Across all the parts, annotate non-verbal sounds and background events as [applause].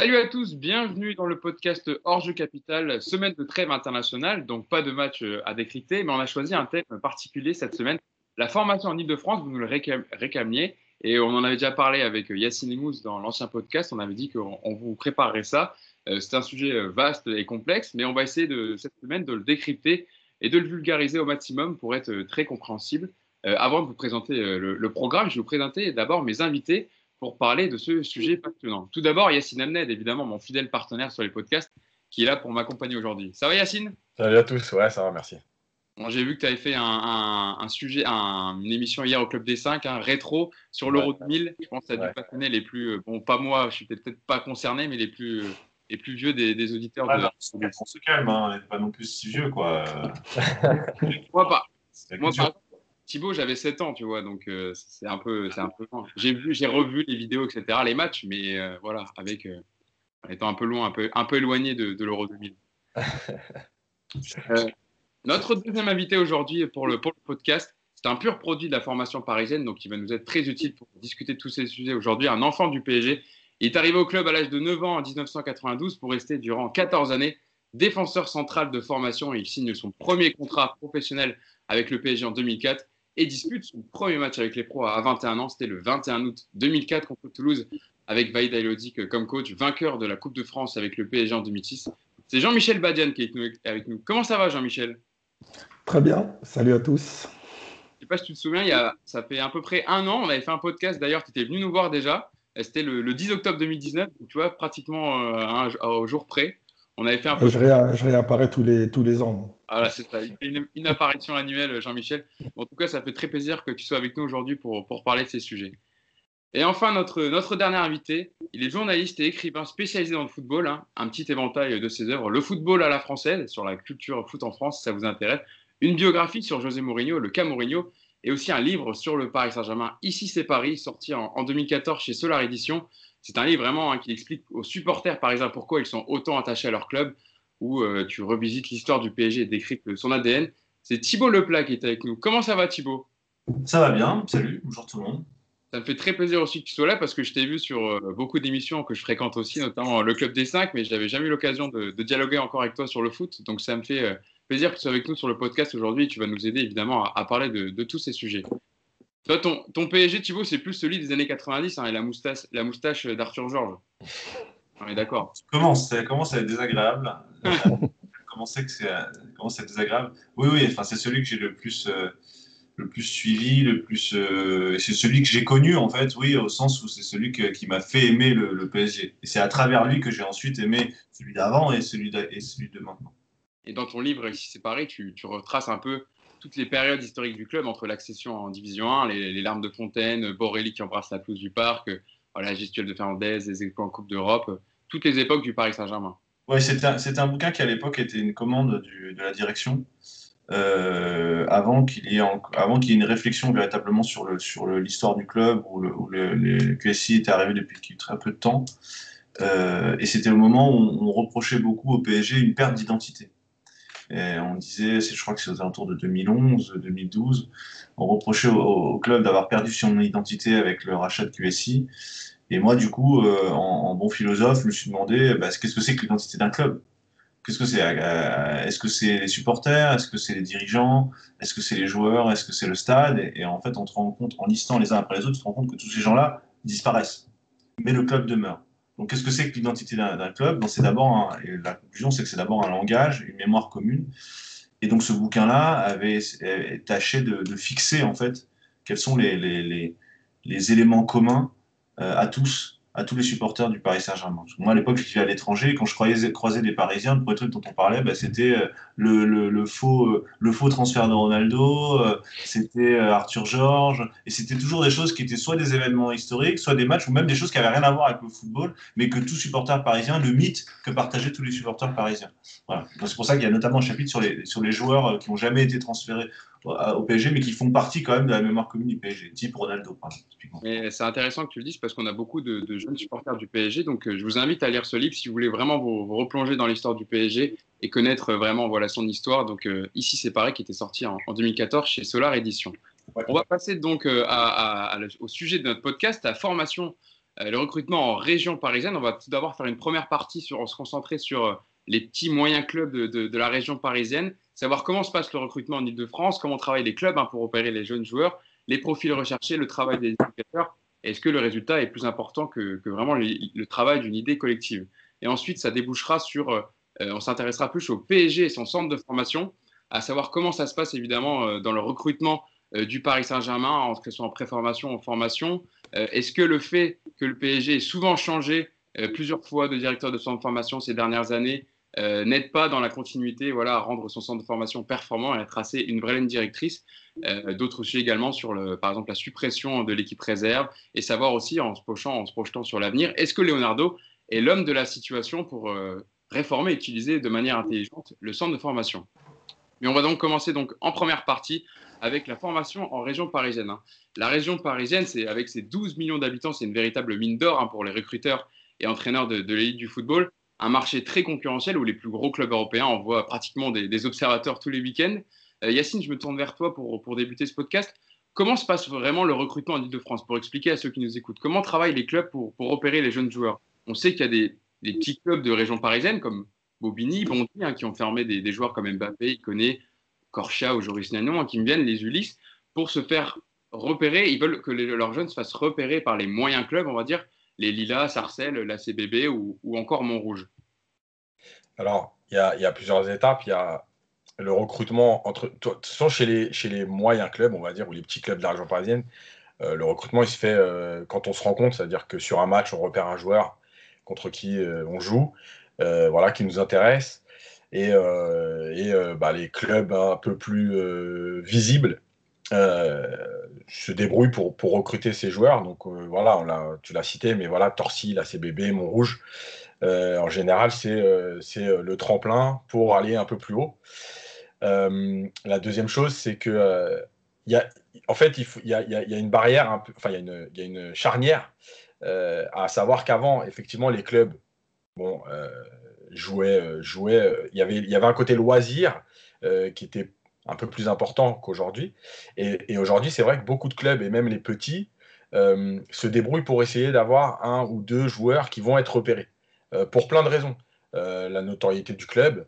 Salut à tous, bienvenue dans le podcast Hors Jeu Capital, semaine de trêve internationale, donc pas de match euh, à décrypter, mais on a choisi un thème particulier cette semaine, la formation en Ile-de-France, vous nous le réclamiez, et on en avait déjà parlé avec Yacine Limous dans l'ancien podcast, on avait dit qu'on vous préparerait ça. Euh, c'est un sujet euh, vaste et complexe, mais on va essayer cette semaine de le décrypter et de le vulgariser au maximum pour être très compréhensible. avant de vous présenter le, programme, je vais vous présenter d'abord mes invités pour parler de ce sujet passionnant. Tout d'abord, Yacine Amned, évidemment, mon fidèle partenaire sur les podcasts, qui est là pour m'accompagner aujourd'hui. Ça va, Yacine? Salut à tous, ouais, ça va, merci. J'ai vu que tu avais fait un, sujet, une émission hier au Club des 5, un rétro sur l'Euro 2000. Je pense que ça a dû passionner les plus. Euh, bon, pas moi, je suis peut-être pas concerné, mais les plus, les plus vieux des, auditeurs. de... on se calme, hein, on n'est pas non plus si vieux, quoi. [laughs] moi, pas. Moi, pas. Thibaut, j'avais 7 ans, tu vois, donc euh, c'est un peu, c'est un peu J'ai vu, j'ai revu les vidéos, etc., les matchs, mais euh, voilà, avec euh, étant un peu loin, un peu, un peu éloigné de, l'Euro 2000. [laughs] notre deuxième invité aujourd'hui pour le, pour le podcast, c'est un pur produit de la formation parisienne, donc il va nous être très utile pour discuter de tous ces sujets aujourd'hui. Un enfant du PSG, il est arrivé au club à l'âge de 9 ans en 1992 pour rester durant 14 années défenseur central de formation. Il signe son premier contrat professionnel avec le PSG en 2004 et dispute son premier match avec les pros à 21 ans. C'était le 21 août 2004 contre Toulouse avec Vaïd Ailodic comme coach, vainqueur de la Coupe de France avec le PSG en 2006. C'est Jean-Michel Badian qui est avec nous. Comment ça va, Jean-Michel? Très bien. Salut à tous. Je ne sais pas si tu te souviens, il y a, ça fait à peu près un an, on avait fait un podcast. D'ailleurs, tu étais venu nous voir déjà. C'était le, 10 octobre 2019, tu vois, pratiquement euh, au jour près. On avait fait un peu... je, réapparais tous les, tous les ans. Voilà, c'est ça. Une, une, apparition annuelle, Jean-Michel. En tout cas, ça fait très plaisir que tu sois avec nous aujourd'hui pour, pour parler de ces sujets. Et enfin, notre, notre dernier invité, il est journaliste et écrivain spécialisé dans le football, hein. un petit éventail de ses œuvres. Le football à la française, sur la culture foot en France, si ça vous intéresse. Une biographie sur José Mourinho, le cas Mourinho, et aussi un livre sur le Paris Saint-Germain, Ici c'est Paris, sorti en, en 2014 chez Solar Édition. C'est un livre vraiment hein, qui explique aux supporters parisiens pourquoi ils sont autant attachés à leur club, où euh, tu revisites l'histoire du PSG et décryptes son ADN. C'est Thibaut Leplat qui est avec nous. Comment ça va Thibaut? Ça va bien, salut, bonjour tout le monde. Ça me fait très plaisir aussi que tu sois là parce que je t'ai vu sur euh, beaucoup d'émissions que je fréquente aussi, notamment le Club des 5, mais je n'avais jamais eu l'occasion de, dialoguer encore avec toi sur le foot. Donc ça me fait euh, plaisir que tu sois avec nous sur le podcast aujourd'hui. Tu vas nous aider évidemment à, parler de, tous ces sujets. Toi, ton, ton PSG, Thibaut, c'est plus celui des années 90 hein, et la moustache, la moustache d'Arthur Georges. On est d'accord. Comment ça commence à être désagréable. [laughs] comment c'est que c'est désagréable Oui, oui. Enfin, c'est celui que j'ai le plus euh, le plus suivi, le plus. Euh, c'est celui que j'ai connu en fait. Oui, au sens où c'est celui qui m'a fait aimer le, PSG. Et c'est à travers lui que j'ai ensuite aimé celui d'avant et celui de, et celui de maintenant. Et dans ton livre, ici c'est pareil, tu, tu retraces un peu toutes les périodes historiques du club entre l'accession en Division 1, les, larmes de Fontaine, Borelli qui embrasse la pelouse du parc, la gestuelle de Fernandez, les équipes en Coupe d'Europe, toutes les époques du Paris Saint-Germain. Oui, c'était un, bouquin qui à l'époque était une commande de la direction. Euh, avant qu'il y, qu'il y ait une réflexion véritablement sur le sur l'histoire du club où le, le, QSI était arrivé depuis très peu de temps euh, et c'était au moment où on reprochait beaucoup au PSG une perte d'identité on disait, je crois que c'est aux alentours de 2011, 2012, on reprochait au, club d'avoir perdu son identité avec le rachat de QSI. Et moi, du coup, euh, en, bon philosophe, je me suis demandé bah, qu'est-ce que c'est que l'identité d'un club? Qu'est-ce que c'est? Euh, Est-ce que c'est les supporters? Est-ce que c'est les dirigeants? Est-ce que c'est les joueurs? Est-ce que c'est le stade? Et, en fait, on se rend compte, en listant les uns après les autres, tu te rends compte que tous ces gens-là disparaissent. Mais le club demeure. Donc, qu'est-ce que c'est que l'identité d'un club? C'est d'abord, la conclusion, c'est que c'est d'abord un langage, une mémoire commune. Et donc, ce bouquin-là avait tâché de, fixer, en fait, quels sont les éléments communs euh, à tous à tous les supporters du Paris Saint-Germain. Moi, à l'époque, je vivais à l'étranger. Quand je croisais, des Parisiens, le premier truc dont on parlait, bah, c'était euh, le, faux, euh, le faux transfert de Ronaldo, euh, c'était Arthur Georges. Et c'était toujours des choses qui étaient soit des événements historiques, soit des matchs, ou même des choses qui n'avaient rien à voir avec le football, mais que tout supporter parisien, le mythe que partageaient tous les supporters parisiens. C'est pour ça qu'il y a notamment un chapitre sur les, sur les joueurs qui n'ont jamais été transférés au PSG, mais qui font partie quand même de la mémoire commune du PSG, type Ronaldo. c'est intéressant que tu le dises parce qu'on a beaucoup de, jeunes supporters du PSG, donc euh, je vous invite à lire ce livre si vous voulez vraiment vous, replonger dans l'histoire du PSG et connaître vraiment voilà, son histoire. Donc euh, ici c'est pareil, qui était sorti en, 2014 chez Solar Édition. On va passer donc euh, au sujet de notre podcast, la formation le recrutement en région parisienne. On va tout d'abord faire une première partie sur, se concentrer sur les petits moyens clubs de, la région parisienne, savoir comment se passe le recrutement en Ile-de-France, comment travaillent les clubs hein, pour opérer les jeunes joueurs, les profils recherchés, le travail des éducateurs. Est-ce que le résultat est plus important que, vraiment le, travail d'une idée collective? Et ensuite, ça débouchera sur, on s'intéressera plus au PSG et son centre de formation, à savoir comment ça se passe évidemment dans le recrutement euh, du Paris Saint-Germain, que ce soit en préformation, en formation. Euh, est-ce que le fait que le PSG ait souvent changé euh, plusieurs fois de directeur de centre de formation ces dernières années n'aide pas dans la continuité voilà, à rendre son centre de formation performant et à tracer une vraie ligne directrice D'autres sujets également sur, le, par exemple, la suppression de l'équipe réserve et savoir aussi, en se, en se projetant sur l'avenir, est-ce que Leonardo est l'homme de la situation pour réformer et utiliser de manière intelligente le centre de formation? Mais on va donc commencer donc en première partie avec la formation en région parisienne. Hein. La région parisienne, c'est avec ses 12 millions d'habitants, c'est une véritable mine d'or hein, pour les recruteurs et entraîneurs de, l'élite du football. Un marché très concurrentiel où les plus gros clubs européens envoient pratiquement des, observateurs tous les week-ends. Euh, Yacine, je me tourne vers toi pour, pour débuter ce podcast. Comment se passe vraiment le recrutement en Ile-de-France Pour expliquer à ceux qui nous écoutent, comment travaillent les clubs pour, pour les jeunes joueurs? On sait qu'il y a des, des, petits clubs de région parisienne comme Bobigny, Bondy, hein, qui ont fermé des, des, joueurs comme Mbappé, Iconé, Corchia ou Joris Nagnon, qui me viennent, les Ulysses, pour se faire repérer. Ils veulent que leurs jeunes se fassent repérer par les moyens clubs, on va dire, les Lilas, Sarcelles, la CBB ou, encore Montrouge. Alors, il y, a, plusieurs étapes. Il y a le recrutement entre. De chez les, chez les moyens clubs, on va dire, ou les petits clubs de la région parisienne, euh, le recrutement, il se fait euh, quand on se rend compte, c'est-à-dire que sur un match, on repère un joueur contre qui euh, on joue, voilà, qui nous intéresse et, bah, les clubs un peu plus visibles se débrouillent pour, pour recruter ces joueurs. Donc voilà, on tu l'as cité, mais voilà, Torcy, la CBB, Montrouge, en général, c'est le tremplin pour aller un peu plus haut. la deuxième chose, c'est que y a, en fait, il, y a, y a une barrière, un enfin, il y a une, y a une charnière, à savoir qu'avant, effectivement, les clubs, bon, jouait, euh, jouait euh, il, y avait, y avait un côté loisir euh, qui était un peu plus important qu'aujourd'hui. Et, aujourd'hui, c'est vrai que beaucoup de clubs, et même les petits, se débrouillent pour essayer d'avoir un ou deux joueurs qui vont être repérés, pour plein de raisons. la notoriété du club,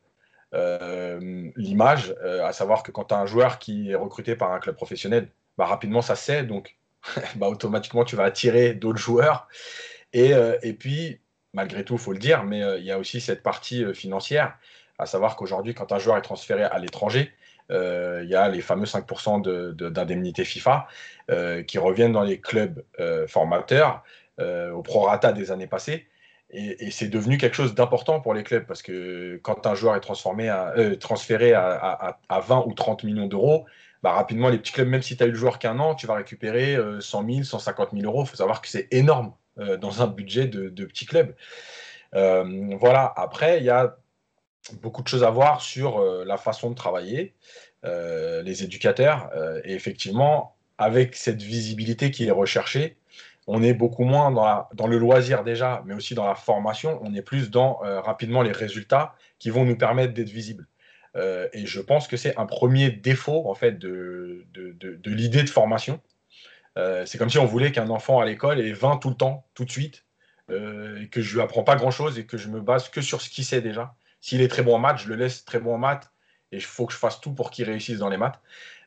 l'image, à savoir que quand tu as un joueur qui est recruté par un club professionnel, bah, rapidement ça sait, donc [laughs] bah, automatiquement tu vas attirer d'autres joueurs. Et, et, puis, malgré tout, il faut le dire, mais euh, il y a aussi cette partie euh, financière, à savoir qu'aujourd'hui, quand un joueur est transféré à l'étranger, euh, il y a les fameux 5% d'indemnité FIFA qui reviennent dans les clubs formateurs au prorata des années passées. Et, c'est devenu quelque chose d'important pour les clubs parce que quand un joueur est transformé transféré à, 20 ou 30 millions d'euros, bah, rapidement, les petits clubs, même si tu as eu le joueur qu'un an, tu vas récupérer 100 000, 150 000 euros. Il faut savoir que c'est énorme euh, dans un budget de, de petit club. Euh, voilà, après, il y a beaucoup de choses à voir sur euh, la façon de travailler, les éducateurs, et effectivement, avec cette visibilité qui est recherchée, on est beaucoup moins dans, le loisir déjà, mais aussi dans la formation, on est plus dans rapidement les résultats qui vont nous permettre d'être visibles. et je pense que c'est un premier défaut en fait de, l'idée de formation, euh, c'est comme si on voulait qu'un enfant à l'école ait 20 tout le temps, tout de suite, euh, et que je lui apprends pas grand-chose et que je me base que sur ce qu'il sait déjà. S'il est très bon en maths, je le laisse très bon en maths et il faut que je fasse tout pour qu'il réussisse dans les maths.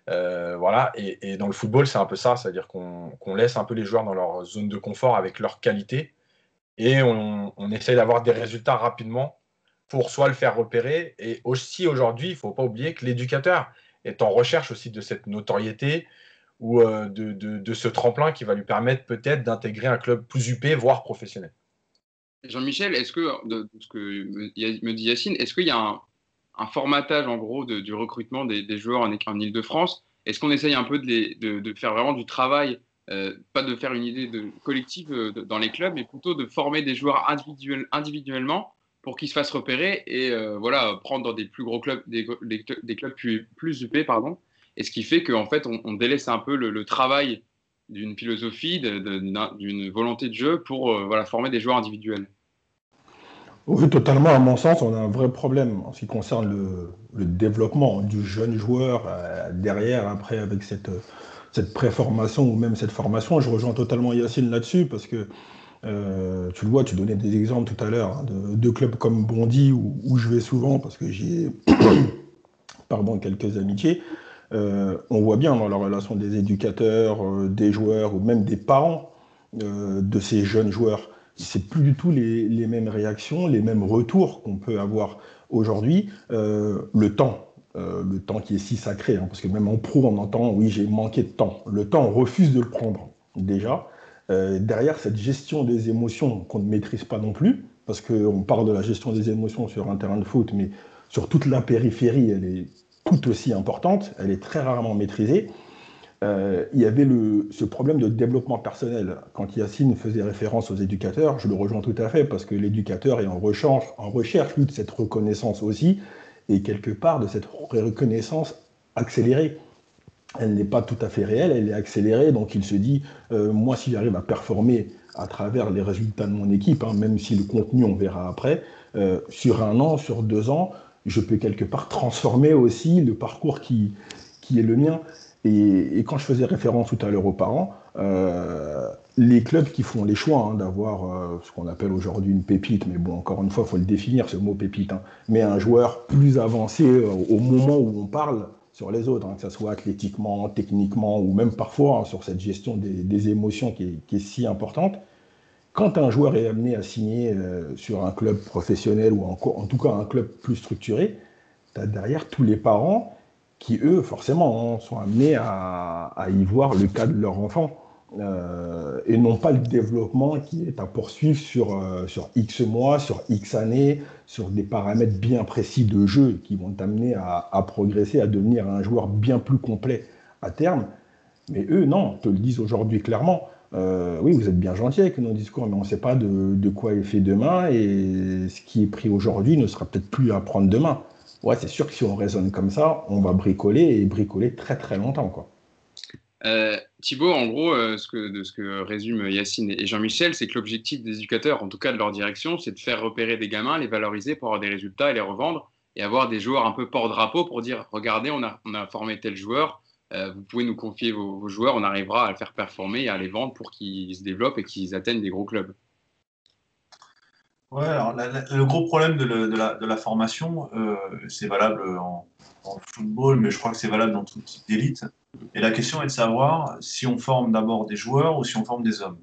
Euh, voilà, et, dans le football, c'est un peu ça, c'est-à-dire qu'on laisse un peu les joueurs dans leur zone de confort avec leur qualité et on, essaye d'avoir des résultats rapidement pour soit le faire repérer et aussi aujourd'hui, il ne faut pas oublier que l'éducateur est en recherche aussi de cette notoriété, ou euh, de, ce tremplin qui va lui permettre peut-être d'intégrer un club plus huppé, voire professionnel. Jean-Michel, est-ce que, de, ce que me dit Yacine, est-ce qu'il y a un, formatage en gros du recrutement des, joueurs en, en Ile-de-France Est-ce qu'on essaye un peu de, faire vraiment du travail, euh, pas de faire une idée collective euh, dans les clubs, mais plutôt de former des joueurs individuellement pour qu'ils se fassent repérer et voilà, prendre dans des plus gros clubs, des, clubs plus, plus UP, pardon, et ce qui fait qu'en fait, on, délaisse un peu le, travail d'une philosophie, d'une volonté de jeu pour euh, former des joueurs individuels. Oui, totalement. À mon sens, on a un vrai problème en ce qui concerne le, développement du jeune joueur euh, derrière, après, avec cette, cette préformation ou même cette formation. Je rejoins totalement Yacine là-dessus parce que Euh, tu le vois, tu donnais des exemples tout à l'heure hein, de, clubs comme Bondy où, je vais souvent parce que j'ai [coughs] pardon quelques amitiés. Euh, on voit bien dans la relation des éducateurs, des joueurs ou même des parents de ces jeunes joueurs, c'est plus du tout les, mêmes réactions, les mêmes retours qu'on peut avoir aujourd'hui. le temps, le temps qui est si sacré, hein, parce que même en pro on entend oui j'ai manqué de temps. Le temps on refuse de le prendre déjà. Euh, derrière cette gestion des émotions qu'on ne maîtrise pas non plus, parce qu'on parle de la gestion des émotions sur un terrain de foot, mais sur toute la périphérie, elle est tout aussi importante, elle est très rarement maîtrisée. Euh, il y avait le, ce problème de développement personnel. Quand Yacine faisait référence aux éducateurs, je le rejoins tout à fait, parce que l'éducateur est en recherche, en recherche de cette reconnaissance aussi, et quelque part de cette reconnaissance accélérée elle n'est pas tout à fait réelle, elle est accélérée. Donc il se dit, euh, moi si j'arrive à performer à travers les résultats de mon équipe, hein, même si le contenu on verra après, euh, sur un an, sur deux ans, je peux quelque part transformer aussi le parcours qui, qui est le mien. Et, quand je faisais référence tout à l'heure aux parents, euh, les clubs qui font les choix hein, d'avoir ce qu'on appelle aujourd'hui une pépite, mais bon, encore une fois, il faut le définir, ce mot pépite, hein, mais un joueur plus avancé au moment où on parle, sur les autres, hein, que ce soit athlétiquement, techniquement ou même parfois sur cette gestion des, émotions qui est, si importante. Quand un joueur est amené à signer euh, sur un club professionnel ou en, en, tout cas un club plus structuré, tu as derrière tous les parents qui, eux, forcément, hein, sont amenés à, y voir le cas de leur enfant. Euh, et non pas le développement qui est à poursuivre sur, euh, sur X mois, sur X années, sur des paramètres bien précis de jeu qui vont t'amener à, progresser, à devenir un joueur bien plus complet à terme. Mais eux, non, te le disent aujourd'hui clairement. Euh, oui, vous êtes bien gentil avec nos discours, mais on ne sait pas de, de, quoi est fait demain, et ce qui est pris aujourd'hui ne sera peut-être plus à prendre demain. Ouais, c'est sûr que si on raisonne comme ça, on va bricoler et bricoler très très longtemps. Quoi. Euh, Thibaut, en gros, euh, ce que, de ce que résument Yacine et Jean-Michel, c'est que l'objectif des éducateurs, en tout cas de leur direction, c'est de faire repérer des gamins, les valoriser pour avoir des résultats et les revendre, et avoir des joueurs un peu porte-drapeau pour dire regardez, on a, formé tel joueur, euh, vous pouvez nous confier vos, joueurs, on arrivera à le faire performer et à les vendre pour qu'ils se développent et qu'ils atteignent des gros clubs. Ouais, alors le gros problème de, la, formation, c'est valable en, football, mais je crois que c'est valable dans tout type d'élite et la question est de savoir si on forme d'abord des joueurs ou si on forme des hommes.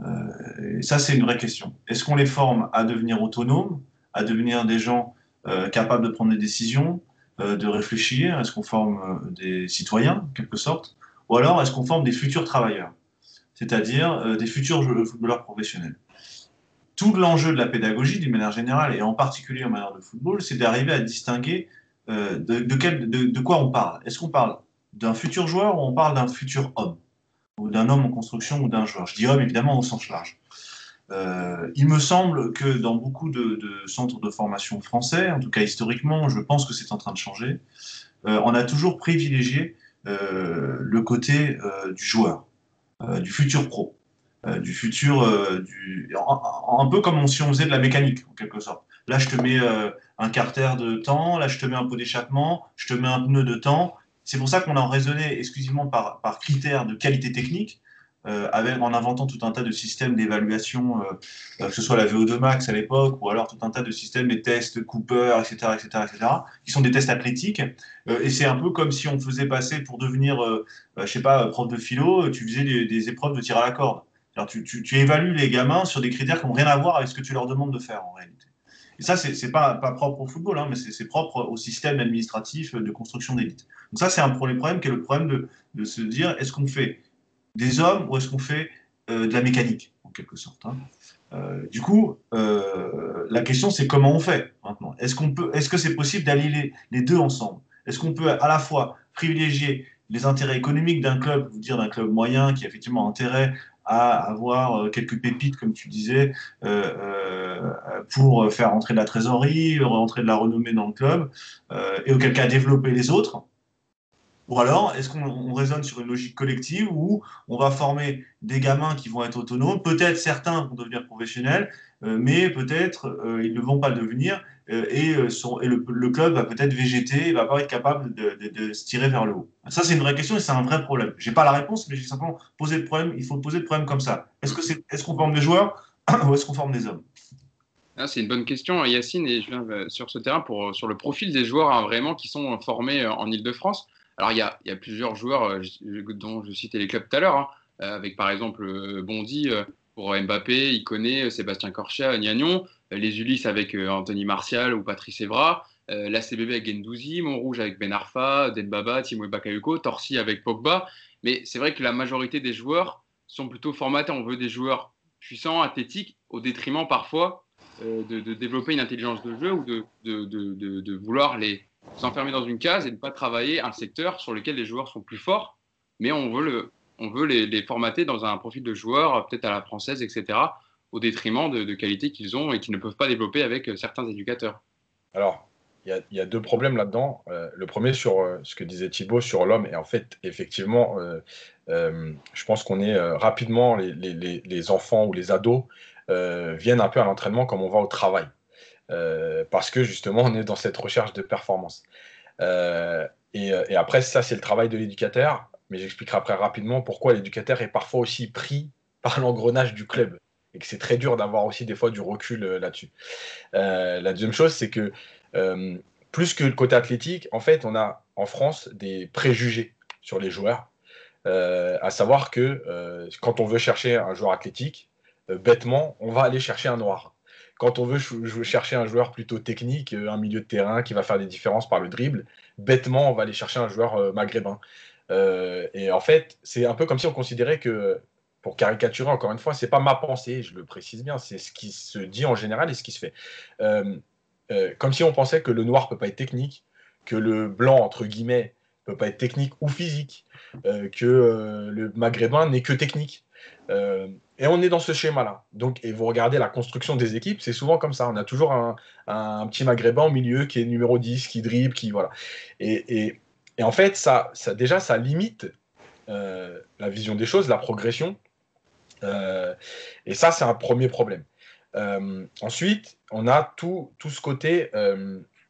Euh, et ça, c'est une vraie question. Est-ce qu'on les forme à devenir autonomes, à devenir des gens euh, capables de prendre des décisions, euh, de réfléchir? Est-ce qu'on forme des citoyens, en quelque sorte? Ou alors, est-ce qu'on forme des futurs travailleurs C'est-à-dire des futurs footballeurs professionnels? Tout l'enjeu de la pédagogie, d'une manière générale, et en particulier en matière de football, c'est d'arriver à distinguer de, quel, de, quoi on parle. Est-ce qu'on parle d'un futur joueur ou on parle d'un futur homme? Ou d'un homme en construction ou d'un joueur? Je dis homme évidemment au sens large. Euh, il me semble que dans beaucoup de, centres de formation français, en tout cas historiquement, je pense que c'est en train de changer, euh, on a toujours privilégié euh, le côté du joueur, du futur pro, du futur, du, un, peu comme si on faisait de la mécanique en quelque sorte. Là, je te mets un carter de temps, là, je te mets un pot d'échappement, je te mets un pneu de temps, c'est pour ça qu'on a raisonné exclusivement par, critères de qualité technique, euh, en inventant tout un tas de systèmes d'évaluation, euh, euh, que ce soit la VO2 max à l'époque, ou alors tout un tas de systèmes, des tests Cooper, etc., etc., etc., qui sont des tests athlétiques. et c'est un peu comme si on faisait passer pour devenir, je sais pas, prof de philo, tu faisais des, épreuves de tir à la corde. Tu, tu, évalues les gamins sur des critères qui n'ont rien à voir avec ce que tu leur demandes de faire en réalité. Et ça, c'est n'est pas, propre au football, hein, mais c'est propre au système administratif de construction d'élite. Donc ça, c'est un problème, problème qui est le problème de, se dire, est-ce qu'on fait des hommes ou est-ce qu'on fait euh, de la mécanique, en quelque sorte hein. euh, Du coup, euh, la question, c'est comment on fait maintenant? Est-ce qu'on est-ce que c'est possible d'allier les, les, deux ensemble? Est-ce qu'on peut à la fois privilégier les intérêts économiques d'un club, vous dire d'un club moyen qui a effectivement intérêt à avoir quelques pépites, comme tu disais, pour faire entrer de la trésorerie, rentrer de la renommée dans le club, et auquel cas développer les autres Ou alors, est-ce qu'on raisonne sur une logique collective où on va former des gamins qui vont être autonomes Peut-être certains vont devenir professionnels, euh, mais peut-être euh, ils ne vont pas le devenir euh, et, le, club va peut-être végéter, va pas être capable de, se tirer vers le haut. Ça, c'est une vraie question et c'est un vrai problème. Je n'ai pas la réponse, mais j'ai simplement posé le problème. Il faut poser le problème comme ça. Est-ce qu'on est, qu'on forme des joueurs [coughs] ou est-ce qu'on forme des hommes? Ah, c'est une bonne question, Yacine, et je viens sur ce terrain pour, sur le profil des joueurs hein, vraiment qui sont formés en Ile-de-France. Alors, il y a, plusieurs joueurs euh, dont je citais les clubs tout à l'heure, hein, euh, avec par exemple euh, Bondy pour Mbappé, Iconé, Sébastien Corchia, Niagnon, les Ulysses avec Anthony Martial ou Patrice Evra, la CBB avec Gendouzi, Montrouge avec Ben Arfa, Denbaba, Timo Bakayoko, Torsi avec Pogba. Mais c'est vrai que la majorité des joueurs sont plutôt formatés. On veut des joueurs puissants, athlétiques, au détriment parfois de, développer une intelligence de jeu ou de vouloir les, s'enfermer dans une case et ne pas travailler un secteur sur lequel les joueurs sont plus forts, mais on veut, le, on veut les, formater dans un profil de joueur, peut-être à la française, etc., au détriment de, qualités qu'ils ont et qu'ils ne peuvent pas développer avec euh, certains éducateurs. Alors, il y, a deux problèmes là-dedans. Euh, le premier sur euh, ce que disait Thibaut sur l'homme, et en fait, effectivement, je pense qu'on est rapidement, les, les, les, enfants ou les ados viennent un peu à l'entraînement comme on va au travail. Euh, parce que justement, on est dans cette recherche de performance. Euh, euh, et, après, ça, c'est le travail de l'éducateur, mais j'expliquerai après rapidement pourquoi l'éducateur est parfois aussi pris par l'engrenage du club et que c'est très dur d'avoir aussi des fois du recul là-dessus. la deuxième chose, c'est que plus que le côté athlétique, en fait, on a en France des préjugés sur les joueurs, à savoir que quand on veut chercher un joueur athlétique, bêtement, on va aller chercher un noir quand on veut chercher un joueur plutôt technique, euh, un milieu de terrain qui va faire des différences par le dribble, bêtement, on va aller chercher un joueur euh, maghrébin. Euh, et en fait, c'est un peu comme si on considérait que, pour caricaturer encore une fois, c'est pas ma pensée, je le précise bien, c'est ce qui se dit en général et ce qui se fait. comme si on pensait que le noir peut pas être technique, que le blanc, entre guillemets, peut pas être technique ou physique, que le maghrébin n'est que technique. Et on est dans ce schéma-là. Donc, et vous regardez la construction des équipes, c'est souvent comme ça. On a toujours un, petit maghrébin au milieu qui est numéro 10, qui dribble, qui voilà. Et, en fait, ça, déjà, ça limite euh, la vision des choses, la progression. Euh, et ça, c'est un premier problème. Euh, ensuite, on a tout, tout ce côté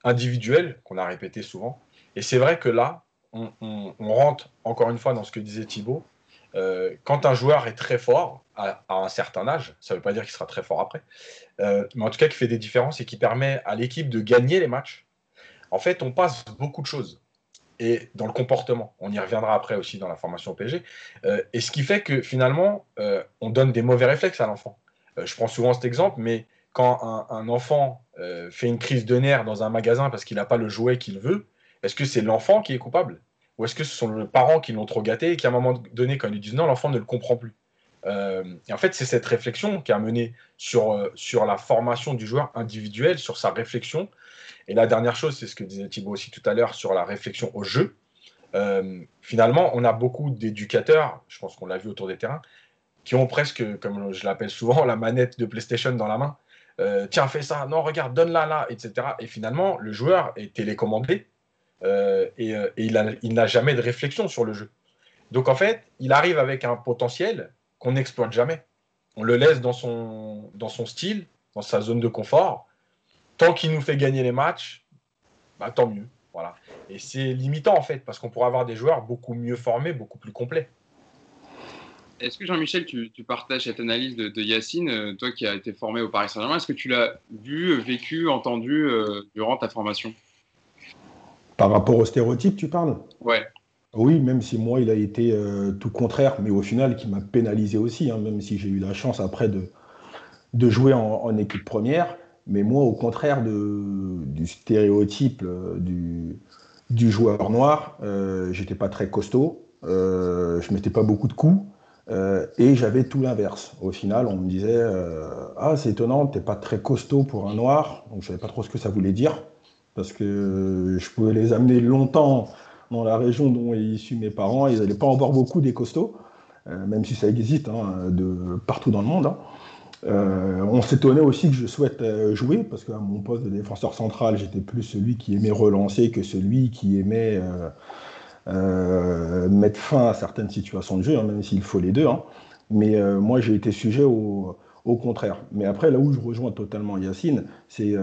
individuel qu'on a répété souvent. Et c'est vrai que là, on, on, rentre encore une fois dans ce que disait Thibaut. quand un joueur est très fort, à, un certain âge, ça ne veut pas dire qu'il sera très fort après, euh, mais en tout cas qui fait des différences et qui permet à l'équipe de gagner les matchs, en fait, on passe beaucoup de choses. Et dans le comportement, on y reviendra après aussi dans la formation au PSG, euh, et ce qui fait que finalement, euh, on donne des mauvais réflexes à l'enfant. je prends souvent cet exemple, mais quand un, enfant fait une crise de nerfs dans un magasin parce qu'il n'a pas le jouet qu'il veut, est-ce que c'est l'enfant qui est coupable? Ou est-ce que ce sont les parents qui l'ont trop gâté et qui, à un moment donné, quand ils lui disent non, l'enfant ne le comprend plus? Euh, et en fait, c'est cette réflexion qui a mené sur, euh, sur la formation du joueur individuel, sur sa réflexion. Et la dernière chose, c'est ce que disait Thibaut aussi tout à l'heure sur la réflexion au jeu. Euh, finalement, on a beaucoup d'éducateurs, je pense qu'on l'a vu autour des terrains, qui ont presque, comme je l'appelle souvent, [laughs] la manette de PlayStation dans la main. Tiens, fais ça, non, regarde, donne-la là, etc. Et finalement, le joueur est télécommandé et, et il n'a jamais de réflexion sur le jeu. Donc en fait, il arrive avec un potentiel qu'on n'exploite jamais. On le laisse dans son, dans son style, dans sa zone de confort. Tant qu'il nous fait gagner les matchs, bah, tant mieux. Voilà. Et c'est limitant en fait, parce qu'on pourrait avoir des joueurs beaucoup mieux formés, beaucoup plus complets. Est-ce que Jean-Michel, tu, partages cette analyse de, Yacine, euh, toi qui as été formé au Paris Saint-Germain, est-ce que tu l'as vu, vécu, entendu euh, durant ta formation? Par rapport aux stéréotypes, tu parles? Ouais. Oui, même si moi, il a été euh, tout contraire, mais au final, qui m'a pénalisé aussi, hein, même si j'ai eu la chance après de, de jouer en, équipe première. Mais moi, au contraire du stéréotype euh, du, du, joueur noir, euh, j'étais pas très costaud, euh, je mettais pas beaucoup de coups, et j'avais tout l'inverse. Au final, on me disait Ah, c'est étonnant, t'es pas très costaud pour un noir. Donc, je savais pas trop ce que ça voulait dire, parce que je pouvais les amener longtemps dans la région dont est issu mes parents, ils n'allaient pas en voir beaucoup des costauds, euh, même si ça existe hein, de partout dans le monde. Hein. Euh, on s'étonnait aussi que je souhaite euh, jouer, parce qu'à mon poste de défenseur central, j'étais plus celui qui aimait relancer que celui qui aimait mettre fin à certaines situations de jeu, hein, même s'il faut les deux. Mais moi, j'ai été sujet au, au, contraire. Mais après, là où je rejoins totalement Yacine, c'est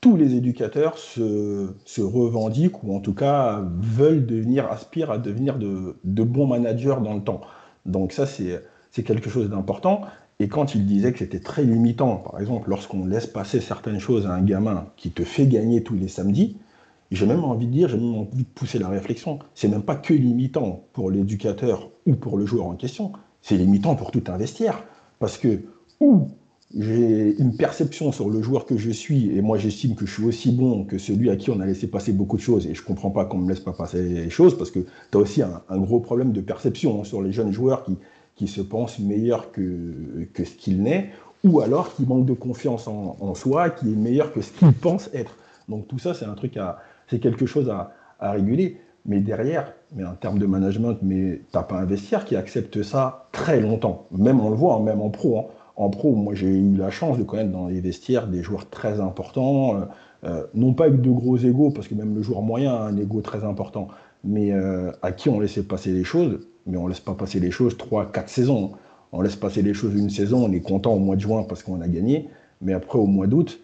tous les éducateurs se, revendiquent ou en tout cas veulent devenir, aspirent à devenir de, bons managers dans le temps. Donc ça, c'est quelque chose d'important. Et quand il disait que c'était très limitant, par exemple, lorsqu'on laisse passer certaines choses à un gamin qui te fait gagner tous les samedis, j'ai même envie de dire, j'ai même envie de pousser la réflexion. C'est même pas que limitant pour l'éducateur ou pour le joueur en question, c'est limitant pour tout un vestiaire. Parce que, ou j'ai une perception sur le joueur que je suis, et moi j'estime que je suis aussi bon que celui à qui on a laissé passer beaucoup de choses, et je comprends pas qu'on me laisse pas passer les choses, parce que tu as aussi un, gros problème de perception hein, sur les jeunes joueurs qui, qui se pensent meilleurs que, que ce qu'il n'est, ou alors qui manquent de confiance en, soi, qui est meilleur que ce qu'il pense être. Donc tout ça, c'est un truc à, c'est quelque chose à, à, réguler. Mais derrière, mais en termes de management, mais t'as pas un vestiaire qui accepte ça très longtemps. Même on le voit, hein, même en pro. Hein en pro, moi j'ai eu la chance de connaître dans les vestiaires des joueurs très importants, euh, euh, non pas avec de gros égaux, parce que même le joueur moyen a un ego très important, mais euh, à qui on laissait passer les choses, mais on ne laisse pas passer les choses 3-4 saisons. On laisse passer les choses une saison, on est content au mois de juin parce qu'on a gagné, mais après au mois d'août,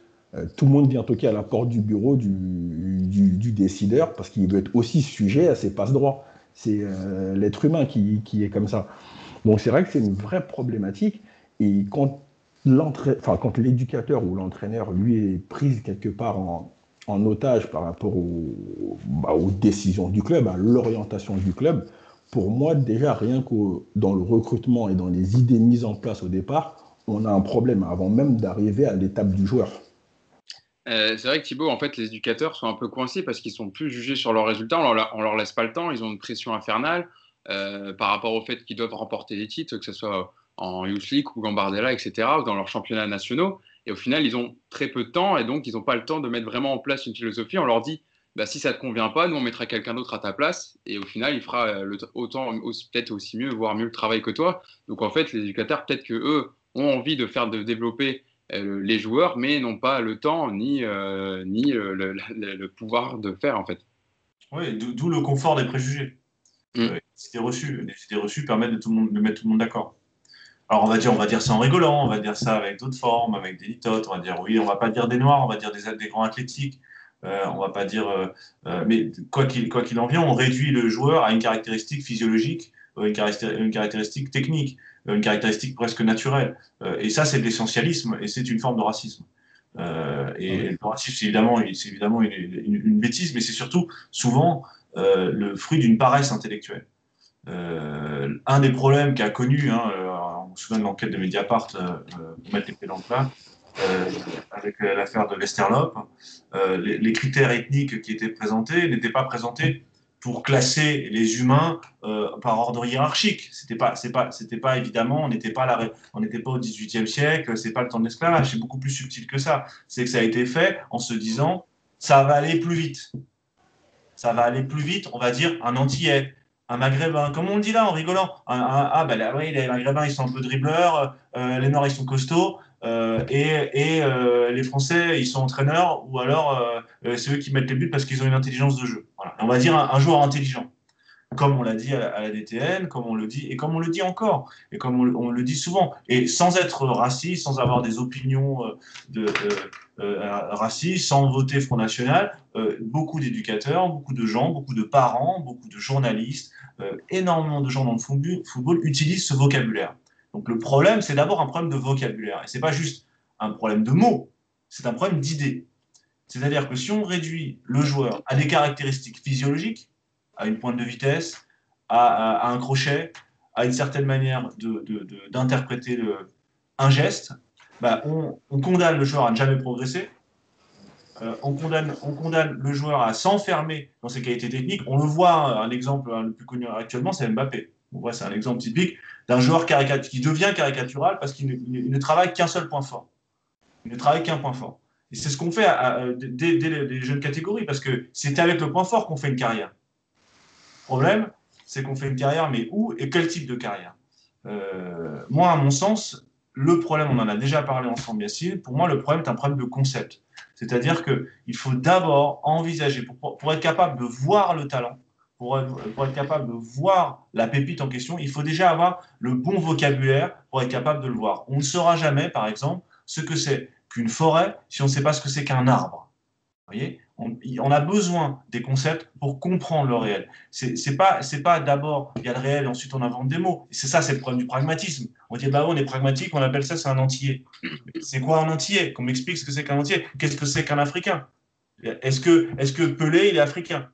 tout le monde vient toquer à la porte du bureau du, décideur parce qu'il veut être aussi sujet à ses passe droits. C'est l'être humain qui, qui, est comme ça. Donc c'est vrai que c'est une vraie problématique. Et quand l'éducateur ou l'entraîneur, lui, est pris quelque part en, otage par rapport bah, aux décisions du club, à l'orientation du club, pour moi, déjà, rien que dans le recrutement et dans les idées mises en place au départ, on a un problème avant même d'arriver à l'étape du joueur. Euh, c'est vrai que Thibaut, en fait, les éducateurs sont un peu coincés parce qu'ils sont plus jugés sur leurs résultats. On leur, leur laisse pas le temps. Ils ont une pression infernale euh, par rapport au fait qu'ils doivent remporter des titres, que ce soit en Youth League ou Gambardella, etc., dans leurs championnats nationaux. Et au final, ils ont très peu de temps et donc ils n'ont pas le temps de mettre vraiment en place une philosophie. On leur dit, bah, si ça ne te convient pas, nous on mettra quelqu'un d'autre à ta place et au final, il fera euh, le, autant, peut-être aussi mieux, voire mieux le travail que toi. Donc en fait, les éducateurs, peut-être que eux ont envie de faire de développer euh, les joueurs, mais n'ont pas le temps ni, euh, ni le, pouvoir de faire en fait. Oui, d'où le confort des préjugés. Mm. les idées reçues, les idées reçues permettent de, tout le monde, de mettre tout le monde d'accord. Alors on va dire, on va dire ça en rigolant, on va dire ça avec d'autres formes, avec des litotes, on va dire oui, on va pas dire des noirs, on va dire des, des grands athlétiques, euh, on va pas dire, euh, euh, mais quoi qu'il quoi qu'il en vienne, on réduit le joueur à une caractéristique physiologique, une, caractéristique, technique, une caractéristique presque naturelle. et ça, c'est de l'essentialisme et c'est une forme de racisme. et le racisme, c'est évidemment, c'est évidemment une, une, bêtise, mais c'est surtout souvent le fruit d'une paresse intellectuelle. un des problèmes qu'a connu hein, me souviens de l'enquête de Mediapart euh, euh, pour mettre les dans le plat, euh, avec l'affaire de Westerlop. Les, critères ethniques qui étaient présentés n'étaient pas présentés pour classer les humains par ordre hiérarchique. C'était pas, c'est pas, c'était pas évidemment, on n'était pas on n'était pas au XVIIIe siècle, c'est pas le temps de l'esclavage, c'est beaucoup plus subtil que ça. C'est que ça a été fait en se disant, ça va aller plus vite. Ça va aller plus vite, on va dire un Antillais, un maghrébin, comme on le dit là en rigolant. ah, là, oui, les maghrébins, ils sont un peu euh, les noirs, ils sont costauds, euh, et, euh, les français, ils sont entraîneurs, ou alors c'est eux qui mettent les buts parce qu'ils ont une intelligence de jeu. On va dire un, joueur intelligent. Comme on l'a dit à, la DTN, comme on le dit, et comme on le dit encore, et comme on, le dit souvent, et sans être raciste, sans avoir des opinions de, racistes, sans voter Front National, beaucoup d'éducateurs, beaucoup de gens, beaucoup de parents, beaucoup de journalistes, euh, énormément de gens dans le football utilisent ce vocabulaire. Donc le problème, c'est d'abord un problème de vocabulaire. Et ce n'est pas juste un problème de mots, c'est un problème d'idées. C'est-à-dire que si on réduit le joueur à des caractéristiques physiologiques, à une pointe de vitesse, à, un crochet, à une certaine manière d'interpréter un geste, bah, on, on, condamne le joueur à ne jamais progresser, euh, on, condamne, on condamne le joueur à s'enfermer dans ses qualités techniques. On le voit, un exemple le plus connu actuellement, c'est Mbappé. c'est un exemple typique d'un joueur qui devient caricatural parce qu'il ne, travaille qu'un seul point fort. Il ne travaille qu'un point fort. Et c'est ce qu'on fait dès, les jeunes catégories, parce que c'est avec le point fort qu'on fait une carrière. Le problème, c'est qu'on fait une carrière, mais où et quel type de carrière? Euh, Moi, à mon sens, le problème, on en a déjà parlé ensemble, Yacine, pour moi, le problème est un problème de concept. C'est-à-dire qu'il faut d'abord envisager, pour, être capable de voir le talent, pour être, capable de voir la pépite en question, il faut déjà avoir le bon vocabulaire pour être capable de le voir. On ne saura jamais, par exemple, ce que c'est qu'une forêt si on ne sait pas ce que c'est qu'un arbre. Vous voyez? On, a besoin des concepts pour comprendre le réel. C'est pas, pas d'abord il y a le réel, ensuite on invente des mots. C'est ça, c'est le problème du pragmatisme. On dit bah on est pragmatique, on appelle ça c'est un entier. C'est quoi un entier Qu'on m'explique ce que c'est qu'un entier. Qu'est-ce que c'est qu'un Africain? Est-ce que, que Pelé il est africain?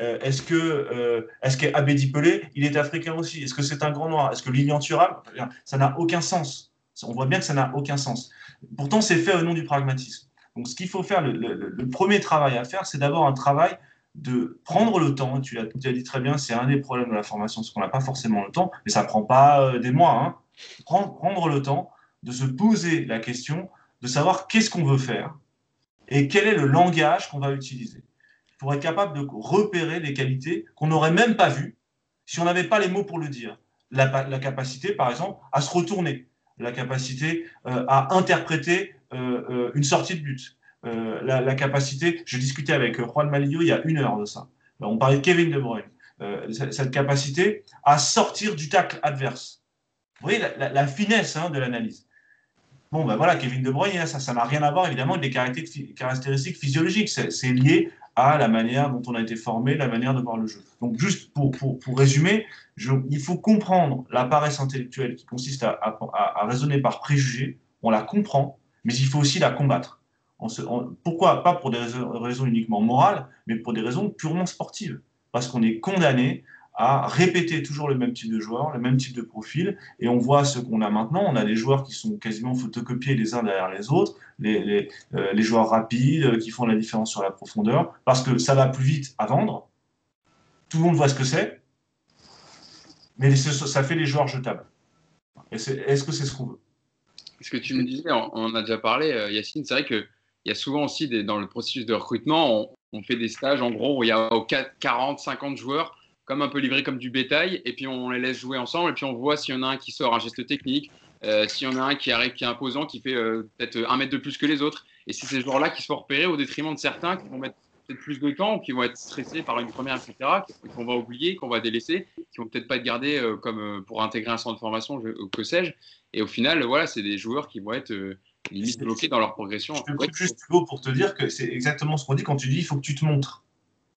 Euh, est-ce que euh, est-ce Pelé, il est africain aussi? Est-ce que c'est un grand noir? Est-ce que Lilian Thuram? Ça n'a aucun sens. On voit bien que ça n'a aucun sens. Pourtant, c'est fait au nom du pragmatisme. Donc, ce qu'il faut faire, le, premier travail à faire, c'est d'abord un travail de prendre le temps. Tu l'as dit très bien, c'est un des problèmes de la formation, c'est qu'on n'a pas forcément le temps, mais ça ne prend pas euh, des mois. Hein. Prendre, le temps de se poser la question de savoir qu'est-ce qu'on veut faire et quel est le langage qu'on va utiliser pour être capable de repérer les qualités qu'on n'aurait même pas vues si on n'avait pas les mots pour le dire. La, capacité, par exemple, à se retourner, la capacité euh, à interpréter une sortie de but, la, capacité, je discutais avec Juan Malillo il y a une heure de ça, on parlait de Kevin De Bruyne, cette capacité à sortir du tacle adverse. Vous voyez la, finesse hein, de l'analyse. Bon, ben voilà, Kevin De Bruyne, ça n'a rien à voir évidemment avec des caractéristiques physiologiques. C'est lié à la manière dont on a été formé, la manière de voir le jeu. Donc juste pour, pour, pour résumer, il faut comprendre la paresse intellectuelle qui consiste à, à, raisonner par préjugés, on la comprend, mais il faut aussi la combattre. pourquoi Pas pour des raisons uniquement morales, mais pour des raisons purement sportives. Parce qu'on est condamné à répéter toujours le même type de joueur, le même type de profil. Et on voit ce qu'on a maintenant. On a des joueurs qui sont quasiment photocopiés les uns derrière les autres, les, euh, joueurs rapides euh, qui font la différence sur la profondeur, parce que ça va plus vite à vendre. Tout le monde voit ce que c'est, mais ça fait les joueurs jetables. Est-ce que c'est ce qu'on veut? Ce que tu me disais, on, a déjà parlé, euh, Yacine, c'est vrai qu'il y a souvent aussi des, dans le processus de recrutement, on, on, fait des stages en gros où il y a 40, 50 joueurs comme un peu livré comme du bétail, et puis on les laisse jouer ensemble, et puis on voit s'il y en a un qui sort un geste technique, euh, s'il y en a un qui arrive, qui est imposant, qui fait euh, peut-être un mètre de plus que les autres, et c'est ces joueurs-là qui se font repérer au détriment de certains qui vont mettre peut-être plus de temps, qui vont être stressés par une première, etc., qu'on va oublier, qu'on va délaisser, qui vont peut-être pas être gardés euh, comme pour intégrer un centre de formation, que sais-je, et au final, voilà, c'est des joueurs qui vont être limite bloqués dans leur progression. Je peux juste Hugo pour te dire que c'est exactement ce qu'on dit quand tu dis il faut que tu te montres.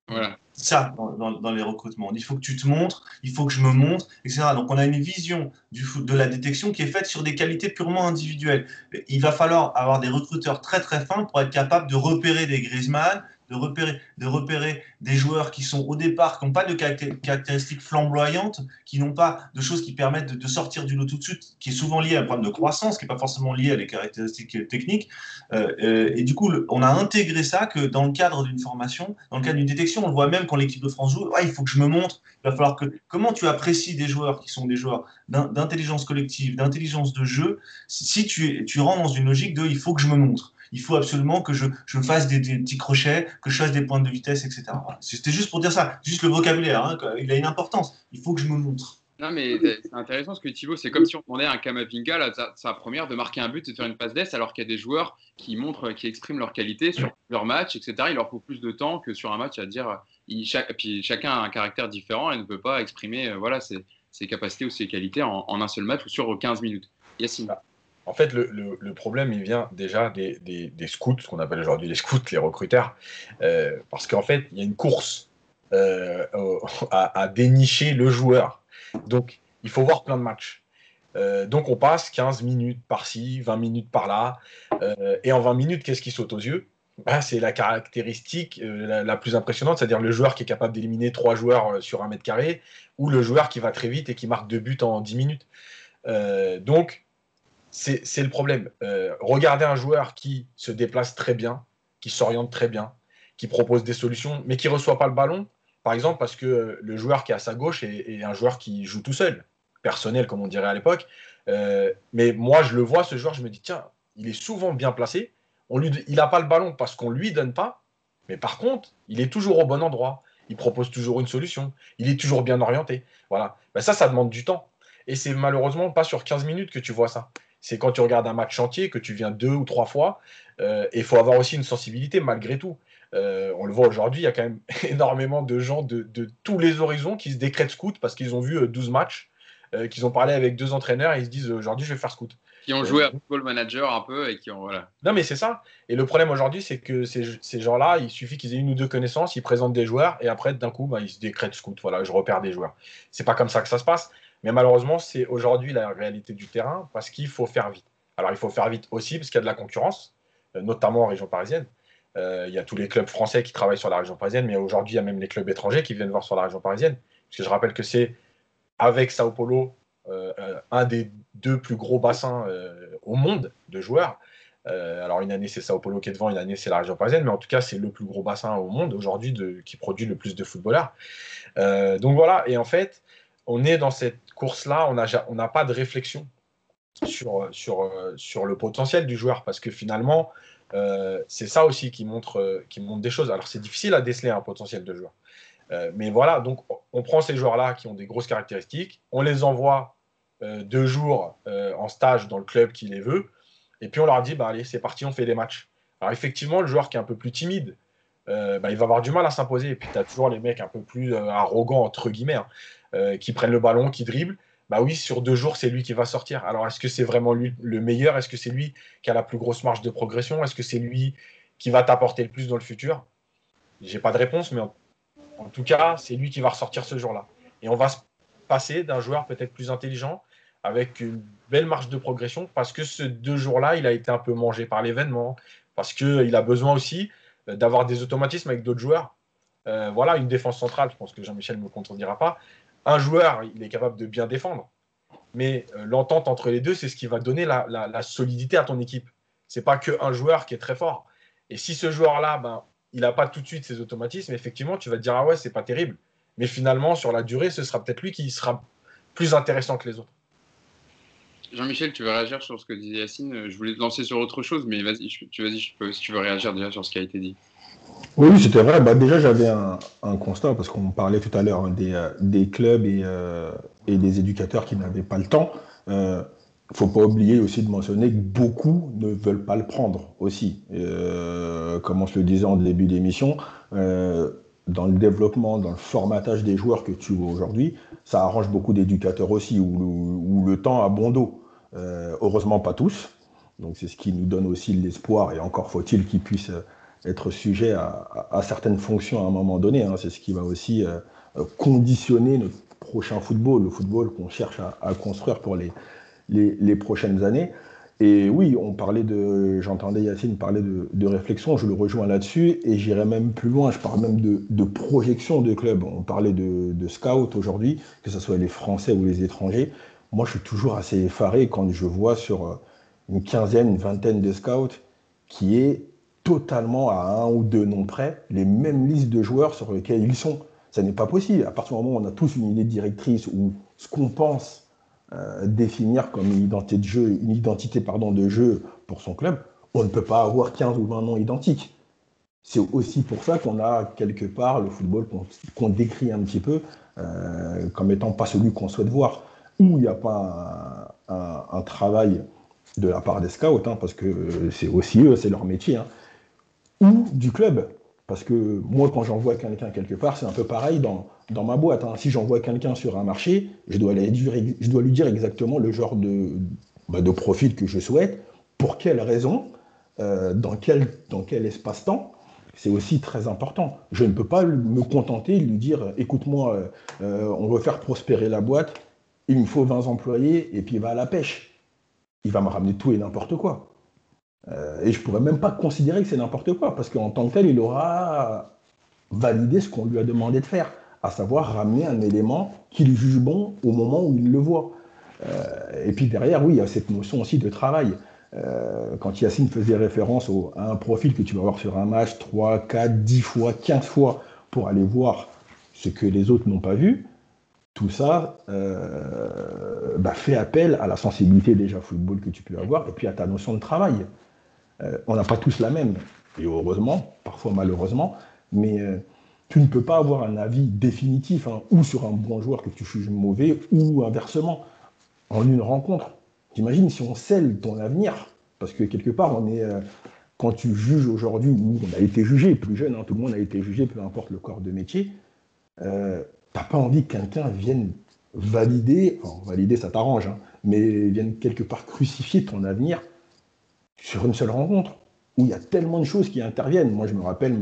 Voilà. Ça, dans, les recrutements. Il faut que tu te montres, il faut que je me montre, etc. Donc, on a une vision du, de la détection qui est faite sur des qualités purement individuelles. Il va falloir avoir des recruteurs très très fins pour être capable de repérer des Griezmann, de repérer, de repérer des joueurs qui sont au départ, qui n'ont pas de caractéristiques flamboyantes, qui n'ont pas de choses qui permettent de, sortir du lot tout de suite, qui est souvent lié à un problème de croissance, qui n'est pas forcément lié à des caractéristiques techniques. Euh, euh, et du coup, on a intégré ça que dans le cadre d'une formation, dans le cadre d'une détection, on le voit même quand l'équipe de France joue, il faut que je me montre, il va falloir que... Comment tu apprécies des joueurs qui sont des joueurs d'intelligence collective, d'intelligence de jeu, si tu, tu rentres dans une logique de il faut que je me montre il faut absolument que je, je fasse des, petits crochets, que je fasse des points de vitesse, etc. C'était juste pour dire ça, juste le vocabulaire, hein, il a une importance. Il faut que je me montre. Non, mais c'est intéressant ce que Thibaut, c'est comme si on demandait à un Kamavinga, sa, première, de marquer un but de faire une passe d'ess, alors qu'il y a des joueurs qui montrent, qui expriment leur qualité sur leur match, etc. Il leur faut plus de temps que sur un match à dire. Il, puis chacun a un caractère différent et ne peut pas exprimer euh, voilà, ses, ses, capacités ou ses qualités en, en, un seul match ou sur 15 minutes. Yacine. En fait, le, problème, il vient déjà des, scouts, ce qu'on appelle aujourd'hui les scouts, les recruteurs, euh, parce qu'en fait, il y a une course euh, [laughs] à, dénicher le joueur. Donc, il faut voir plein de matchs. Euh, donc, on passe 15 minutes par-ci, 20 minutes par-là, et en 20 minutes, qu'est-ce qui saute aux yeux? Bah, C'est la caractéristique la, la, plus impressionnante, c'est-à-dire le joueur qui est capable d'éliminer trois joueurs sur un mètre carré, ou le joueur qui va très vite et qui marque deux buts en 10 minutes. donc, c'est le problème. Euh, regardez un joueur qui se déplace très bien, qui s'oriente très bien, qui propose des solutions, mais qui ne reçoit pas le ballon, par exemple, parce que le joueur qui est à sa gauche est, un joueur qui joue tout seul, personnel, comme on dirait à l'époque. Euh, mais moi, je le vois, ce joueur, je me dis, tiens, il est souvent bien placé. Il n'a pas le ballon parce qu'on ne lui donne pas, mais par contre, il est toujours au bon endroit. Il propose toujours une solution. Il est toujours bien orienté. Voilà. Ben ça, ça demande du temps. Et c'est malheureusement pas sur 15 minutes que tu vois ça c'est quand tu regardes un match chantier que tu viens deux ou trois fois. Euh, et il faut avoir aussi une sensibilité malgré tout. on le voit aujourd'hui, il y a quand même [laughs] énormément de gens de, tous les horizons qui se décrètent scout parce qu'ils ont vu 12 matchs, qu'ils ont parlé avec deux entraîneurs et ils se disent aujourd'hui je vais faire scout. Qui ont joué à Football Manager un peu et qui ont. Voilà. Non, mais c'est ça. Et le problème aujourd'hui, c'est que ces, ces gens-là, il suffit qu'ils aient une ou deux connaissances, ils présentent des joueurs et après, d'un coup, bah, ils se décrètent scout. Voilà, je repère des joueurs. C'est pas comme ça que ça se passe. Mais malheureusement, c'est aujourd'hui la réalité du terrain parce qu'il faut faire vite. Alors, il faut faire vite aussi parce qu'il y a de la concurrence, euh, notamment en région parisienne. Euh, il y a tous les clubs français qui travaillent sur la région parisienne, mais aujourd'hui, il y a même les clubs étrangers qui viennent voir sur la région parisienne. Parce que je rappelle que c'est avec Sao Paulo euh, un des deux plus gros bassins au monde de joueurs. Alors une année c'est Sao Paulo qui est devant, une année c'est la région parisienne, mais en tout cas c'est le plus gros bassin au monde aujourd'hui qui produit le plus de footballeurs. donc voilà, et en fait on est dans cette course-là, on n'a pas de réflexion sur, sur, sur le potentiel du joueur, parce que finalement c'est ça aussi qui montre, qui montre des choses. Alors c'est difficile à déceler un potentiel de joueur. mais voilà, donc on prend ces joueurs-là qui ont des grosses caractéristiques, on les envoie euh, deux jours euh, en stage dans le club qui les veut. Et puis on leur dit, bah, allez, c'est parti, on fait des matchs. Alors effectivement, le joueur qui est un peu plus timide, euh, bah, il va avoir du mal à s'imposer. Et puis tu as toujours les mecs un peu plus arrogants, entre guillemets, hein, qui prennent le ballon, qui dribblent. Bah oui, sur deux jours, c'est lui qui va sortir. Alors est-ce que c'est vraiment lui le meilleur? Est-ce que c'est lui qui a la plus grosse marge de progression? Est-ce que c'est lui qui va t'apporter le plus dans le futur? J'ai pas de réponse, mais en, tout cas, c'est lui qui va ressortir ce jour-là. Et on va se passer d'un joueur peut-être plus intelligent avec une belle marge de progression parce que ce deux jours-là, il a été un peu mangé par l'événement, parce qu'il a besoin aussi euh, d'avoir des automatismes avec d'autres joueurs. Euh, voilà, une défense centrale, je pense que Jean-Michel ne me contredira pas. Un joueur, il est capable de bien défendre, mais euh, l'entente entre les deux, c'est ce qui va donner la, solidité à ton équipe. C'est pas qu'un joueur qui est très fort. Et si ce joueur-là, ben, il n'a pas tout de suite ses automatismes, effectivement, tu vas te dire, ah ouais, c'est pas terrible. Mais finalement, sur la durée, ce sera peut-être lui qui sera plus intéressant que les autres. Jean-Michel, tu veux réagir sur ce que disait Yacine? Je voulais te lancer sur autre chose, mais vas-y, tu vas-y, si tu veux réagir déjà sur ce qui a été dit. Oui, c'était vrai. Bah, déjà, j'avais un, constat, parce qu'on parlait tout à l'heure hein, euh, des, clubs euh, et, des éducateurs qui n'avaient pas le temps. Il ne faut pas oublier aussi de mentionner que beaucoup ne veulent pas le prendre aussi. comme on se le disait en début d'émission, dans le développement, dans le formatage des joueurs que tu vois aujourd'hui, ça arrange beaucoup d'éducateurs aussi, où, le temps a bon dos. Euh, heureusement, pas tous. Donc, c'est ce qui nous donne aussi l'espoir, et encore faut-il qu'ils puissent être sujets à, certaines fonctions à un moment donné. Hein. C'est ce qui va aussi euh, conditionner notre prochain football, le football qu'on cherche à, construire pour les, les prochaines années. Et oui, on parlait de, j'entendais Yacine parler de, réflexion, je le rejoins là-dessus, et j'irai même plus loin, je parle même de, projection de club. On parlait de, de scout aujourd'hui, que ce soit les Français ou les étrangers. Moi, je suis toujours assez effaré quand je vois sur euh, une quinzaine, une vingtaine de scouts qui est totalement à un ou deux noms près les mêmes listes de joueurs sur lesquels ils sont. Ça n'est pas possible. À partir du moment où on a tous une idée directrice ou ce qu'on pense euh, définir comme une identité de jeu, une identité pardon, de jeu pour son club, on ne peut pas avoir 15 ou 20 noms identiques. C'est aussi pour ça qu'on a quelque part le football qu'on décrit un petit peu euh, comme étant pas celui qu'on souhaite voir, où il n'y a pas un, travail de la part des scouts, hein, parce que c'est aussi eux, c'est leur métier, hein, ou du club. Parce que moi, quand j'envoie quelqu'un quelque part, c'est un peu pareil dans, dans ma boîte. Hein. Si j'envoie quelqu'un sur un marché, je dois, lui dire exactement le genre de, bah, de, profil que je souhaite, pour quelle raison, euh, dans quel, dans quel espace-temps. C'est aussi très important. Je ne peux pas me contenter de lui dire écoute-moi, euh, euh, on veut faire prospérer la boîte, il me faut 20 employés, et puis il va à la pêche. Il va me ramener tout et n'importe quoi. Et je ne pourrais même pas considérer que c'est n'importe quoi, parce qu'en tant que tel, il aura validé ce qu'on lui a demandé de faire à savoir ramener un élément qu'il juge bon au moment où il le voit. Euh, et puis derrière, oui, il y a cette notion aussi de travail. Euh, quand Yacine faisait référence à un profil que tu vas voir sur un match 3, 4, 10 fois, 15 fois pour aller voir ce que les autres n'ont pas vu, tout ça euh, bah, fait appel à la sensibilité déjà football que tu peux avoir et puis à ta notion de travail. On n'a pas tous la même, et heureusement, parfois malheureusement, mais tu ne peux pas avoir un avis définitif, hein, ou sur un bon joueur que tu juges mauvais, ou inversement, en une rencontre. T'imagines si on scelle ton avenir, parce que quelque part, on est, euh, quand tu juges aujourd'hui, ou on a été jugé plus jeune, hein, tout le monde a été jugé, peu importe le corps de métier, euh, t'as pas envie que quelqu'un vienne valider, valider ça t'arrange, hein, mais vienne quelque part crucifier ton avenir sur une seule rencontre, où il y a tellement de choses qui interviennent. Moi je me rappelle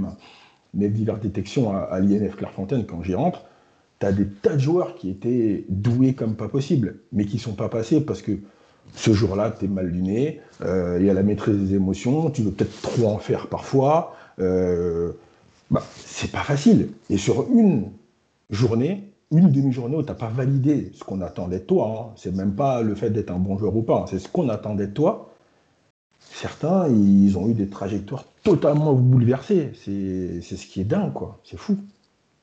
mes diverses détections à, l'INF Clairefontaine quand j'y rentre, tu as des tas de joueurs qui étaient doués comme pas possible, mais qui sont pas passés parce que ce jour-là, tu es mal luné, euh, il y a la maîtrise des émotions, tu veux peut-être trop en faire parfois. Euh, bah, c'est pas facile. Et sur une journée, une demi-journée où tu n'as pas validé ce qu'on attendait de toi, hein, c'est même pas le fait d'être un bon joueur ou pas, hein, c'est ce qu'on attendait de toi. Certains, ils ont eu des trajectoires totalement bouleversées. C'est ce qui est dingue, quoi. C'est fou.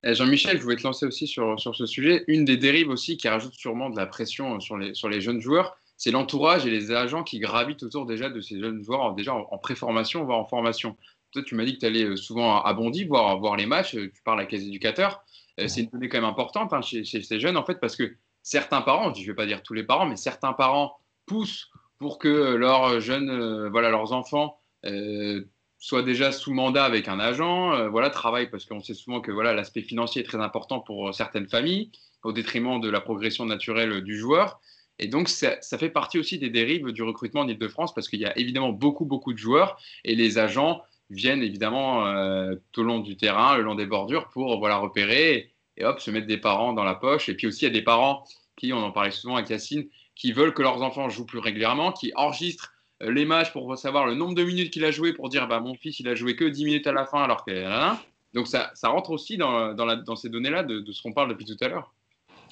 Eh, Jean-Michel, je voulais te lancer aussi sur, sur ce sujet. Une des dérives aussi qui rajoute sûrement de la pression sur les, sur les jeunes joueurs, c'est l'entourage et les agents qui gravitent autour déjà de ces jeunes joueurs, déjà en, préformation, voire en formation. Toi, tu m'as dit que tu allais euh, souvent à Bondy voir, voir les matchs, euh, tu parles à les éducateurs. Euh, c'est une donnée quand même importante hein, chez, ces jeunes, en fait, parce que certains parents, je ne vais pas dire tous les parents, mais certains parents poussent pour que leurs jeunes, voilà, leurs enfants soient déjà sous mandat avec un agent, voilà, travaillent parce qu'on sait souvent que voilà, l'aspect financier est très important pour certaines familles, au détriment de la progression naturelle du joueur. Et donc, ça, fait partie aussi des dérives du recrutement en Ile-de-France parce qu'il y a évidemment beaucoup, beaucoup de joueurs et les agents viennent évidemment euh, tout au long du terrain, le long des bordures pour voilà, repérer et, hop, se mettre des parents dans la poche. Et puis aussi, il y a des parents qui, on en parlait souvent avec Yacine, qui veulent que leurs enfants jouent plus régulièrement, qui enregistrent euh, les matchs pour savoir le nombre de minutes qu'il a joué pour dire bah, mon fils, il a joué que 10 minutes à la fin alors que. Donc, ça, ça rentre aussi dans, dans, ces données-là de, de ce qu'on parle depuis tout à l'heure.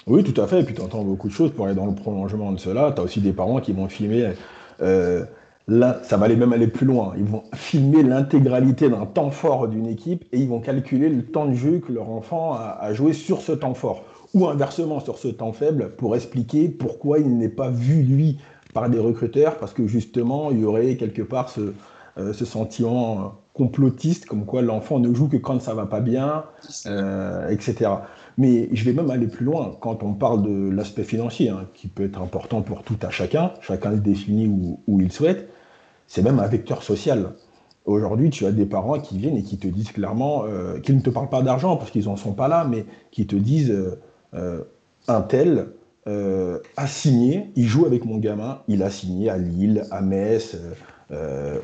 Oui, tout à fait. Et puis tu entends beaucoup de choses pour aller dans le prolongement de cela. Tu as aussi des parents qui vont filmer. Euh, là, ça va aller même aller plus loin. Ils vont filmer l'intégralité d'un temps fort d'une équipe et ils vont calculer le temps de jeu que leur enfant a, joué sur ce temps fort. Ou inversement sur ce temps faible pour expliquer pourquoi il n'est pas vu, lui, par des recruteurs, parce que justement, il y aurait quelque part ce, euh, ce sentiment complotiste, comme quoi l'enfant ne joue que quand ça va pas bien, euh, etc. Mais je vais même aller plus loin quand on parle de l'aspect financier, hein, qui peut être important pour tout à chacun, chacun le définit où, où il souhaite, c'est même un vecteur social. Aujourd'hui, tu as des parents qui viennent et qui te disent clairement, euh, qu'ils ne te parlent pas d'argent parce qu'ils n'en sont pas là, mais qui te disent, euh, euh, un tel a signé, il joue avec mon gamin, il a signé à Lille, à Metz,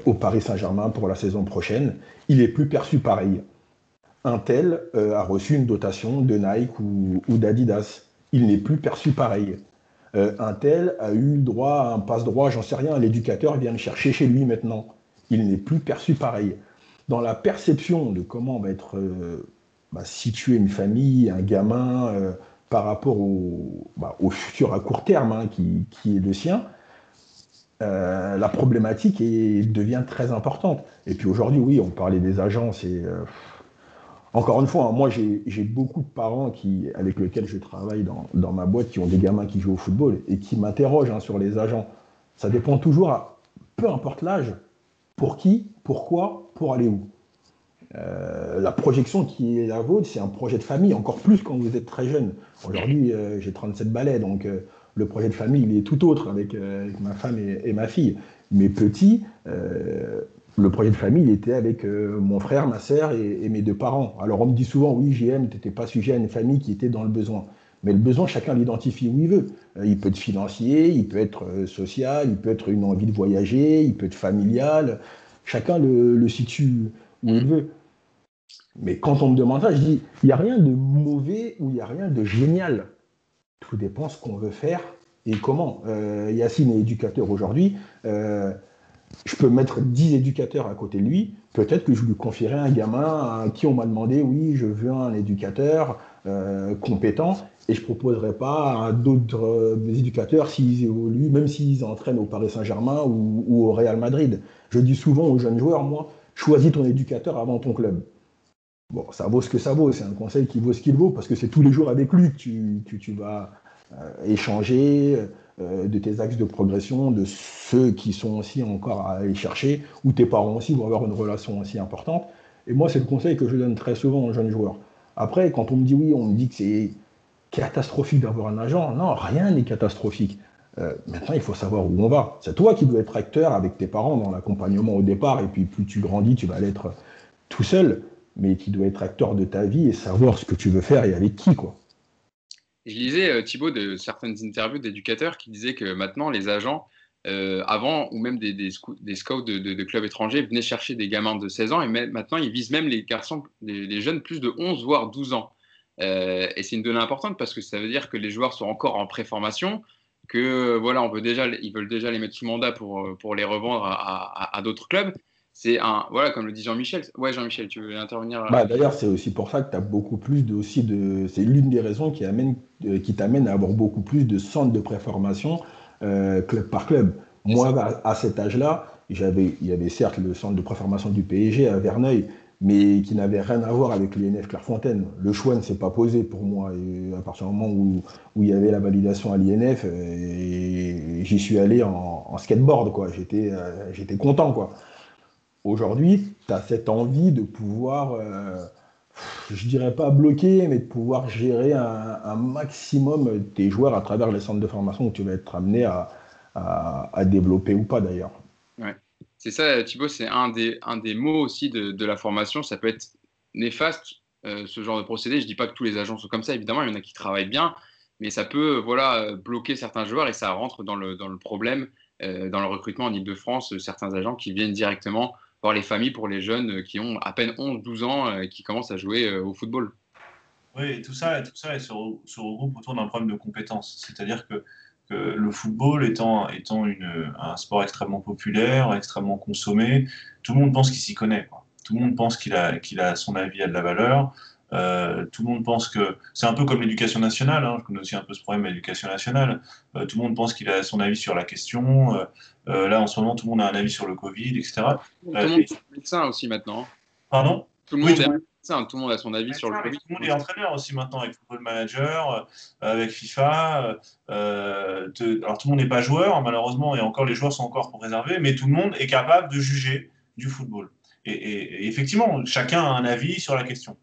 au Paris Saint-Germain pour la saison prochaine, il est plus perçu pareil un tel euh, a reçu une dotation de Nike ou, d'Adidas. Il n'est plus perçu pareil. Euh, un tel a eu droit à un passe-droit, j'en sais rien, l'éducateur vient le chercher chez lui maintenant. Il n'est plus perçu pareil. Dans la perception de comment va être euh, bah, située une famille, un gamin, par rapport au, bah, au, futur à court terme hein, qui, est le sien, la problématique devient très importante. Et puis aujourd'hui, oui, on parlait des agences et encore une fois, hein, moi j'ai beaucoup de parents avec lesquels je travaille dans, ma boîte qui ont des gamins qui jouent au football et qui m'interrogent hein, sur les agents. Ça dépend toujours, peu importe l'âge, pour qui, pourquoi, pour aller où. Euh, la projection qui est la vôtre, c'est un projet de famille, encore plus quand vous êtes très jeune. Aujourd'hui, euh, j'ai 37 balais, donc euh, le projet de famille, il est tout autre avec, ma femme et, ma fille. Mais petit, le projet de famille, il était avec euh, mon frère, ma sœur et, mes deux parents. Alors on me dit souvent, oui, JM, tu n'étais pas sujet à une famille qui était dans le besoin. Mais le besoin, chacun l'identifie où il veut. Euh, il peut être financier, il peut être euh, social, il peut être une envie de voyager, il peut être familial. Chacun le, situe où il veut. Mais quand on me demande ça, je dis, il n'y a rien de mauvais ou il n'y a rien de génial. Tout dépend ce qu'on veut faire et comment. Yacine est éducateur aujourd'hui je peux mettre 10 éducateurs à côté de lui, peut-être que je lui confierai un gamin à qui on m'a demandé, oui, je veux un éducateur euh, compétent, et je ne proposerai pas à d'autres euh, éducateurs s'ils évoluent, même s'ils entraînent au Paris Saint-Germain ou, au Real Madrid. Je dis souvent aux jeunes joueurs, moi, choisis ton éducateur avant ton club. Bon, ça vaut ce que ça vaut, c'est un conseil qui vaut ce qu'il vaut, parce que c'est tous les jours avec lui que tu, tu, vas euh, échanger, euh, de tes axes de progression, de ceux qui sont aussi encore à aller chercher, ou tes parents aussi vont avoir une relation aussi importante. Et moi, c'est le conseil que je donne très souvent aux jeunes joueurs. Après, quand on me dit oui, on me dit que c'est catastrophique d'avoir un agent. Non, rien n'est catastrophique. Euh, maintenant, il faut savoir où on va. C'est toi qui dois être acteur avec tes parents dans l'accompagnement au départ, et puis plus tu grandis, tu vas l'être tout seul, mais qui doit être acteur de ta vie et savoir ce que tu veux faire et avec qui, quoi. Je lisais, euh, Thibaut, de certaines interviews d'éducateurs qui disaient que maintenant, les agents, euh, avant, ou même des, des, scouts, de, clubs étrangers, venaient chercher des gamins de 16 ans, et maintenant, ils visent même les garçons, les, jeunes plus de 11, voire 12 ans. Euh, et c'est une donnée importante parce que ça veut dire que les joueurs sont encore en préformation, que voilà, on veut déjà, ils veulent déjà les mettre sous mandat pour, pour les revendre à d'autres clubs c'est un voilà comme le dit Jean-Michel ouais Jean-Michel tu veux intervenir bah, d'ailleurs c'est aussi pour ça que tu as beaucoup plus de aussi de c'est l'une des raisons qui amène euh, qui t'amène à avoir beaucoup plus de centres de préformation euh, club par club moi à, cet âge-là j'avais il y avait certes le centre de préformation du PSG à Verneuil mais qui n'avait rien à voir avec l'INF Clairefontaine. Le choix ne s'est pas posé pour moi. Et à partir du moment où, où il y avait la validation à l'INF, euh, j'y suis allé en, en skateboard. J'étais, j'étais content. Quoi. Aujourd'hui, tu as cette envie de pouvoir, euh, je dirais pas bloquer, mais de pouvoir gérer un, maximum tes joueurs à travers les centres de formation que tu vas être amené à, développer ou pas d'ailleurs. Ouais. C'est ça, Thibaut, c'est un des, un des mots aussi de, la formation. Ça peut être néfaste, euh, ce genre de procédé. Je ne dis pas que tous les agents sont comme ça, évidemment, il y en a qui travaillent bien, mais ça peut voilà, bloquer certains joueurs et ça rentre dans le, dans le problème, euh, dans le recrutement en Ile-de-France, certains agents qui viennent directement voir les familles pour les jeunes qui ont à peine 11-12 ans et euh, qui commencent à jouer euh, au football. Oui, tout ça, tout ça se, regroupe autour d'un problème de compétence. C'est-à-dire que, le football étant, étant une, un sport extrêmement populaire, extrêmement consommé, tout le monde pense qu'il s'y connaît. Tout le monde pense qu'il a, qu'il a son avis a de la valeur. Euh, tout le monde pense que c'est un peu comme l'éducation nationale. Hein, je connais aussi un peu ce problème de l'éducation nationale. Euh, tout le monde pense qu'il a son avis sur la question. Euh, là, en ce moment, tout le monde a un avis sur le Covid, etc. Tout le monde est médecin aussi maintenant. Pardon? Tout le monde est médecin. Tout le monde a son avis sur le Covid. Tout le monde est entraîneur aussi maintenant avec Football Manager, avec FIFA. alors tout le monde n'est pas joueur malheureusement et encore les joueurs sont encore pour réserver, mais tout le monde est capable de juger du football. et effectivement, chacun a un avis sur la question.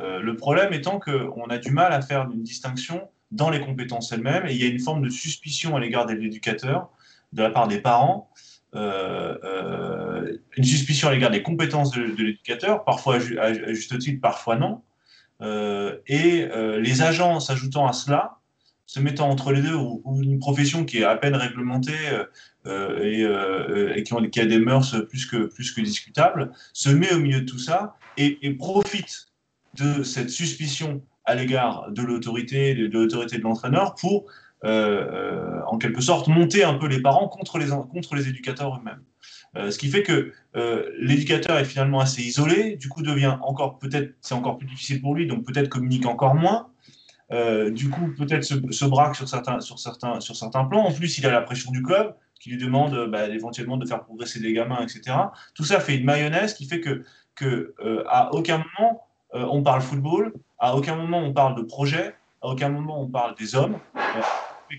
Euh, le problème étant qu'on a du mal à faire une distinction dans les compétences elles-mêmes et il y a une forme de suspicion à l'égard de l'éducateur de la part des parents, euh, euh, une suspicion à l'égard des compétences de, l'éducateur, parfois à, juste titre, parfois non. et les agents s'ajoutant à cela, se mettant entre les deux, ou, une profession qui est à peine réglementée et, qui, a des mœurs plus que, plus que discutables, se met au milieu de tout ça et profite de cette suspicion à l'égard de l'autorité, de, l'autorité de l'entraîneur pour, euh, euh, en quelque sorte, monter un peu les parents contre les, contre les éducateurs eux-mêmes. Euh, ce qui fait que l'éducateur est finalement assez isolé, du coup devient encore peut-être c'est encore plus difficile pour lui, donc peut-être communique encore moins. du coup, peut-être se, braque sur certains, sur, certains, sur certains plans. En plus, il a la pression du club qui lui demande bah, éventuellement de faire progresser des gamins, etc. Tout ça fait une mayonnaise qui fait que, que à aucun moment on parle football, à aucun moment on parle de projet, à aucun moment on parle des hommes,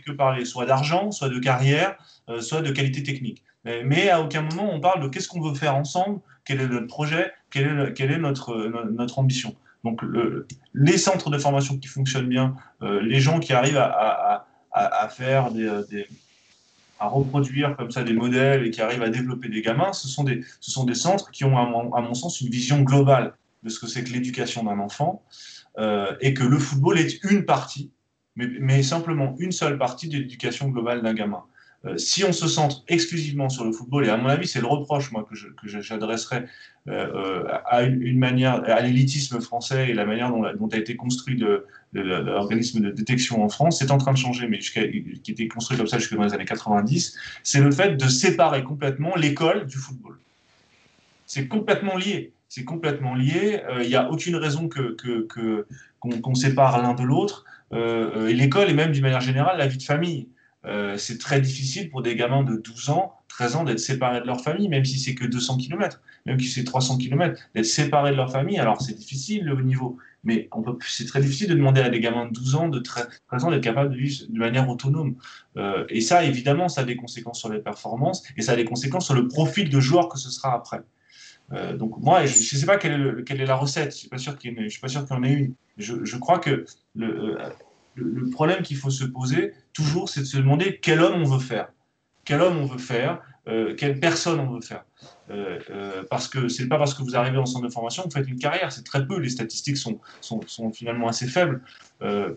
que parler soit d'argent, soit de carrière, euh, soit de qualité technique. Mais, à aucun moment on parle de qu'est-ce qu'on veut faire ensemble, quel est notre projet, quelle est, notre, notre ambition. Donc les centres de formation qui fonctionnent bien, les gens qui arrivent à, faire des, à reproduire comme ça des modèles et qui arrivent à développer des gamins, ce sont des, centres qui ont, à mon sens, une vision globale de ce que c'est que l'éducation d'un enfant, euh, et que le football est une partie, mais, simplement une seule partie de l'éducation globale d'un gamin. Euh, si on se centre exclusivement sur le football, et à mon avis c'est le reproche que j'adresserai euh, à une, manière, à l'élitisme français et la manière dont, a été construit l'organisme de détection en France, c'est en train de changer, mais qui était construit comme ça jusque dans les années 90, c'est le fait de séparer complètement l'école du football. C'est complètement lié c'est complètement lié. Euh, il n'y a aucune raison que, qu'on, sépare l'un de l'autre. Euh, euh, et l'école, et même d'une manière générale, la vie de famille. c'est très difficile pour des gamins de 12 ans, 13 ans, d'être séparés de leur famille, même si c'est que 200 km, même si c'est 300 km, d'être séparés de leur famille. Alors c'est difficile le haut niveau, mais c'est très difficile de demander à des gamins de 12 ans, de 13 ans d'être capables de vivre de manière autonome. et ça, évidemment, ça a des conséquences sur les performances et ça a des conséquences sur le profil de joueur que ce sera après. Euh, donc moi, je ne sais pas quelle est, la recette, je ne suis pas sûr qu'il y en ait une. Je, crois que le, euh, le, problème qu'il faut se poser toujours, c'est de se demander quel homme on veut faire. Quel homme on veut faire, euh, quelle personne on veut faire. Parce que c'est pas parce que vous arrivez en centre de formation que vous faites une carrière, c'est très peu, les statistiques sont, finalement assez faibles.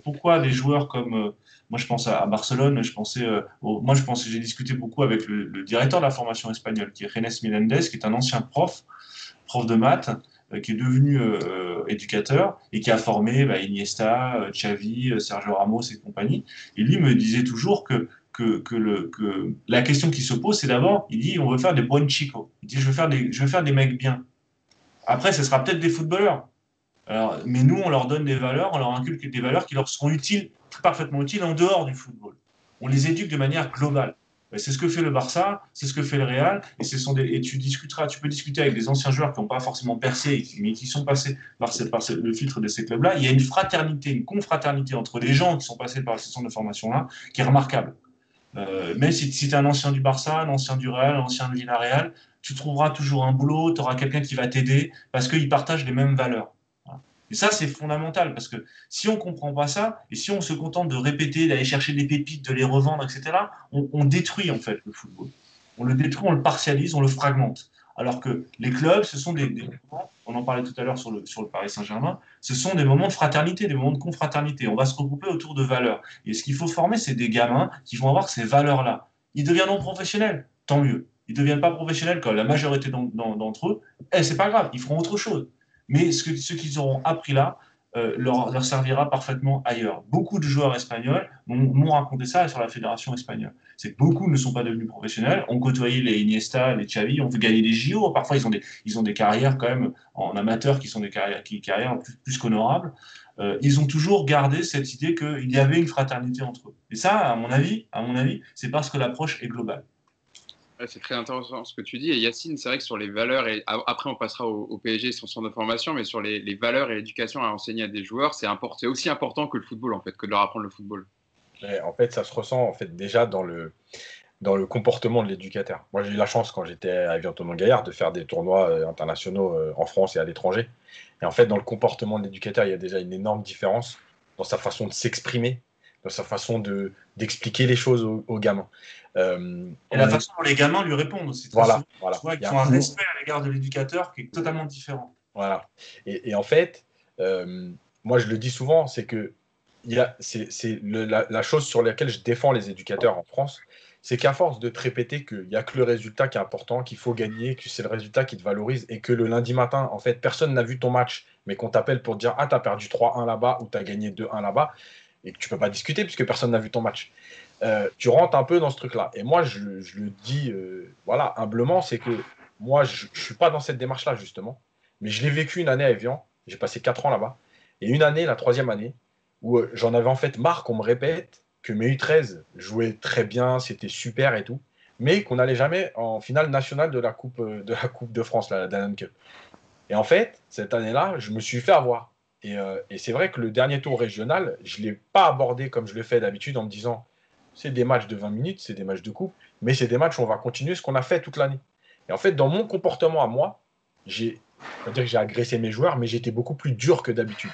pourquoi des joueurs comme, moi je pense à, Barcelone, je pensais, moi je pense, j'ai discuté beaucoup avec le, directeur de la formation espagnole, qui est Renes Menendez, qui est un ancien prof, prof de maths, qui est devenu éducateur et qui a formé bah, Iniesta, Xavi, Sergio Ramos et compagnie. Et lui me disait toujours que que, que la question qui se pose, c'est d'abord, il dit, on veut faire des bons chicos. Il dit, je veux faire des, je veux faire des mecs bien. Après, ce sera peut-être des footballeurs. Alors, mais nous, on leur donne des valeurs, on leur inculque des valeurs qui leur seront utiles, parfaitement utiles en dehors du football. On les éduque de manière globale. C'est ce que fait le Barça, c'est ce que fait le Real, et, ce sont des, et tu peux discuter avec des anciens joueurs qui n'ont pas forcément percé, mais qui sont passés par, le filtre de ces clubs-là. Il y a une fraternité, une confraternité entre les gens qui sont passés par ces centres de formation-là, qui est remarquable. Euh, même si, tu es un ancien du Barça, un ancien du Real, un ancien de Villarreal, tu trouveras toujours un boulot, tu auras quelqu'un qui va t'aider parce qu'ils partagent les mêmes valeurs. Et ça, c'est fondamental parce que si on ne comprend pas ça et si on se contente de répéter, d'aller chercher des pépites, de les revendre, etc., on, détruit en fait le football. On le détruit, on le partialise, on le fragmente. Alors que les clubs, ce sont des, moments, on en parlait tout à l'heure sur le, sur le Paris Saint-Germain, ce sont des moments de fraternité, des moments de confraternité. On va se regrouper autour de valeurs. Et ce qu'il faut former, c'est des gamins qui vont avoir ces valeurs-là. Ils deviendront professionnels, tant mieux. Ils ne deviennent pas professionnels comme la majorité d'entre eux. Eh, c'est pas grave, ils feront autre chose. Mais ce qu'ils auront appris là, euh, leur, servira parfaitement ailleurs. Beaucoup de joueurs espagnols m'ont raconté ça sur la fédération espagnole. C'est que beaucoup ne sont pas devenus professionnels, ont côtoyé les Iniesta, les Xavi, ont fait gagner des JO. Parfois, ils ont des, ils ont des carrières quand même en amateur qui sont des carrières, qui, carrières plus, qu'honorables. Euh, ils ont toujours gardé cette idée qu'il y avait une fraternité entre eux. Et ça, à mon avis, à mon avis, c'est parce que l'approche est globale c'est très intéressant ce que tu dis. Et Yacine, c'est vrai que sur les valeurs, et après on passera au, PSG sur son information, mais sur les, valeurs et l'éducation à enseigner à des joueurs, c'est aussi important que le football, en fait, que de leur apprendre le football. en fait, ça se ressent en fait, déjà dans le, dans le comportement de l'éducateur. Moi, j'ai eu la chance, quand j'étais à Avion Gaillard, de faire des tournois euh, internationaux euh, en France et à l'étranger. Et en fait, dans le comportement de l'éducateur, il y a déjà une énorme différence dans sa façon de s'exprimer, dans sa façon d'expliquer les choses aux gamins. Euh, et la façon dont les gamins lui répondent aussi. Voilà, voilà. ils ont un respect à l'égard de l'éducateur qui est totalement différent. Voilà. Et, en fait, euh, moi je le dis souvent, c'est que c'est la, la, chose sur laquelle je défends les éducateurs en France, c'est qu'à force de te répéter qu'il n'y a que le résultat qui est important, qu'il faut gagner, que c'est le résultat qui te valorise, et que le lundi matin, en fait, personne n'a vu ton match, mais qu'on t'appelle pour dire Ah, tu as perdu 3-1 là-bas ou tu as gagné 2-1 là-bas, et que tu peux pas discuter puisque personne n'a vu ton match. Euh, tu rentres un peu dans ce truc-là. Et moi, je, le dis euh, voilà, humblement, c'est que moi, je ne suis pas dans cette démarche-là, justement. Mais je l'ai vécu une année à Evian. J'ai passé quatre ans là-bas. Et une année, la troisième année, où euh, j'en avais en fait marre qu'on me répète que mes U13 jouaient très bien, c'était super et tout, mais qu'on n'allait jamais en finale nationale de la Coupe de, la coupe de France, la Danone Cup. Et en fait, cette année-là, je me suis fait avoir. Et, et c'est vrai que le dernier tour régional, je ne l'ai pas abordé comme je le fais d'habitude en me disant c'est des matchs de 20 minutes, c'est des matchs de coupe, mais c'est des matchs où on va continuer ce qu'on a fait toute l'année. Et en fait, dans mon comportement à moi, j'ai, dire que j'ai agressé mes joueurs, mais j'étais beaucoup plus dur que d'habitude.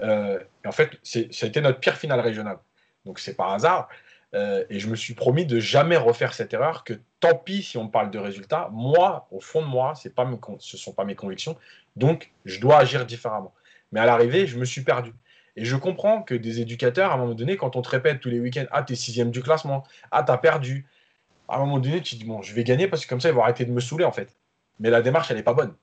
Euh, et en fait, ça a été notre pire finale régionale. Donc c'est par hasard. Euh, et je me suis promis de jamais refaire cette erreur, que tant pis si on parle de résultats, moi, au fond de moi, c'est pas ce ne sont pas mes convictions, donc je dois agir différemment. Mais à l'arrivée, je me suis perdu. Et je comprends que des éducateurs, à un moment donné, quand on te répète tous les week-ends, ah, t'es sixième du classement, ah, t'as perdu, à un moment donné, tu te dis, bon, je vais gagner parce que comme ça, ils vont arrêter de me saouler, en fait. Mais la démarche, elle n'est pas bonne.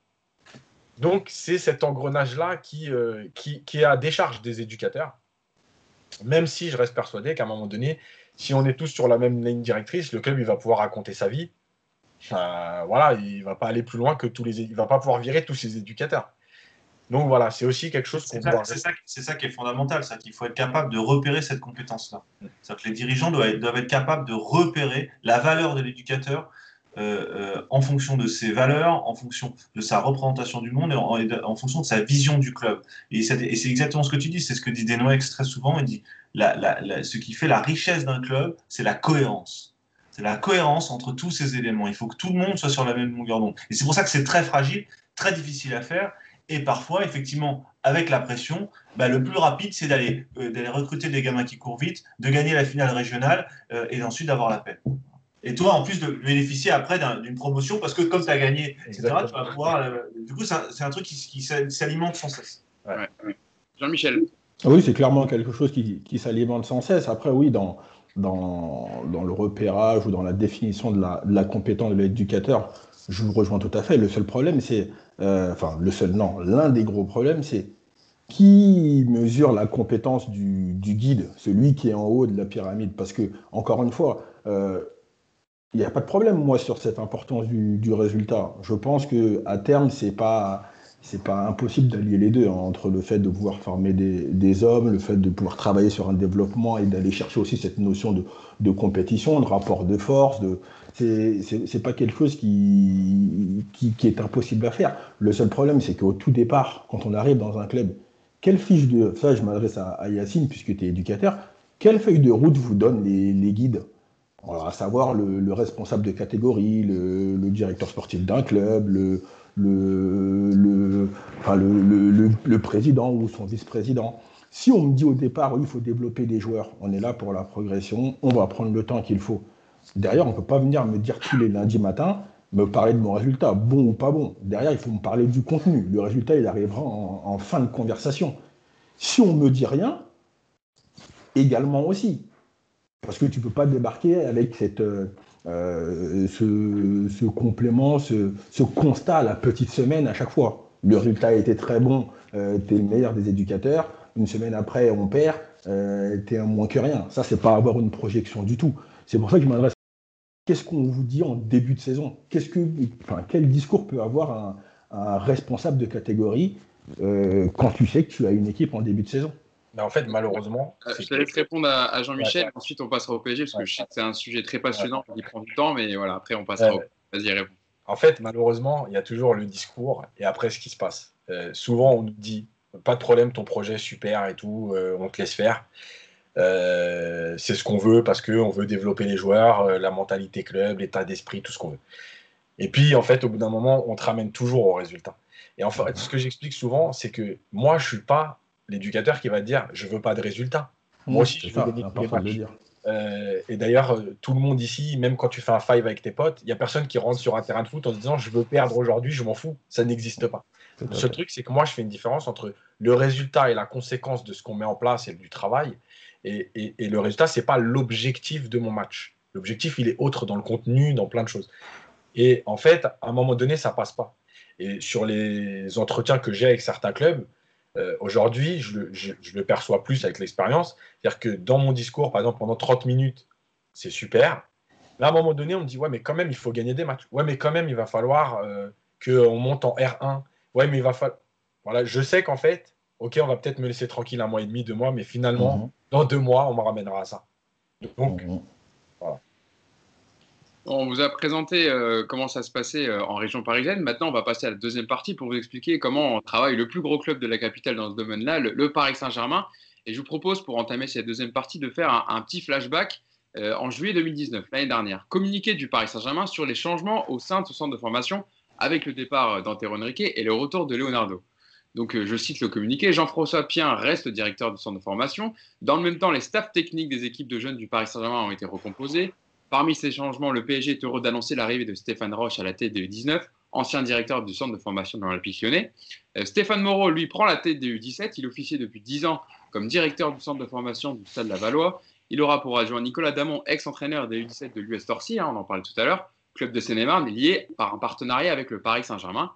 Donc, c'est cet engrenage-là qui, euh, qui, qui, est à décharge des éducateurs. Même si je reste persuadé qu'à un moment donné, si on est tous sur la même ligne directrice, le club, il va pouvoir raconter sa vie. voilà, il va pas aller plus loin que tous les. Il va pas pouvoir virer tous ses éducateurs. Donc voilà, c'est aussi quelque chose qu'on doit. C'est ça, ça, qui est fondamental, c'est qu'il faut être capable de repérer cette compétence-là. C'est-à-dire que les dirigeants doivent être, doivent être, capables de repérer la valeur de l'éducateur euh, euh, en fonction de ses valeurs, en fonction de sa représentation du monde et en, fonction de sa vision du club. Et c'est exactement ce que tu dis, c'est ce que dit Denoix très souvent. Il dit la, ce qui fait la richesse d'un club, c'est la cohérence. C'est la cohérence entre tous ces éléments. Il faut que tout le monde soit sur la même longueur d'onde. Et c'est pour ça que c'est très fragile, très difficile à faire Et parfois, effectivement, avec la pression, bah, le plus rapide, c'est d'aller d'aller recruter des gamins qui courent vite, de gagner la finale régionale et ensuite d'avoir la paix. Et toi, en plus de bénéficier après d'une promotion, parce que comme tu as gagné, etc., tu vas pouvoir. du coup, c'est un, truc qui, qui s'alimente sans cesse. Jean-Michel. Oui, c'est clairement quelque chose qui, qui s'alimente sans cesse. Après, oui, dans, dans, dans, le repérage ou dans la définition de la, de la compétence de l'éducateur, je vous rejoins tout à fait. Le seul problème, c'est. Euh, enfin, le seul, non, l'un des gros problèmes, c'est qui mesure la compétence du, guide, celui qui est en haut de la pyramide? Parce que, encore une fois, euh, il n'y a pas de problème, moi, sur cette importance du, résultat. Je pense qu'à terme, c'est pas pas impossible d'allier les deux, hein, entre le fait de pouvoir former des, des, hommes, le fait de pouvoir travailler sur un développement et d'aller chercher aussi cette notion de, de, compétition, de rapport de force. De, c'est pas quelque chose qui, qui, est impossible à faire. Le seul problème, c'est qu'au tout départ, quand on arrive dans un club, quelle fiche de. Ça, je m'adresse à, Yacine, puisque tu es éducateur. Quelle feuille de route vous donnent les, les guides? À savoir le, le, responsable de catégorie, le, directeur sportif d'un club, le, le, enfin le, président ou son vice-président. Si on me dit au départ, il faut développer des joueurs, on est là pour la progression, on va prendre le temps qu'il faut. Derrière, on ne peut pas venir me dire tous les lundis matin, me parler de mon résultat, bon ou pas bon. Derrière, il faut me parler du contenu. Le résultat, il arrivera en, fin de conversation. Si on ne me dit rien, également aussi. Parce que tu ne peux pas débarquer avec euh, euh, ce, complément, ce, constat la petite semaine à chaque fois. Le résultat été très bon, euh, tu es le meilleur des éducateurs. Une semaine après, on perd, tu es un moins que rien. Ça, c'est pas avoir une projection du tout. C'est pour ça que je m'adresse. Qu'est-ce qu'on vous dit en début de saison? Qu'est-ce que, enfin, Quel discours peut avoir un, un responsable de catégorie euh, quand tu sais que tu as une équipe en début de saison? Mais en fait, malheureusement. Euh, je te laisse répondre à, Jean-Michel, ensuite on passera au PSG, parce que je sais que c'est un sujet très passionnant qui prend du temps, mais voilà, après on passera au Vas-y, réponds. En fait, malheureusement, il y a toujours le discours et après ce qui se passe. Euh, souvent, on nous dit pas de problème, ton projet super et tout, euh, on te laisse faire. Euh, c'est ce qu'on veut parce qu'on veut développer les joueurs, euh, la mentalité club, l'état d'esprit, tout ce qu'on veut. Et puis, en fait, au bout d'un moment, on te ramène toujours au résultat. Et en fait, ce que j'explique souvent, c'est que moi, je suis pas l'éducateur qui va dire je veux pas de résultats. Moi mmh, aussi, je veux gagner tous les matchs. Euh, et d'ailleurs, euh, tout le monde ici, même quand tu fais un five avec tes potes, il n'y a personne qui rentre sur un terrain de foot en se disant je veux perdre aujourd'hui, je m'en fous. Ça n'existe pas. Le seul truc, c'est que moi, je fais une différence entre le résultat et la conséquence de ce qu'on met en place et du travail. Et, le résultat, c'est pas l'objectif de mon match. L'objectif, il est autre dans le contenu, dans plein de choses. Et en fait, à un moment donné, ça passe pas. Et sur les entretiens que j'ai avec certains clubs, euh, Aujourd'hui, je, le perçois plus avec l'expérience. C'est-à-dire que dans mon discours, par exemple, pendant 30 minutes, c'est super. Là, à un moment donné, on me dit Ouais, mais quand même, il faut gagner des matchs. Ouais, mais quand même, il va falloir euh, qu'on monte en R1. Ouais, mais il va falloir. Voilà, je sais qu'en fait, OK, on va peut-être me laisser tranquille un mois et demi, deux mois, mais finalement, mmh. dans deux mois, on me ramènera à ça. Donc, mmh. voilà. On vous a présenté euh, comment ça se passait euh, en région parisienne. Maintenant, on va passer à la deuxième partie pour vous expliquer comment on travaille le plus gros club de la capitale dans ce domaine-là, le, le, Paris Saint-Germain. Et je vous propose, pour entamer cette deuxième partie, de faire un, un petit flashback euh, en juillet 2019, l'année dernière. Communiqué du Paris Saint-Germain sur les changements au sein de ce centre de formation avec le départ d'Antero Henrique et le retour de Leonardo. Donc, euh, je cite le communiqué. Jean-François Pien reste directeur du centre de formation. Dans le même temps, les staffs techniques des équipes de jeunes du Paris Saint-Germain ont été recomposés. Parmi ces changements, le PSG est heureux d'annoncer l'arrivée de Stéphane Roche à la tête des U19, ancien directeur du centre de formation de l'Olympique lyonnais. Euh, Stéphane Moreau, lui, prend la tête des U17. Il officiait depuis 10 ans comme directeur du centre de formation du Stade Lavallois. Il aura pour adjoint Nicolas Damon, ex-entraîneur des U17 de l'US Torcy, hein, on en parlait tout à l'heure, club de Seine-et-Marne, lié par un partenariat avec le Paris Saint-Germain.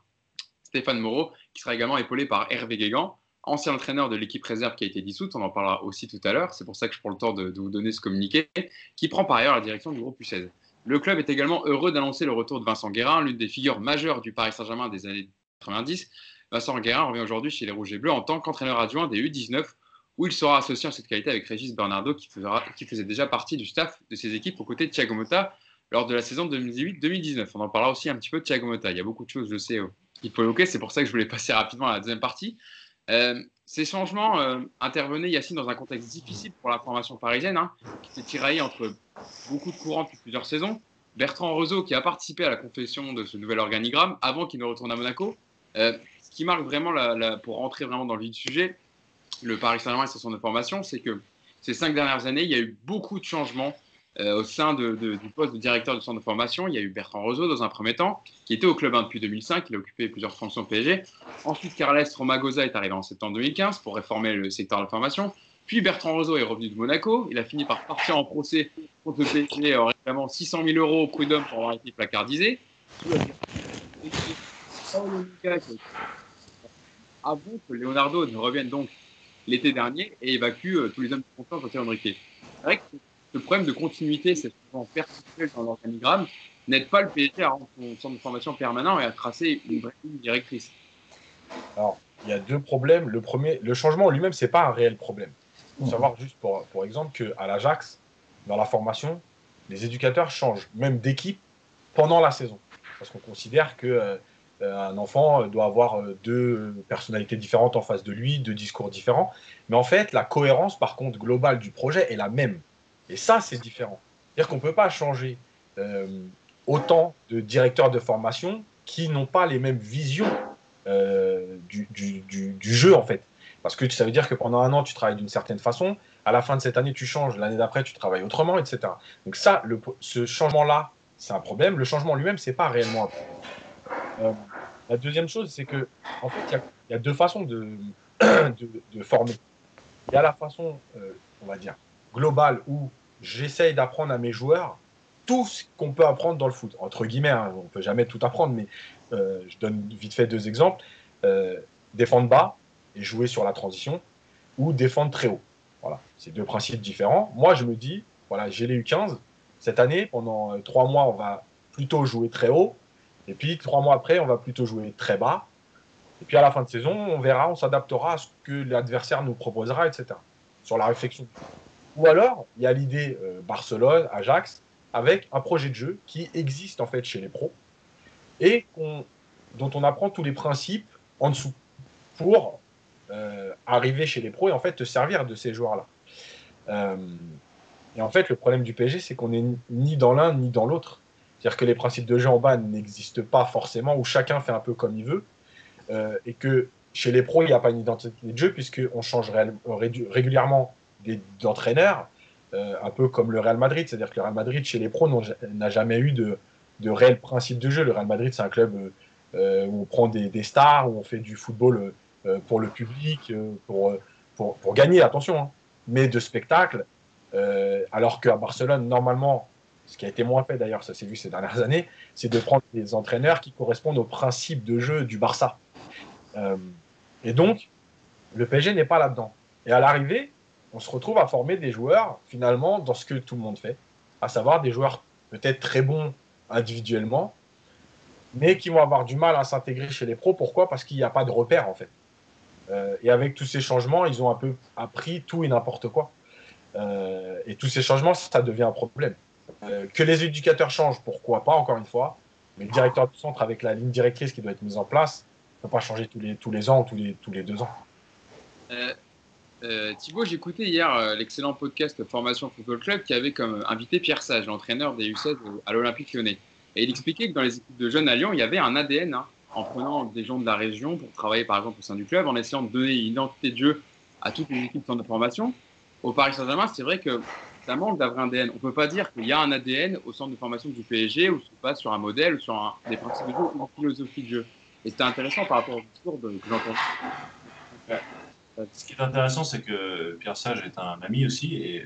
Stéphane Moreau, qui sera également épaulé par Hervé Guégan, ancien entraîneur de l'équipe réserve qui a été dissoute, on en parlera aussi tout à l'heure, c'est pour ça que je prends le temps de, vous donner ce communiqué, qui prend par ailleurs la direction du groupe U16. Le club est également heureux d'annoncer le retour de Vincent Guérin, l'une des figures majeures du Paris Saint-Germain des années 90. Vincent Guérin revient aujourd'hui chez les Rouges et Bleus en tant qu'entraîneur adjoint des U19, où il sera associé en cette qualité avec Régis Bernardo, qui, faisait déjà partie du staff de ses équipes aux côtés de Thiago Motta lors de la saison 2018-2019. On en parlera aussi un petit peu de Thiago Motta. Il y a beaucoup de choses, je sais, faut évoquer. C'est pour ça que je voulais passer rapidement à la deuxième partie. Euh, ces changements euh, intervenaient, Yacine, dans un contexte difficile pour la formation parisienne, hein, qui s'est tiraillé entre beaucoup de courants depuis plusieurs saisons. Bertrand Roseau, qui a participé à la confession de ce nouvel organigramme avant qu'il ne retourne à Monaco, ce qui marque vraiment, pour rentrer vraiment dans le vif du sujet, le Paris Saint-Germain et de formation, c'est que ces cinq dernières années, il y a eu beaucoup de changements au sein de, du poste de directeur du centre de formation. Il y a eu Bertrand Roseau dans un premier temps, qui était au club 1 depuis 2005, il a occupé plusieurs fonctions PSG. Ensuite, Carles Romagosa est arrivé en septembre 2015 pour réformer le secteur de la formation. Puis Bertrand Roseau est revenu de Monaco. Il a fini par partir en procès contre le PSG en réclamant 600 000 euros au prud'homme pour avoir été placardisé. Avant que Leonardo ne revienne donc l'été dernier et évacue euh, tous les hommes de confiance au Henrique. C'est vrai que ce problème de continuité, c'est souvent personnel dans l'organigramme, n'aide pas le PSG à rendre son centre de formation permanent et à tracer une vraie ligne directrice. Alors, il y a deux problèmes. Le premier, le changement en lui-même, c'est pas un réel problème. Il faut savoir juste pour, pour exemple qu'à l'Ajax, dans la formation, les éducateurs changent même d'équipe pendant la saison. Parce qu'on considère que euh, un enfant doit avoir euh, deux personnalités différentes en face de lui, deux discours différents. Mais en fait, la cohérence, par contre, globale du projet est la même. Et ça, c'est différent. C'est-à-dire qu'on ne peut pas changer euh, autant de directeurs de formation qui n'ont pas les mêmes visions du, du, jeu, en fait. Parce que ça veut dire que pendant un an, tu travailles d'une certaine façon, à la fin de cette année, tu changes, l'année d'après, tu travailles autrement, etc. Donc ça, ce changement-là, c'est un problème. Le changement lui-même, c'est pas réellement un problème. Euh, la deuxième chose, c'est que en fait, il y, a deux façons [clears throat] de, former. Il y a la façon, euh, on va dire, globale où j'essaye d'apprendre à mes joueurs tout ce qu'on peut apprendre dans le foot. Entre guillemets, hein, on ne peut jamais tout apprendre, mais euh, je donne vite fait deux exemples. défendre bas, et jouer sur la transition, ou défendre très haut. Voilà, c'est deux principes différents. Moi, je me dis, voilà, j'ai les U15. Cette année, pendant euh, trois mois, on va plutôt jouer très haut. Et puis, trois mois après, on va plutôt jouer très bas. Et puis, à la fin de saison, on verra, on s'adaptera à ce que l'adversaire nous proposera, etc. Sur la réflexion. Ou alors, il y a l'idée euh, Barcelone, Ajax, avec un projet de jeu qui existe en fait chez les pros et dont on apprend tous les principes en dessous pour euh, arriver chez les pros et en fait te servir de ces joueurs-là. Euh, et en fait, le problème du PSG, c'est qu'on n'est ni dans l'un ni dans l'autre. C'est-à-dire que les principes de jeu en bas n'existent pas forcément, où chacun fait un peu comme il veut, et que chez les pros, il n'y a pas une identité de jeu, puisqu'on change régulièrement d'entraîneur, un peu comme le Real Madrid. C'est-à-dire que le Real Madrid, chez les pros, n'a jamais eu de, de réel principe de jeu. Le Real Madrid, c'est un club où on prend des, stars, où on fait du football euh, pour le public, euh, pour, gagner, attention, hein, mais de spectacle. Euh, alors qu'à Barcelone, normalement, ce qui a été moins fait d'ailleurs, ça s'est vu ces dernières années, c'est de prendre des entraîneurs qui correspondent aux principes de jeu du Barça. et donc, le PSG n'est pas là-dedans. Et à l'arrivée, on se retrouve à former des joueurs, finalement, dans ce que tout le monde fait, à savoir des joueurs peut-être très bons individuellement, mais qui vont avoir du mal à s'intégrer chez les pros. Pourquoi? Parce qu'il n'y a pas de repère, en fait. Euh, et avec tous ces changements, ils ont un peu appris tout et n'importe quoi. Euh, et tous ces changements, ça devient un problème. Euh, que les éducateurs changent, pourquoi pas, encore une fois. Mais le directeur du centre, avec la ligne directrice qui doit être mise en place, ne peut pas changer tous les, ans ou tous les deux ans. Thibaut, j'écoutais hier l'excellent podcast Formation Football Club qui avait comme invité Pierre Sage, l'entraîneur des U16 à l'Olympique lyonnais. Et il expliquait que dans les équipes de jeunes à Lyon, il y avait un ADN hein, en prenant des gens de la région pour travailler par exemple au sein du club, en essayant de donner une identité de jeu à toutes les équipes de formation. Au Paris Saint-Germain, c'est vrai que ça manque d'avoir un ADN. On ne peut pas dire qu'il y a un ADN au centre de formation du PSG ou passe sur un modèle ou sur des principes de jeu ou une philosophie de jeu. Et c'était intéressant par rapport au discours que j'entends. Ce qui est intéressant, c'est que Pierre Sage est un ami aussi et, et,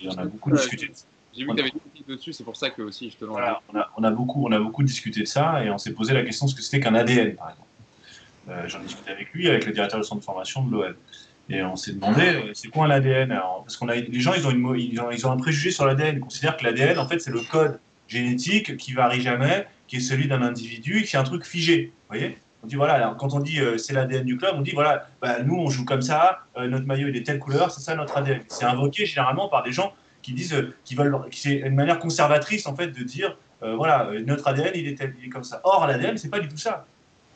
et on a beaucoup discuté. J'ai vu que tu avais dit dessus, c'est pour ça que aussi je te voilà, on, a, on, a, beaucoup, on a beaucoup discuté de ça et on s'est posé la question de ce que c'était qu'un ADN, par exemple. Euh, J'en ai discuté avec lui, avec le directeur du centre de formation de l'OL. Et on s'est demandé, euh, c'est quoi un ADN Parce qu'on a les gens, ils ont, une, ils ont, ils ont un préjugé sur l'ADN. Ils considèrent que l'ADN, en fait, c'est le code génétique qui varie jamais, qui est celui d'un individu, qui est un truc figé. Vous voyez? On dit voilà, quand on dit euh, c'est l'ADN du club, on dit voilà, bah, nous on joue comme ça, euh, notre maillot il est telle couleur, c'est ça notre ADN. C'est invoqué généralement par des gens qui disent, euh, qui veulent, c'est une manière conservatrice en fait de dire, voilà, notre ADN il est, il est comme ça. Or l'ADN c'est pas du tout ça.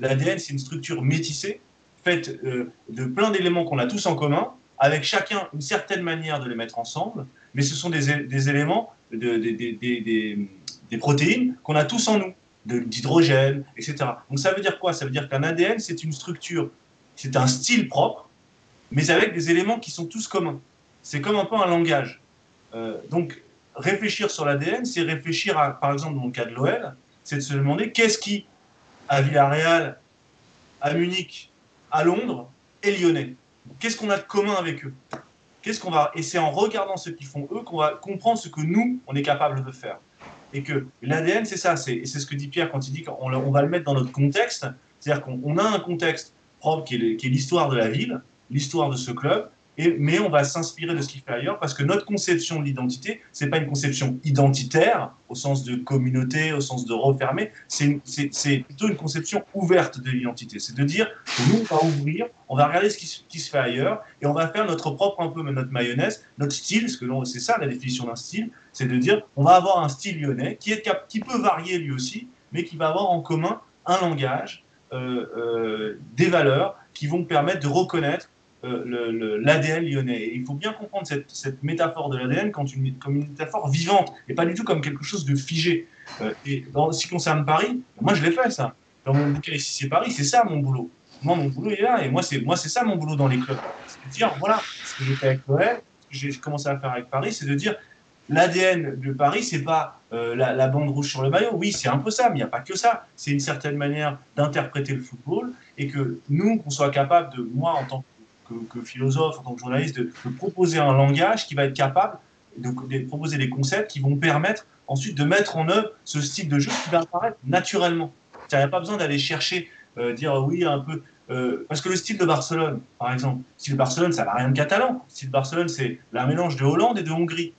L'ADN c'est une structure métissée, faite de plein d'éléments qu'on a tous en commun, avec chacun une certaine manière de les mettre ensemble, mais ce sont des, éléments, de, des, des, des, protéines qu'on a tous en nous. D'hydrogène, etc. Donc ça veut dire quoi? Ça veut dire qu'un ADN, c'est une structure, c'est un style propre, mais avec des éléments qui sont tous communs. C'est comme un peu un langage. Euh, donc réfléchir sur l'ADN, c'est réfléchir à, par exemple dans le cas de l'OL, c'est de se demander qu'est-ce qui, à Villarreal, à Munich, à Londres, est lyonnais. Qu'est-ce qu'on a de commun avec eux? Qu'est-ce qu'on va Et c'est en regardant ce qu'ils font eux qu'on va comprendre ce que nous on est capable de faire. Et que l'ADN c'est ça, c'est ce que dit Pierre quand il dit qu'on on va le mettre dans notre contexte. C'est-à-dire qu'on a un contexte propre qui est l'histoire de la ville, l'histoire de ce club, mais on va s'inspirer de ce qui fait ailleurs parce que notre conception de l'identité, c'est pas une conception identitaire au sens de communauté, au sens de refermer, c'est plutôt une conception ouverte de l'identité. C'est de dire nous, on va ouvrir, on va regarder ce qui, qui, se fait ailleurs et on va faire notre propre un peu, notre mayonnaise, notre style, parce que c'est ça la définition d'un style, c'est de dire on va avoir un style lyonnais qui, est, qui peut varier lui aussi, mais qui va avoir en commun un langage, euh, euh, des valeurs qui vont permettre de reconnaître euh, l'ADN lyonnais. il faut bien comprendre cette, métaphore de l'ADN comme une métaphore vivante et pas du tout comme quelque chose de figé. Euh, et dans ce qui concerne Paris, moi je l'ai fait ça. Dans mon bouquin ici c'est Paris, c'est ça mon boulot. Moi mon boulot est là et moi c'est moi c'est ça mon boulot dans les clubs. C'est de dire voilà ce que j'ai fait avec Noël, ce que j'ai commencé à faire avec Paris, c'est de dire l'ADN de Paris, c'est pas euh, la, la, bande rouge sur le maillot. Oui, c'est un peu ça, mais il n'y a pas que ça. C'est une certaine manière d'interpréter le football et que nous, qu'on soit capable de, moi en tant que que, philosophe, en tant que journaliste, de, proposer un langage qui va être capable de, proposer des concepts qui vont permettre ensuite de mettre en œuvre ce style de jeu qui va apparaître naturellement. Il n'y a pas besoin d'aller chercher, euh, dire oui, un peu. Euh, parce que le style de Barcelone, par exemple, le style Barcelone, ça n'a rien de catalan. Le style Barcelone, c'est un mélange de Hollande et de Hongrie.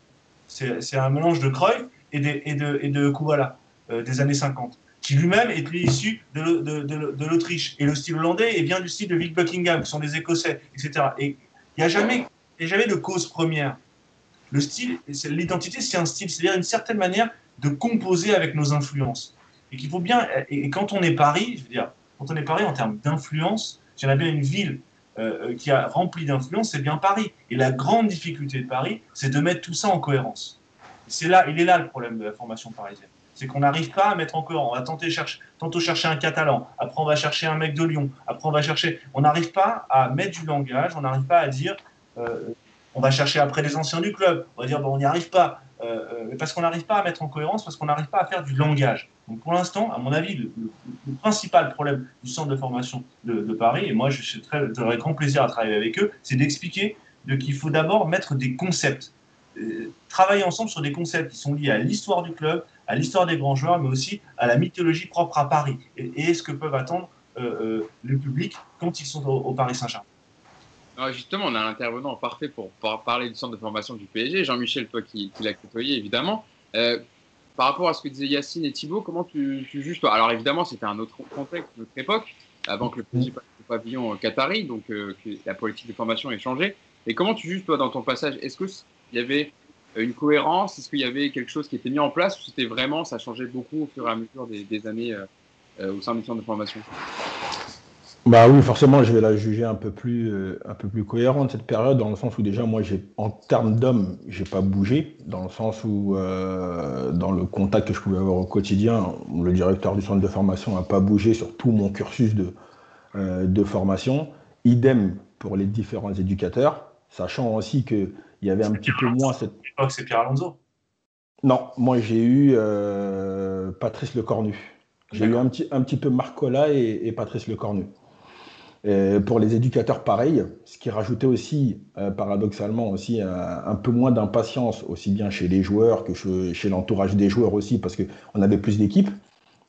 C'est un mélange de Cruyff et de, et de, et de Kubala, euh, des années 50 qui lui-même est issu de, l'Autriche. Et le style hollandais vient du style de Vic Buckingham, qui sont des Écossais, etc. Et il n'y a jamais, de cause première. Le style, l'identité, c'est un style, c'est-à-dire une certaine manière de composer avec nos influences. Et qu'il faut bien, et quand on est Paris, je veux dire, quand on est Paris en termes d'influence, j'aimerais bien une ville euh, qui a rempli d'influence, c'est bien Paris. Et la grande difficulté de Paris, c'est de mettre tout ça en cohérence. C'est là, il est là le problème de la formation parisienne c'est qu'on n'arrive pas à mettre en cohérence. On va tenter chercher, tantôt chercher un catalan, après on va chercher un mec de Lyon, après on va chercher. On n'arrive pas à mettre du langage, on n'arrive pas à dire. Euh, on va chercher après les anciens du club. On va dire bon, on n'y arrive pas, euh, euh, parce qu'on n'arrive pas à mettre en cohérence, parce qu'on n'arrive pas à faire du langage. Donc pour l'instant, à mon avis, le, principal problème du centre de formation de, Paris, et moi j'aurais grand plaisir à travailler avec eux, c'est d'expliquer qu'il faut d'abord mettre des concepts. travailler ensemble sur des concepts qui sont liés à l'histoire du club, à l'histoire des grands joueurs, mais aussi à la mythologie propre à Paris et, ce que peuvent attendre euh, euh, le public quand ils sont au, Paris Saint-Germain. Justement, on a un intervenant parfait pour, parler du centre de formation du PSG, Jean-Michel, toi qui, l'a côtoyé évidemment. Euh, par rapport à ce que disaient Yacine et Thibault, comment tu, juges toi? Alors évidemment, c'était un autre contexte, une autre époque, avant que le PSG passe au pavillon qatari, donc que la politique de formation ait changé. Et comment tu juges toi dans ton passage? Est-ce qu'il y avait une cohérence Est-ce qu'il y avait quelque chose qui était mis en place ou c'était vraiment, ça changeait beaucoup au fur et à mesure des, années euh, euh, au sein du centre de formation? Bah oui, forcément, je vais la juger un peu plus, un peu plus cohérente cette période, dans le sens où déjà, moi, en termes d'hommes, j'ai pas bougé, dans le sens où, dans le contact que je pouvais avoir au quotidien, le directeur du centre de formation n'a pas bougé sur tout mon cursus de, de formation. Idem pour les différents éducateurs, sachant aussi que il y avait un petit peu moins cette. que c'est Pierre Alonso Non, moi j'ai eu euh, Patrice Lecornu. J'ai eu un petit, un petit peu Marc et, et Patrice Lecornu. Et pour les éducateurs, pareil, ce qui rajoutait aussi, euh, paradoxalement, aussi un, peu moins d'impatience, aussi bien chez les joueurs que chez, l'entourage des joueurs aussi, parce qu'on avait plus d'équipes,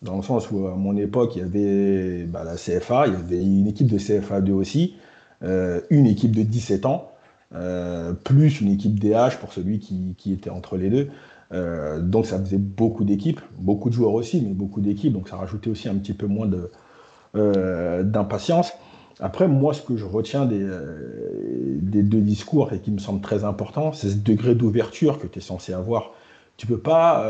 dans le sens où à mon époque, il y avait bah, la CFA, il y avait une équipe de CFA 2 aussi, euh, une équipe de 17 ans, euh, plus une équipe DH pour celui qui, était entre les deux. Euh, donc ça faisait beaucoup d'équipes, beaucoup de joueurs aussi, mais beaucoup d'équipes, donc ça rajoutait aussi un petit peu moins euh, d'impatience. Après, moi, ce que je retiens des, deux discours et qui me semble très important, c'est ce degré d'ouverture que tu es censé avoir tu peux pas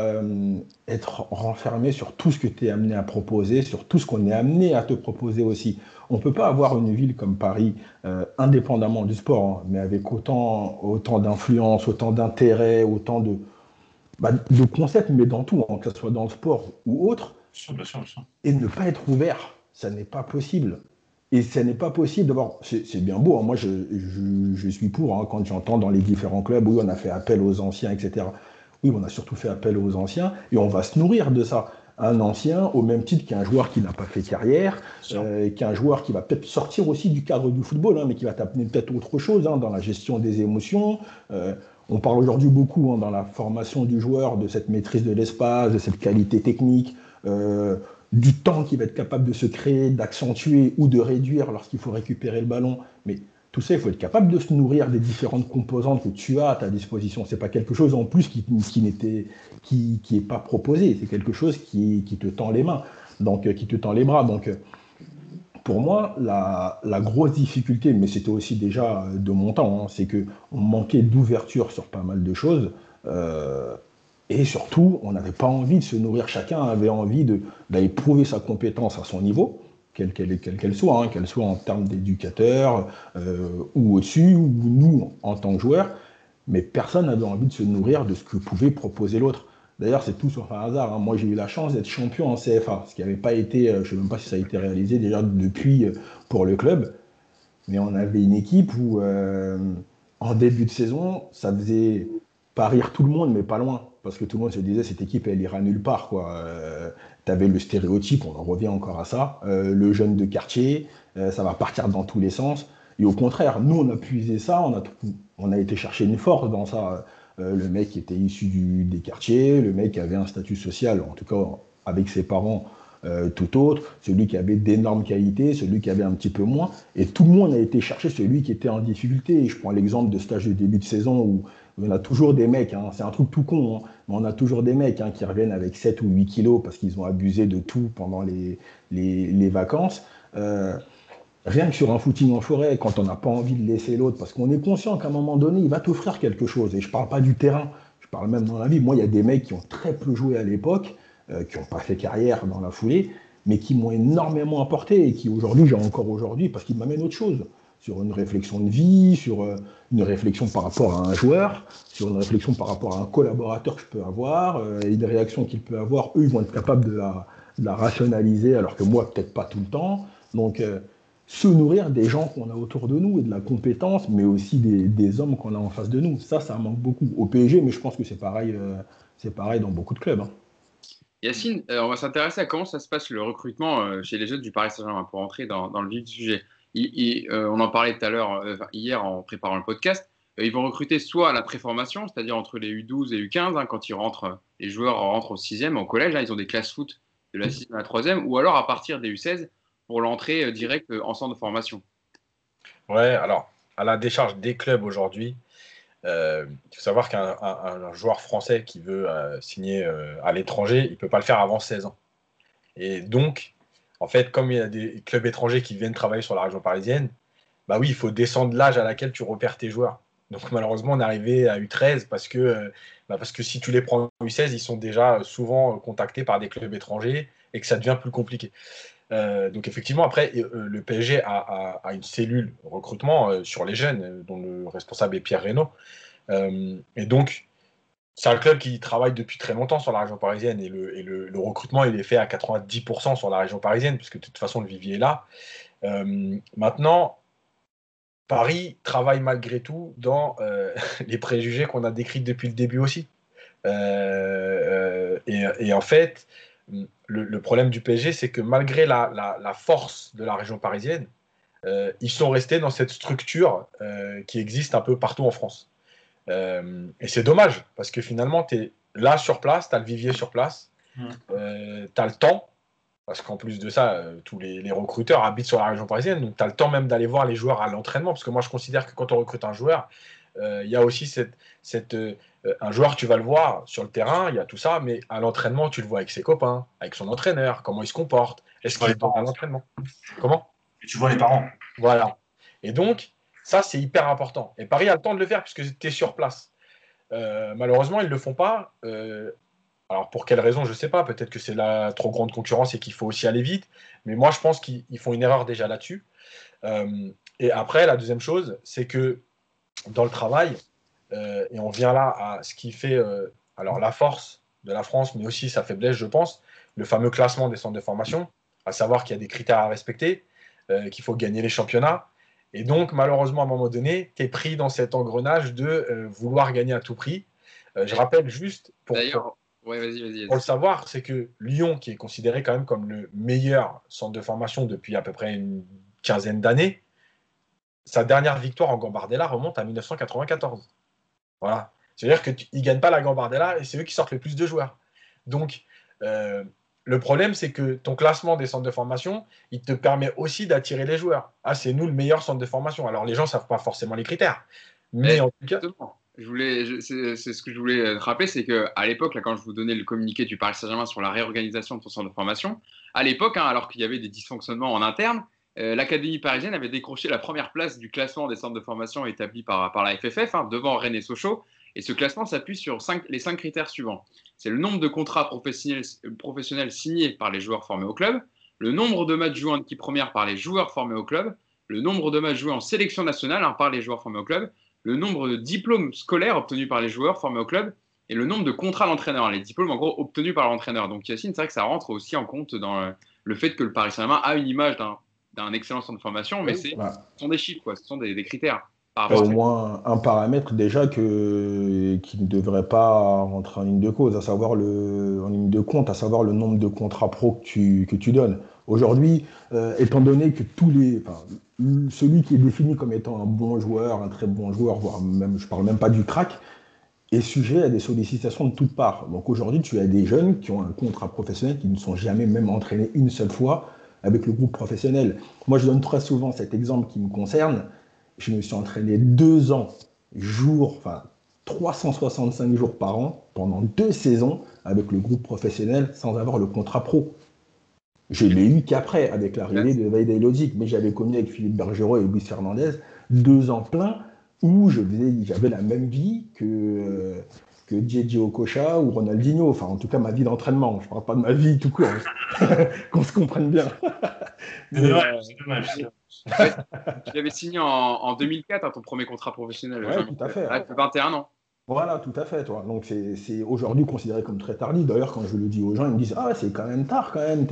être renfermé sur tout ce que tu es amené à proposer, sur tout ce qu'on est amené à te proposer aussi. On ne peut pas avoir une ville comme Paris, euh, indépendamment du sport, hein, mais avec autant, autant d'influence, autant d'intérêt, autant de, bah, de concepts, mais dans tout, hein, que ce soit dans le sport ou autre, Et ne pas être ouvert, ça n'est pas possible. Et ça n'est pas possible. D'abord, c'est bien beau. Hein. Moi, je, je, suis pour hein, quand j'entends dans les différents clubs, oui, on a fait appel aux anciens, etc. Oui, on a surtout fait appel aux anciens et on va se nourrir de ça. Un ancien, au même titre qu'un joueur qui n'a pas fait carrière, euh, qu'un joueur qui va peut-être sortir aussi du cadre du football, hein, mais qui va t'amener peut-être autre chose dans la gestion des émotions. Euh, on parle aujourd'hui beaucoup dans la formation du joueur de cette maîtrise de l'espace, de cette qualité technique. Euh, du temps qu'il va être capable de se créer, d'accentuer ou de réduire lorsqu'il faut récupérer le ballon. Mais tout ça, il faut être capable de se nourrir des différentes composantes que tu as à ta disposition. Ce n'est pas quelque chose en plus qui, qui n'était, qui, qui est pas proposé. C'est quelque chose qui, qui, te tend les mains, donc euh, qui te tend les bras. Donc, euh, pour moi, la, la grosse difficulté, mais c'était aussi déjà de mon temps, hein, c'est que on manquait d'ouverture sur pas mal de choses. Euh, et surtout, on n'avait pas envie de se nourrir. Chacun avait envie d'aller prouver sa compétence à son niveau, quelle qu'elle soit, hein, qu'elle soit en termes d'éducateur euh, ou au-dessus, ou nous en tant que joueurs. Mais personne n'avait envie de se nourrir de ce que pouvait proposer l'autre. D'ailleurs, c'est tout sur un hasard. Hein. Moi, j'ai eu la chance d'être champion en CFA, ce qui n'avait pas été, euh, je ne sais même pas si ça a été réalisé déjà depuis euh, pour le club. Mais on avait une équipe où, en début de saison, ça faisait pas rire tout le monde, mais pas loin parce que tout le monde se disait cette équipe elle ira nulle part quoi. Tu avais le stéréotype, on en revient encore à ça, euh, le jeune de quartier, euh, ça va partir dans tous les sens. Et au contraire, nous on a puisé ça, on a, on a été chercher une force dans ça. le mec qui était issu des quartiers, le mec avait un statut social, en tout cas avec ses parents tout autre, celui qui avait d'énormes qualités, celui qui avait un petit peu moins. Et tout le monde a été chercher celui qui était en difficulté. Je prends l'exemple de stage de début de saison où on a toujours des mecs, hein, c'est un truc tout con, hein, mais on a toujours des mecs hein, qui reviennent avec 7 ou 8 kilos parce qu'ils ont abusé de tout pendant les, les, vacances. Euh, rien que sur un footing en forêt, quand on n'a pas envie de laisser l'autre, parce qu'on est conscient qu'à un moment donné, il va t'offrir quelque chose. Et je ne parle pas du terrain, je parle même dans la vie. Moi, il y a des mecs qui ont très peu joué à l'époque, euh, qui n'ont pas fait carrière dans la foulée, mais qui m'ont énormément apporté et qui aujourd'hui, j'ai encore aujourd'hui, parce qu'ils m'amènent autre chose sur une réflexion de vie, sur euh, une réflexion par rapport à un joueur, sur une réflexion par rapport à un collaborateur que je peux avoir, euh, et une réaction qu'il peut avoir, eux, ils vont être capables de la, rationaliser, alors que moi, peut-être pas tout le temps. Donc, euh, se nourrir des gens qu'on a autour de nous et de la compétence, mais aussi des, hommes qu'on a en face de nous. Ça, ça manque beaucoup au PSG, mais je pense que c'est pareil, pareil dans beaucoup de clubs. Hein. Yacine, on va s'intéresser à comment ça se passe le recrutement chez les jeunes du Paris Saint-Germain pour entrer dans, dans, le vif du sujet. Euh, on en parlait tout à l'heure, euh, hier en préparant le podcast, euh, ils vont recruter soit à la préformation, c'est-à-dire entre les U12 et U15, hein, quand ils rentrent, les joueurs rentrent au 6e, au collège, hein, ils ont des classes foot de la 6e à la 3e, ou alors à partir des U16 pour l'entrée directe en centre de formation. Ouais, alors, à la décharge des clubs aujourd'hui, il faut savoir qu'un joueur français qui veut signer à l'étranger, il ne peut pas le faire avant 16 ans. Et donc, en fait, comme il y a des clubs étrangers qui viennent travailler sur la région parisienne, bah oui, il faut descendre l'âge à laquelle tu repères tes joueurs. Donc malheureusement, on est arrivé à U13 parce que, euh, bah, parce que si tu les prends en U16, ils sont déjà souvent contactés par des clubs étrangers et que ça devient plus compliqué. Euh, donc effectivement, après, euh, le PSG a, une cellule recrutement sur les jeunes, dont le responsable est Pierre Reynaud. et donc, c'est un club qui travaille depuis très longtemps sur la région parisienne et le, recrutement il est fait à 90% sur la région parisienne puisque de toute façon le vivier est là. Euh, maintenant, Paris travaille malgré tout dans euh, [laughs] les préjugés qu'on a décrits depuis le début aussi. Euh, et, en fait, le, problème du PSG, c'est que malgré la, force de la région parisienne, ils sont restés dans cette structure qui existe un peu partout en France. Euh, et c'est dommage, parce que finalement, tu es là sur place, tu as le vivier sur place, mmh. euh, tu as le temps, parce qu'en plus de ça, euh, tous les, recruteurs habitent sur la région parisienne, donc tu as le temps même d'aller voir les joueurs à l'entraînement, parce que moi je considère que quand on recrute un joueur, il y a aussi cette, cette un joueur, tu vas le voir sur le terrain, il y a tout ça, mais à l'entraînement, tu le vois avec ses copains, avec son entraîneur, comment il se comporte, est-ce qu'il est à l'entraînement? Comment? Et tu vois les parents. Voilà. Et donc, ça, c'est hyper important. Et Paris a le temps de le faire puisque tu es sur place. Euh, malheureusement, ils ne le font pas. Euh, alors, pour quelle raison, je ne sais pas. Peut-être que c'est la trop grande concurrence et qu'il faut aussi aller vite. Mais moi, je pense qu'ils font une erreur déjà là-dessus. Euh, et après, la deuxième chose, c'est que dans le travail, et on vient là à ce qui fait alors la force de la France, mais aussi sa faiblesse, je pense, le fameux classement des centres de formation, à savoir qu'il y a des critères à respecter, qu'il faut gagner les championnats. Et donc, malheureusement, à un moment donné, tu es pris dans cet engrenage de euh, vouloir gagner à tout prix. Euh, je rappelle juste, pour, pour, le savoir, c'est que Lyon, qui est considéré quand même comme le meilleur centre de formation depuis à peu près une quinzaine d'années, sa dernière victoire en Gambardella remonte à 1994. Voilà. C'est-à-dire qu'ils ne gagnent pas la Gambardella et c'est eux qui sortent le plus de joueurs. Donc, euh, le problème, c'est que ton classement des centres de formation, il te permet aussi d'attirer les joueurs. Ah, c'est nous le meilleur centre de formation. Alors, les gens ne savent pas forcément les critères. Mais, en tout cas. Je voulais, c'est, ce que je voulais rappeler, c'est qu'à l'époque, là, quand je vous donnais le communiqué du Paris Saint-Germain sur la réorganisation de ton centre de formation, à l'époque, hein, alors qu'il y avait des dysfonctionnements en interne, euh, l'Académie parisienne avait décroché la première place du classement des centres de formation établi par, par la FFF, hein, devant Rennes et Sochaux. Et ce classement s'appuie sur les cinq critères suivants. C'est le nombre de contrats professionnels, professionnels, signés par les joueurs formés au club, le nombre de matchs joués en équipe première par les joueurs formés au club, le nombre de matchs joués en sélection nationale hein, par les joueurs formés au club, le nombre de diplômes scolaires obtenus par les joueurs formés au club et le nombre de contrats d'entraîneur, les diplômes en gros obtenus par l'entraîneur. Donc Yacine, c'est vrai que ça rentre aussi en compte dans le fait que le Paris Saint-Germain a une image d'un excellent centre de formation, mais c'est, ce sont des chiffres, quoi, ce sont des critères au moins un paramètre déjà que, qui ne devrait pas rentrer en ligne de cause, à savoir le, en ligne de compte, à savoir le nombre de contrats pro que tu, que tu donnes. Aujourd'hui, euh, étant donné que tous les, celui qui est défini comme étant un bon joueur, un très bon joueur, voire même, je parle même pas du crack, est sujet à des sollicitations de toutes parts. Donc aujourd'hui, tu as des jeunes qui ont un contrat professionnel qui ne sont jamais même entraînés une seule fois avec le groupe professionnel. Moi, je donne très souvent cet exemple qui me concerne je me suis entraîné deux ans, jour, enfin 365 jours par an, pendant deux saisons, avec le groupe professionnel, sans avoir le contrat pro. Je l'ai eu qu'après, avec l'arrivée de Vaida Logic, mais j'avais connu avec Philippe Bergerot et Luis Fernandez deux ans pleins où j'avais la même vie que, euh, que Diego Okocha ou Ronaldinho. Enfin, en tout cas, ma vie d'entraînement. Je ne parle pas de ma vie tout court. [laughs] Qu'on se comprenne bien. C'est dommage, c'est dommage. [laughs] tu l'avais signé en, 2004, hein, ton premier contrat professionnel. Oui, tout à fait. 21 ans. Voilà, tout à fait. Toi. Donc c'est aujourd'hui considéré comme très tardif. D'ailleurs, quand je le dis aux gens, ils me disent Ah, c'est quand même tard quand même.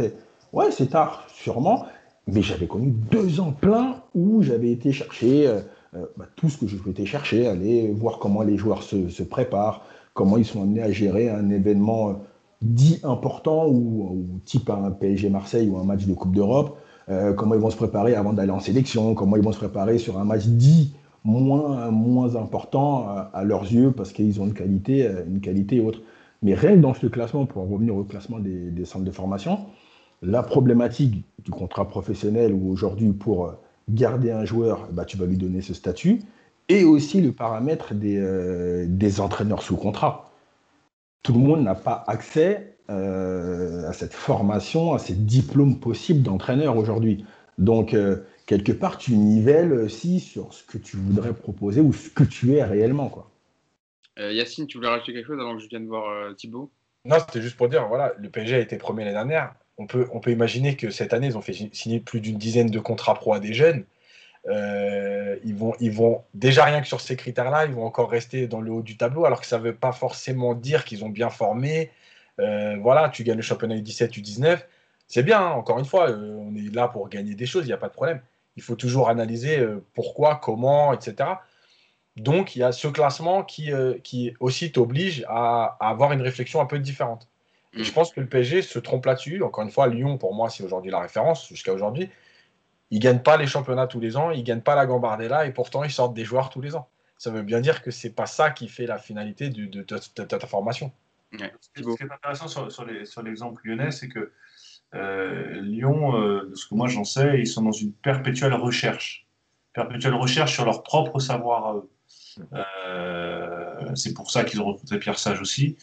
Ouais, c'est tard, sûrement. Mais j'avais connu deux ans pleins où j'avais été chercher euh, euh, bah, tout ce que je souhaitais chercher, aller voir comment les joueurs se, préparent, comment ils sont amenés à gérer un événement euh, dit important ou, ou type un PSG Marseille ou un match de Coupe d'Europe. Euh, comment ils vont se préparer avant d'aller en sélection, comment ils vont se préparer sur un match dit moins, moins important euh, à, leurs yeux parce qu'ils ont une qualité, euh, une qualité autre. Mais rien que dans ce classement, pour revenir au classement des, centres de formation, la problématique du contrat professionnel où aujourd'hui pour garder un joueur, bah, tu vas lui donner ce statut, et aussi le paramètre des, des entraîneurs sous contrat. Tout le monde n'a pas accès à cette formation, à ces diplômes possibles d'entraîneur aujourd'hui. Donc, euh, quelque part, tu nivelles aussi sur ce que tu voudrais proposer ou ce que tu es réellement. Quoi. Euh, Yacine, tu voulais rajouter quelque chose avant que je vienne voir Thibaut? Non, c'était juste pour dire, voilà, le PSG a été premier l'année dernière. On peut, on peut imaginer que cette année, ils ont fait signer plus d'une dizaine de contrats pro à des jeunes. ils, vont, ils vont déjà rien que sur ces critères-là, ils vont encore rester dans le haut du tableau, alors que ça ne veut pas forcément dire qu'ils ont bien formé, euh, voilà, tu gagnes le championnat U17, U19. C'est bien, hein, encore une fois, euh, on est là pour gagner des choses, il n'y a pas de problème. Il faut toujours analyser euh, pourquoi, comment, etc. Donc, il y a ce classement qui, qui aussi t'oblige à, avoir une réflexion un peu différente. Et je mm. pense que le PSG se trompe là-dessus. Encore une fois, Lyon, pour moi, c'est aujourd'hui la référence jusqu'à aujourd'hui. Ils ne gagnent pas les championnats tous les ans, ils ne gagnent pas la Gambardella et pourtant ils sortent des joueurs tous les ans. Ça veut bien dire que ce n'est pas ça qui fait la finalité de ta formation. Ce qui est intéressant sur, l'exemple lyonnais, c'est que euh, Lyon, euh, de ce que moi j'en sais, ils sont dans une perpétuelle recherche. Perpétuelle recherche sur leur propre savoir euh, c'est pour ça qu'ils ont recruté Pierre Sage aussi.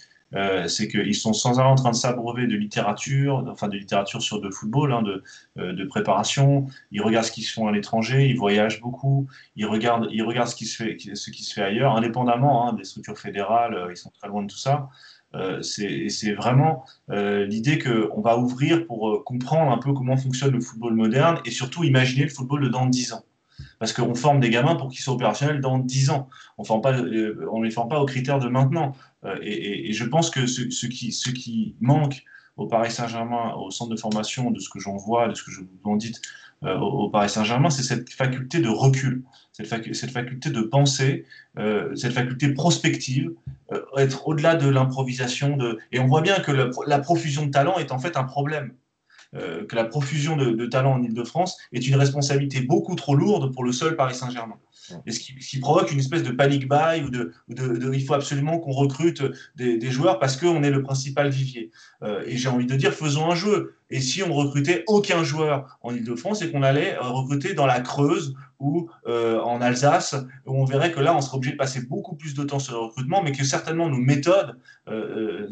c'est qu'ils sont sans arrêt en train de s'abreuver de littérature, enfin de littérature sur de football, hein, de, de, préparation. Ils regardent ce qui se fait à l'étranger, ils voyagent beaucoup, ils regardent, ils regardent ce, qui se fait, ce qui se fait ailleurs, indépendamment hein, des structures fédérales, ils sont très loin de tout ça. Euh, c'est vraiment euh, l'idée qu'on va ouvrir pour euh, comprendre un peu comment fonctionne le football moderne et surtout imaginer le football dans 10 ans. Parce qu'on forme des gamins pour qu'ils soient opérationnels dans 10 ans. On ne les forme pas aux critères de maintenant. Et, je pense que ce qui manque au Paris Saint-Germain, au centre de formation, de ce que j'en vois, de ce que je vous en dites euh, au Paris Saint-Germain, c'est cette faculté de recul, cette, faculté de penser, euh, cette faculté prospective, euh, être au-delà de l'improvisation. Et on voit bien que la, profusion de talent est en fait un problème. que la profusion de, de talent en Ile-de-France est une responsabilité beaucoup trop lourde pour le seul Paris Saint-Germain et ce qui, provoque une espèce de panic buy ou de, il faut absolument qu'on recrute des, joueurs parce qu'on est le principal vivier. Euh, et j'ai envie de dire, faisons un jeu. Et si on recrutait aucun joueur en Ile-de-France et qu'on allait recruter dans la Creuse ou euh, en Alsace, on verrait que là, on serait obligé de passer beaucoup plus de temps sur le recrutement, mais que certainement nos méthodes euh,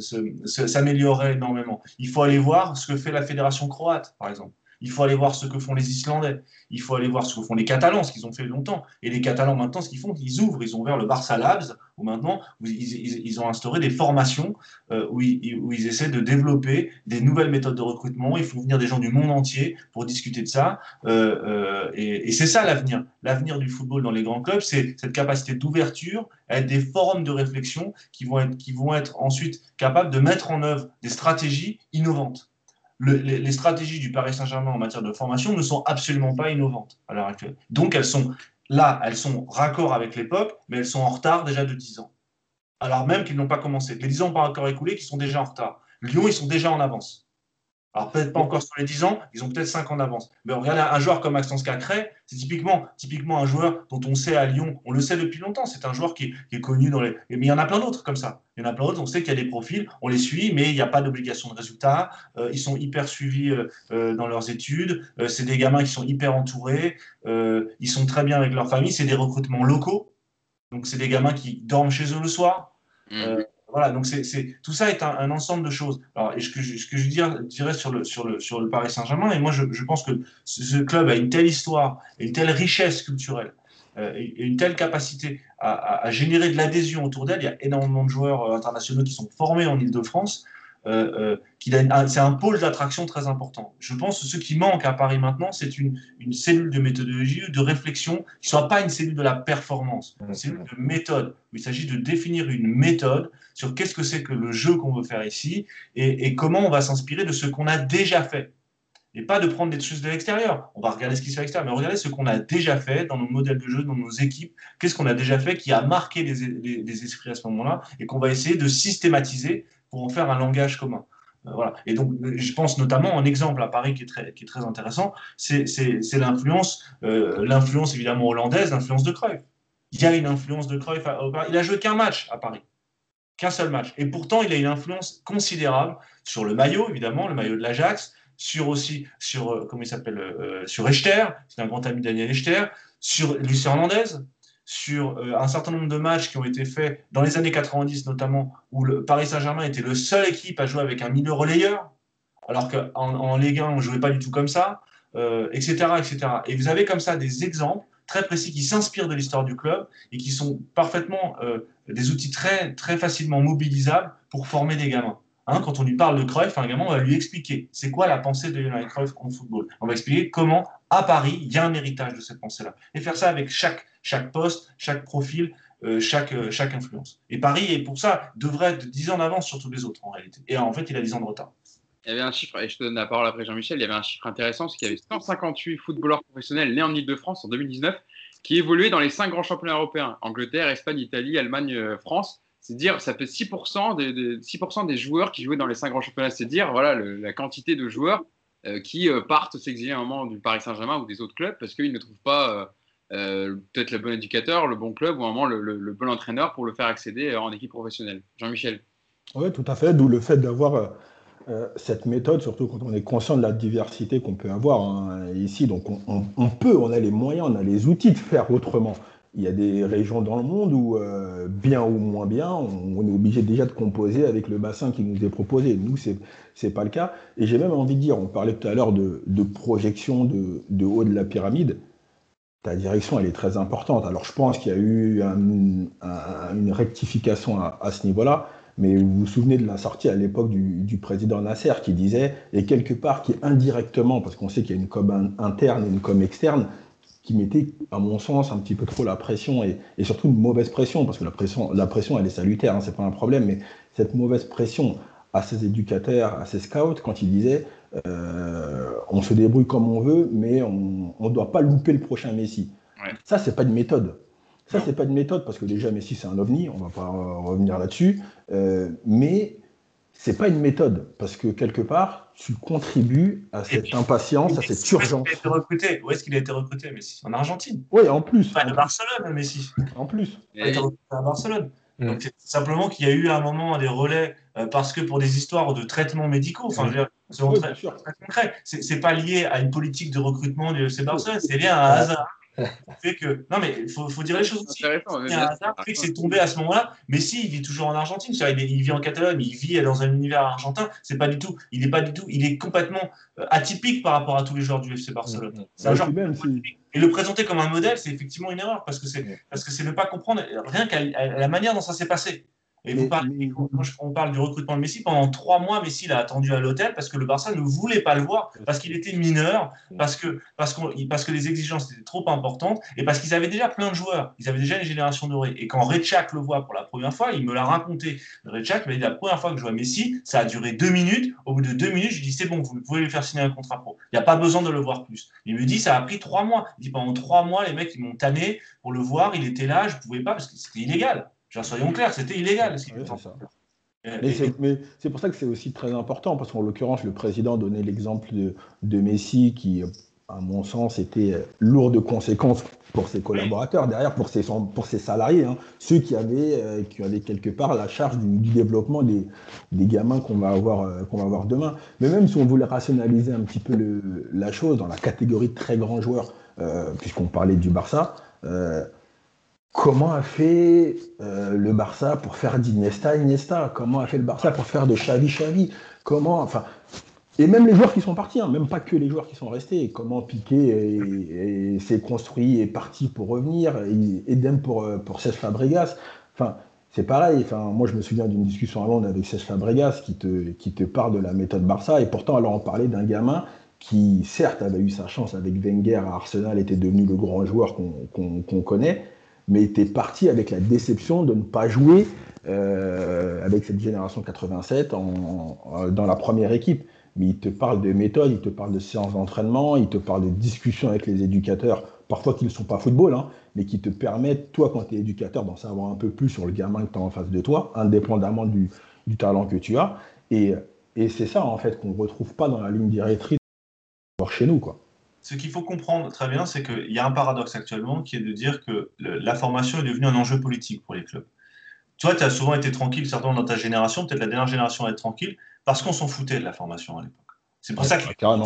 s'amélioreraient énormément. Il faut aller voir ce que fait la fédération croate, par exemple. Il faut aller voir ce que font les Islandais. Il faut aller voir ce que font les Catalans, ce qu'ils ont fait longtemps. Et les Catalans, maintenant, ce qu'ils font, ils ouvrent. Ils ont ouvert le Barça Labs, où maintenant, ils, ont instauré des formations euh, où, ils, essaient de développer des nouvelles méthodes de recrutement. Ils font venir des gens du monde entier pour discuter de ça. Euh, euh, et, c'est ça l'avenir. L'avenir du football dans les grands clubs, c'est cette capacité d'ouverture à être des forums de réflexion qui vont être, qui vont être ensuite capables de mettre en œuvre des stratégies innovantes les, stratégies du Paris Saint-Germain en matière de formation ne sont absolument pas innovantes à l'heure actuelle. Donc elles sont là, elles sont raccord avec l'époque, mais elles sont en retard déjà de 10 ans. Alors même qu'ils n'ont pas commencé. Les 10 ans pas encore écoulés, qui sont déjà en retard. Lyon, ils sont déjà en avance. Alors peut-être pas encore sur les 10 ans, ils ont peut-être 5 ans d'avance. Mais regardez un joueur comme Maxence Cacré, c'est typiquement, typiquement un joueur dont on sait à Lyon, on le sait depuis longtemps, c'est un joueur qui est, connu dans les... Mais il y en a plein d'autres comme ça. Il y en a plein d'autres, on sait qu'il y a des profils, on les suit, mais il n'y a pas d'obligation de résultat. Euh, ils sont hyper suivis euh, euh, dans leurs études. c'est des gamins qui sont hyper entourés. ils sont très bien avec leur famille. C'est des recrutements locaux. Donc c'est des gamins qui dorment chez eux le soir. Mmh. Voilà, donc c'est, tout ça est un, ensemble de choses. Alors, et ce que je, dirais, sur le, sur, le, sur le Paris Saint-Germain, et moi je, je, pense que ce club a une telle histoire, et une telle richesse culturelle, euh, et une telle capacité à, à, générer de l'adhésion autour d'elle. Il y a énormément de joueurs euh, internationaux qui sont formés en Ile-de-France. Euh, euh c'est un pôle d'attraction très important. Je pense que ce qui manque à Paris maintenant, c'est une, une, cellule de méthodologie, de réflexion, qui ne soit pas une cellule de la performance, une cellule de méthode. il s'agit de définir une méthode sur qu'est-ce que c'est que le jeu qu'on veut faire ici et, et comment on va s'inspirer de ce qu'on a déjà fait. Et pas de prendre des choses de l'extérieur. On va regarder ce qui se fait à l'extérieur, mais regarder ce qu'on a déjà fait dans nos modèles de jeu, dans nos équipes. Qu'est-ce qu'on a déjà fait qui a marqué les, les, les esprits à ce moment-là et qu'on va essayer de systématiser pour en faire un langage commun. Euh, voilà. Et donc, je pense notamment un exemple à Paris qui est très, qui est très intéressant, c'est l'influence, euh, l'influence évidemment hollandaise, l'influence de Cruyff. Il y a une influence de Cruyff. il a joué qu'un match à Paris, qu'un seul match. Et pourtant, il a une influence considérable sur le maillot, évidemment, le maillot de l'Ajax, sur aussi, sur, euh, comment il s'appelle, sur Echter, c'est un grand ami de Daniel Echter, sur Lucien Hernandez, sur euh, un certain nombre de matchs qui ont été faits dans les années 90 notamment, où le Paris Saint-Germain était le seul équipe à jouer avec un milieu relayeur, alors qu'en en Ligue 1, on ne jouait pas du tout comme ça, etc., euh, etc. Et vous avez comme ça des exemples très précis qui s'inspirent de l'histoire du club et qui sont parfaitement euh, des outils très, très facilement mobilisables pour former des gamins. Hein, quand on lui parle de Cruyff, un gamin, on va lui expliquer c'est quoi la pensée de Johan Cruyff en football. On va expliquer comment, à Paris, il y a un héritage de cette pensée-là. Et faire ça avec chaque, chaque poste, chaque profil, euh, chaque, euh, chaque influence. Et Paris, et pour ça, devrait être 10 ans d'avance sur tous les autres, en réalité. Et en fait, il a 10 ans de retard. Il y avait un chiffre, et je te donne la parole après Jean-Michel, il y avait un chiffre intéressant, c'est qu'il y avait 158 footballeurs professionnels nés en Ile-de-France en 2019 qui évoluaient dans les 5 grands championnats européens, Angleterre, Espagne, Italie, Allemagne, euh, France. C'est dire, ça fait 6% des, 6 des joueurs qui jouaient dans les 5 grands championnats. C'est dire, voilà, la quantité de joueurs qui partent s'exiler un moment du Paris Saint-Germain ou des autres clubs parce qu'ils ne trouvent pas euh, peut-être le bon éducateur, le bon club ou vraiment le, bon entraîneur pour le faire accéder en équipe professionnelle. Jean-Michel. Oui, tout à fait, d'où le fait d'avoir euh, euh, cette méthode, surtout quand on est conscient de la diversité qu'on peut avoir hein, ici. Donc on, peut, on a les moyens, on a les outils de faire autrement. Il y a des régions dans le monde où, bien ou moins bien, on, est obligé déjà de composer avec le bassin qui nous est proposé. Nous, ce n'est pas le cas. Et j'ai même envie de dire, on parlait tout à l'heure de, projection de haut de la pyramide ta direction, elle est très importante. Alors, je pense qu'il y a eu une rectification à, ce niveau-là, mais vous vous souvenez de la sortie à l'époque du, président Nasser qui disait, et quelque part qui indirectement, parce qu'on sait qu'il y a une com interne et une com externe, qui mettait, à mon sens, un petit peu trop la pression, et, surtout une mauvaise pression, parce que la pression, la pression elle est salutaire, hein, c'est pas un problème, mais cette mauvaise pression à ses éducateurs, à ses scouts, quand il disait on se débrouille comme on veut, mais on ne doit pas louper le prochain Messi. Ça, c'est pas une méthode. Ça, c'est pas une méthode parce que déjà Messi, c'est un ovni, on va pas revenir là-dessus. Euh, mais c'est pas une méthode parce que quelque part, tu contribues à cette impatience, à cette urgence. Où est-ce qu'il a été recruté, Messi? En Argentine. Oui, en plus. Pas de Barcelone, Messi. En plus. Il a été recruté à Barcelone. Mm. Donc, c'est simplement qu'il y a eu à un moment des relais euh, parce que pour des histoires de traitements médicaux, enfin, c'est concret. C'est pas lié à une politique de recrutement du FC Barcelone, c'est lié à un hasard [laughs] fait que non mais il faut, faut, dire les choses aussi. Il y a un hasard fait que c'est tombé à ce moment-là. Mais si il vit toujours en Argentine, il, il, vit en Catalogne, il vit dans un univers argentin. C'est pas du tout. Il est pas du tout. Il est complètement euh, atypique par rapport à tous les joueurs du FC Barcelone. Mm, mm. C'est un genre. Et le présenter comme un modèle, c'est effectivement une erreur parce que c'est mm. parce que c'est ne pas comprendre rien qu'à la manière dont ça s'est passé. Et vous parlez, on parle du recrutement de Messi. Pendant trois mois, Messi l'a attendu à l'hôtel parce que le Barça ne voulait pas le voir, parce qu'il était mineur, parce que, parce, parce que les exigences étaient trop importantes et parce qu'ils avaient déjà plein de joueurs. Ils avaient déjà une génération dorée. Et quand Rechak le voit pour la première fois, il me l'a raconté. Rechak m'a dit la première fois que je vois Messi, ça a duré deux minutes. Au bout de deux minutes, je lui dis c'est bon, vous pouvez lui faire signer un contrat pro. Il n'y a pas besoin de le voir plus. Il me dit ça a pris trois mois. Il dit pendant trois mois, les mecs ils m'ont tanné pour le voir. Il était là, je ne pouvais pas parce que c'était illégal soyons clairs, c'était illégal. mais c'est pour ça que c'est aussi très important, parce qu'en l'occurrence, le président donnait l'exemple de, de, Messi qui, à mon sens, était lourd de conséquences pour ses collaborateurs, derrière pour ses, pour ses salariés, hein. ceux qui avaient, euh, qui avaient quelque part la charge du, développement des, des gamins qu'on va, avoir, euh, qu'on va avoir demain. Mais même si on voulait rationaliser un petit peu le, la chose dans la catégorie de très grands joueurs, euh, puisqu'on parlait du Barça, Comment a fait euh, le Barça pour faire d'Iniesta Iniesta? Comment a fait le Barça pour faire de Xavi Xavi? Comment, enfin, et même les joueurs qui sont partis, hein, même pas que les joueurs qui sont restés. Comment Piqué s'est construit et parti pour revenir et Idem pour euh, pour Cesc Fabregas. C'est pareil. Enfin, moi, je me souviens d'une discussion à Londres avec Cesc Fabregas qui te qui te parle de la méthode Barça et pourtant alors on parlait d'un gamin qui certes avait eu sa chance avec Wenger à Arsenal, était devenu le grand joueur qu'on connaît mais était parti avec la déception de ne pas jouer euh, avec cette génération 87 en, dans la première équipe. Mais il te parle de méthode, il te parle de séances d'entraînement, il te parle de discussions avec les éducateurs, parfois qui ne sont pas football, hein, mais qui te permettent, toi, quand tu es éducateur, d'en savoir un peu plus sur le gamin que tu as en face de toi, indépendamment du, du talent que tu as. Et, et c'est ça, en fait, qu'on ne retrouve pas dans la ligne directrice chez nous. quoi ce qu'il faut comprendre très bien, c'est qu'il y a un paradoxe actuellement qui est de dire que la formation est devenue un enjeu politique pour les clubs. Toi, tu as souvent été tranquille, certainement dans ta génération, peut-être la dernière génération à être tranquille, parce qu'on s'en foutait de la formation à l'époque. C'est pour ça que. Carrément.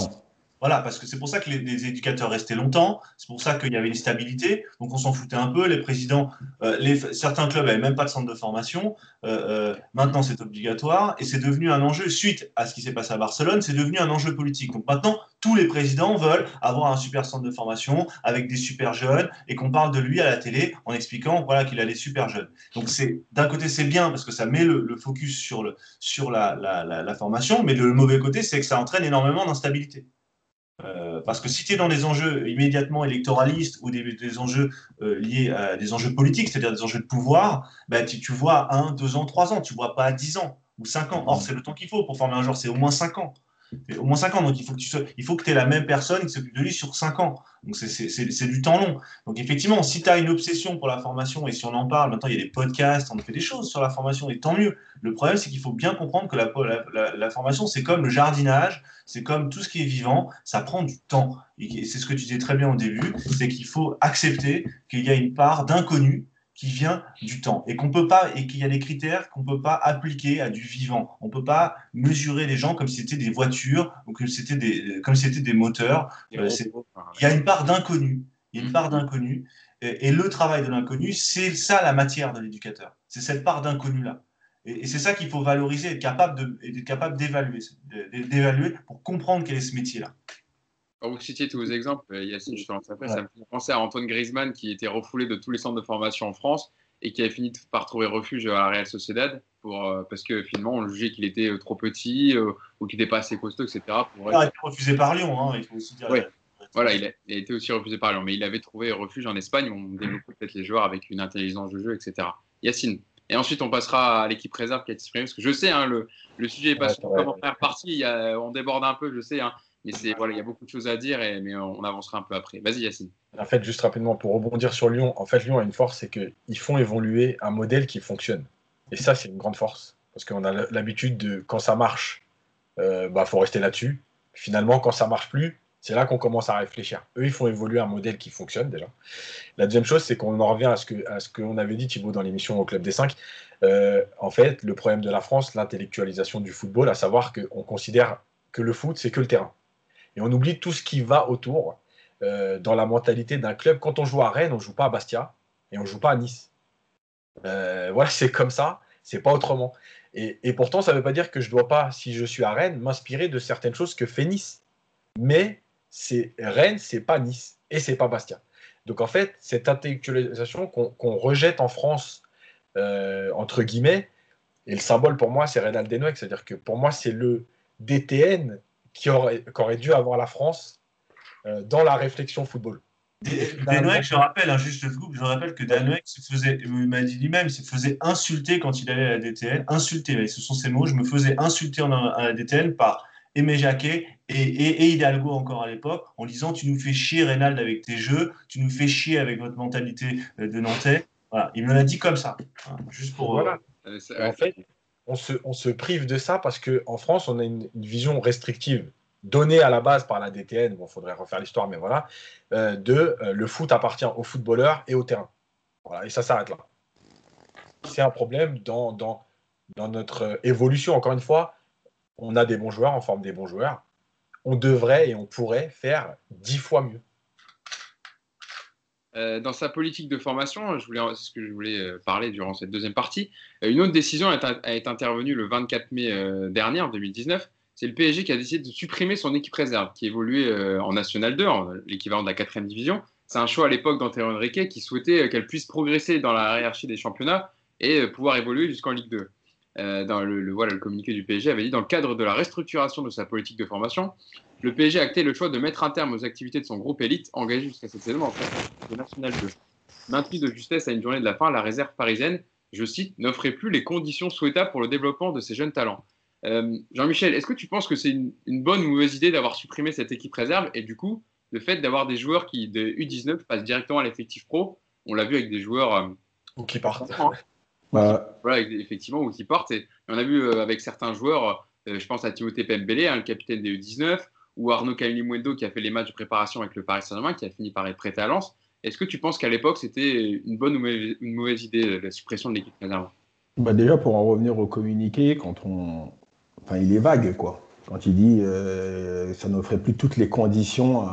Voilà, parce que c'est pour ça que les, éducateurs restaient longtemps, c'est pour ça qu'il y avait une stabilité, donc on s'en foutait un peu. Les présidents, euh, certains clubs n'avaient même pas de centre de formation. Euh, euh, maintenant, c'est obligatoire et c'est devenu un enjeu suite à ce qui s'est passé à Barcelone. C'est devenu un enjeu politique. Donc maintenant, tous les présidents veulent avoir un super centre de formation avec des super jeunes et qu'on parle de lui à la télé en expliquant voilà qu'il a les super jeunes. Donc d'un côté c'est bien parce que ça met le, focus sur le sur la, la, la formation, mais le mauvais côté c'est que ça entraîne énormément d'instabilité. Euh, parce que si tu es dans des enjeux immédiatement électoralistes ou des, enjeux euh, liés à des enjeux politiques, c'est-à-dire des enjeux de pouvoir, bah, tu, tu, vois un, deux ans, trois ans, tu vois pas dix ans ou cinq ans. Or, c'est le temps qu'il faut pour former un joueur, c'est au moins cinq ans. Au moins 5 ans, donc il faut que tu il faut que aies la même personne qui s'occupe de lui sur 5 ans. Donc c'est du temps long. Donc effectivement, si tu as une obsession pour la formation, et si on en parle, maintenant il y a des podcasts, on fait des choses sur la formation, et tant mieux. Le problème, c'est qu'il faut bien comprendre que la, la, formation, c'est comme le jardinage, c'est comme tout ce qui est vivant, ça prend du temps. Et c'est ce que tu disais très bien au début, c'est qu'il faut accepter qu'il y a une part d'inconnu qui vient du temps et qu'on peut pas et qu'il y a des critères qu'on peut pas appliquer à du vivant. On peut pas mesurer les gens comme si c'était des voitures ou comme si c'était des comme si c'était des moteurs. Euh, il y a une part d'inconnu. Il y a une part d'inconnu et, le travail de l'inconnu, c'est ça la matière de l'éducateur. C'est cette part d'inconnu là. Et, c'est ça qu'il faut valoriser, être capable de, être capable d'évaluer, d'évaluer pour comprendre quel est ce métier là. Quand vous citiez tous vos exemples, euh, Yacine, je te lance après, ça me fait penser à Antoine Griezmann qui était refoulé de tous les centres de formation en France et qui a fini par trouver refuge à la Real Sociedad pour, euh, parce que finalement on jugeait qu'il était euh, trop petit ou qu'il n'était pas assez costaud, etc. Pour... Il a été refusé par Lyon, hein, il faut aussi dire. Voilà, il a, été aussi refusé par Lyon, mais il avait trouvé refuge en Espagne où on développait peut-être les joueurs avec une intelligence de jeu, etc. Yacine Et ensuite, on passera à l'équipe réserve qui a exprimé. Parce que je sais, hein, le, le, sujet est pas sur comment faire partie. on déborde un peu, je sais. Hein, il y a beaucoup de choses à dire, mais on, avancera un peu après. Vas-y, Yacine. En fait, juste rapidement pour rebondir sur Lyon, en fait, Lyon a une force, c'est qu'ils font évoluer un modèle qui fonctionne. Et ça, c'est une grande force. Parce qu'on a l'habitude de, quand ça marche, il euh, bah, faut rester là-dessus. Finalement, quand ça marche plus, c'est là qu'on commence à réfléchir. Eux, ils font évoluer un modèle qui fonctionne déjà. La deuxième chose, c'est qu'on en revient à ce à ce qu'on avait dit Thibaut dans l'émission au Club des 5. Euh, en fait, le problème de la France, l'intellectualisation du football, à savoir qu'on considère que le foot, c'est que le terrain. Et on oublie tout ce qui va autour euh, dans la mentalité d'un club. Quand on joue à Rennes, on ne joue pas à Bastia et on ne joue pas à Nice. Euh, voilà, c'est comme ça, c'est pas autrement. Et, pourtant, ça ne veut pas dire que je ne dois pas, si je suis à Rennes, m'inspirer de certaines choses que fait Nice. Mais c'est Rennes, c'est pas Nice et c'est pas Bastia. Donc en fait, cette intellectualisation qu'on rejette en France, euh, entre guillemets, et le symbole pour moi, c'est Reynald Denouek, c'est-à-dire que pour moi, c'est le DTN qui aurait, dû avoir la France euh, dans la réflexion football. Denouek, je rappelle, hein, juste le je rappelle que Denouek se faisait, il m'a dit lui-même, se faisait insulter quand il allait à la DTN, insulter, ce sont ses mots, je me faisais insulter à la DTN par Aimé Jacquet et, Hidalgo encore à l'époque, en disant tu nous fais chier Reynald avec tes jeux, tu nous fais chier avec votre mentalité euh, de Nantais. Voilà, il me l'a dit comme ça, juste pour. Voilà. Euh, en fait, on se, prive de ça parce qu'en France, on a une, vision restrictive donnée à la base par la DTN, bon, faudrait refaire l'histoire, mais voilà, euh, de euh, le foot appartient aux footballeurs et au terrain. Et ça s'arrête là. C'est un problème dans, dans, dans notre évolution. Encore une fois, on a des bons joueurs, on forme des bons joueurs. On devrait et on pourrait faire dix fois mieux. Euh, dans sa politique de formation, c'est ce que je voulais euh, parler durant cette deuxième partie, euh, une autre décision est, intervenue le 24 mai dernier, en 2019. C'est le PSG qui a décidé de supprimer son équipe réserve, qui évoluait en National 2, l'équivalent de la 4 division. C'est un choix à l'époque d'Antonio Henrique qui souhaitait qu'elle puisse progresser dans la hiérarchie des championnats et pouvoir évoluer jusqu'en Ligue 2. dans le, voilà, le communiqué du PSG avait dit dans le cadre de la restructuration de sa politique de formation, le PSG a acté le choix de mettre un terme aux activités de son groupe élite engagé jusqu'à cette saison en de National 2. Maintenu de justesse à une journée de la fin, la réserve parisienne, je cite, n'offrait plus les conditions souhaitables pour le développement de ces jeunes talents. Euh, Jean-Michel, est-ce que tu penses que c'est une, bonne ou mauvaise idée d'avoir supprimé cette équipe réserve et du coup, le fait d'avoir des joueurs qui, de U19, passent directement à l'effectif pro On l'a vu avec des joueurs. Euh, ou qui partent. Bah. Voilà, effectivement, ou qui partent. Et, on a vu euh, avec certains joueurs, je pense à Timothée Pembele, hein, le capitaine des U19, ou Arnaud Kalimundo qui a fait les matchs de préparation avec le Paris Saint-Germain, qui a fini par être prêté à Lens. Est-ce que tu penses qu'à l'époque, c'était une bonne ou une mauvaise idée, la suppression de l'équipe réserve bah Déjà, pour en revenir au communiqué, quand on... enfin, il est vague, quoi. Quand il dit euh, ça n'offrait plus toutes les conditions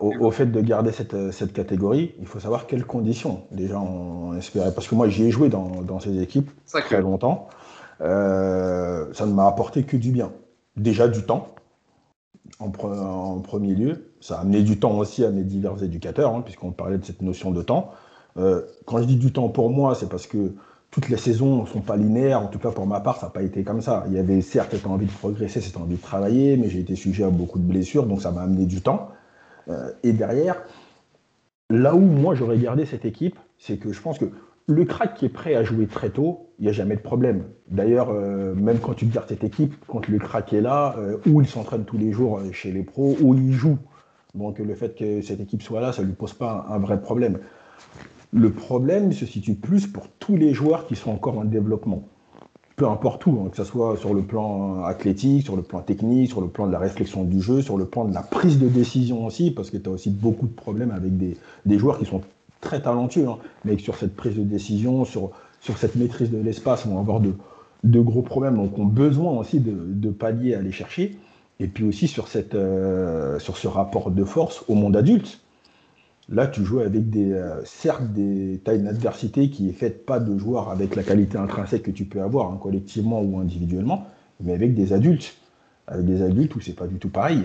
au, fait de garder cette, cette, catégorie, il faut savoir quelles conditions. Déjà, on espérait. Parce que moi, j'y ai joué dans, dans ces équipes très longtemps. Euh, ça ne m'a apporté que du bien. Déjà du temps, en, premier lieu. Ça a amené du temps aussi à mes divers éducateurs, hein, puisqu'on parlait de cette notion de temps. Euh, quand je dis du temps pour moi, c'est parce que toutes les saisons ne sont pas linéaires. En tout cas, pour ma part, ça n'a pas été comme ça. Il y avait certes cette envie de progresser, cette envie de travailler, mais j'ai été sujet à beaucoup de blessures, donc ça m'a amené du temps. Euh, et derrière, là où moi j'aurais gardé cette équipe, c'est que je pense que le crack qui est prêt à jouer très tôt, il n'y a jamais de problème. D'ailleurs, euh, même quand tu gardes cette équipe, quand le crack est là, euh, où il s'entraîne tous les jours euh, chez les pros, où il joue. Donc le fait que cette équipe soit là, ça ne lui pose pas un, vrai problème. Le problème se situe plus pour tous les joueurs qui sont encore en développement. Peu importe où, hein, que ce soit sur le plan athlétique, sur le plan technique, sur le plan de la réflexion du jeu, sur le plan de la prise de décision aussi, parce que tu as aussi beaucoup de problèmes avec des joueurs qui sont très talentueux, hein, mais sur cette prise de décision, sur, sur cette maîtrise de l'espace, vont avoir de, de, gros problèmes, donc ont besoin aussi de, de pallier à aller chercher. Et puis aussi sur, cette, euh, sur ce rapport de force au monde adulte. Là, tu joues avec des, euh, certes des tailles d'adversité qui est faite pas de joueurs avec la qualité intrinsèque que tu peux avoir, hein, collectivement ou individuellement, mais avec des adultes. Avec des adultes où c'est pas du tout pareil.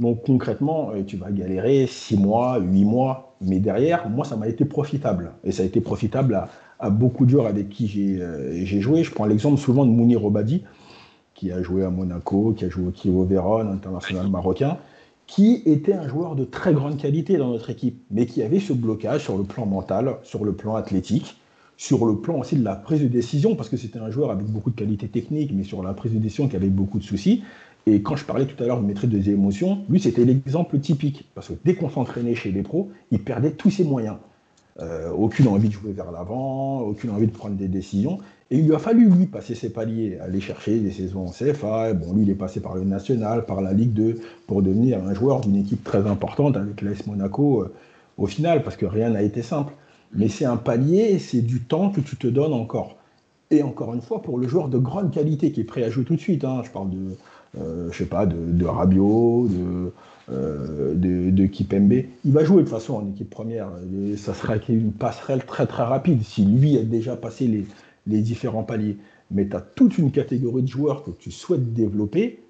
Donc concrètement, euh, tu vas galérer 6 mois, 8 mois, mais derrière, moi, ça m'a été profitable. Et ça a été profitable à, beaucoup de joueurs avec qui euh, j'ai joué. Je prends l'exemple souvent de Mounir Robadi, qui a joué à Monaco, qui a joué au Kiev Vérone, international marocain, qui était un joueur de très grande qualité dans notre équipe, mais qui avait ce blocage sur le plan mental, sur le plan athlétique, sur le plan aussi de la prise de décision, parce que c'était un joueur avec beaucoup de qualités techniques, mais sur la prise de décision qui avait beaucoup de soucis. Et quand je parlais tout à l'heure de maîtrise des émotions, lui, c'était l'exemple typique. Parce que dès qu'on s'entraînait chez les pros, il perdait tous ses moyens. Euh, aucune envie de jouer vers l'avant, aucune envie de prendre des décisions. Et il lui a fallu, lui, passer ses paliers, aller chercher des saisons en CFA. Bon, lui, il est passé par le National, par la Ligue 2, pour devenir un joueur d'une équipe très importante avec l'AS Monaco euh, au final, parce que rien n'a été simple. Mais c'est un palier, c'est du temps que tu te donnes encore. Et encore une fois, pour le joueur de grande qualité qui est prêt à jouer tout de suite, hein, je parle de, je sais pas, de, de Rabiot, de, euh, de, Kipembe. Il va jouer de toute façon en équipe première. ça sera une passerelle très très rapide si lui a déjà passé les, les différents paliers. Mais tu as toute une catégorie de joueurs que tu souhaites développer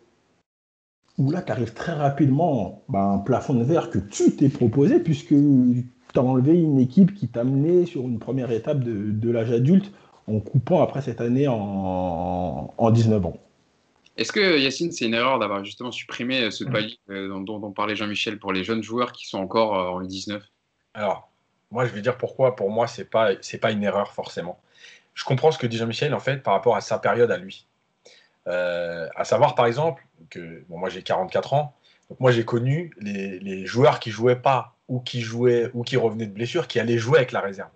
où là, tu arrives très rapidement à un plafond de verre que tu t'es proposé puisque tu as enlevé une équipe qui t'a mené sur une première étape de, l'âge adulte en coupant après cette année en, en 19 ans. Est-ce que Yacine, c'est une erreur d'avoir justement supprimé ce palier euh, dont, parlait Jean-Michel pour les jeunes joueurs qui sont encore euh, en 19 Alors, moi, je vais dire pourquoi. Pour moi, c'est pas c'est pas une erreur forcément. Je comprends ce que dit Jean-Michel en fait par rapport à sa période à lui. Euh, à savoir, par exemple, que bon, moi j'ai 44 ans, donc moi j'ai connu les, les, joueurs qui jouaient pas ou qui jouaient ou qui revenaient de blessure, qui allaient jouer avec la réserve.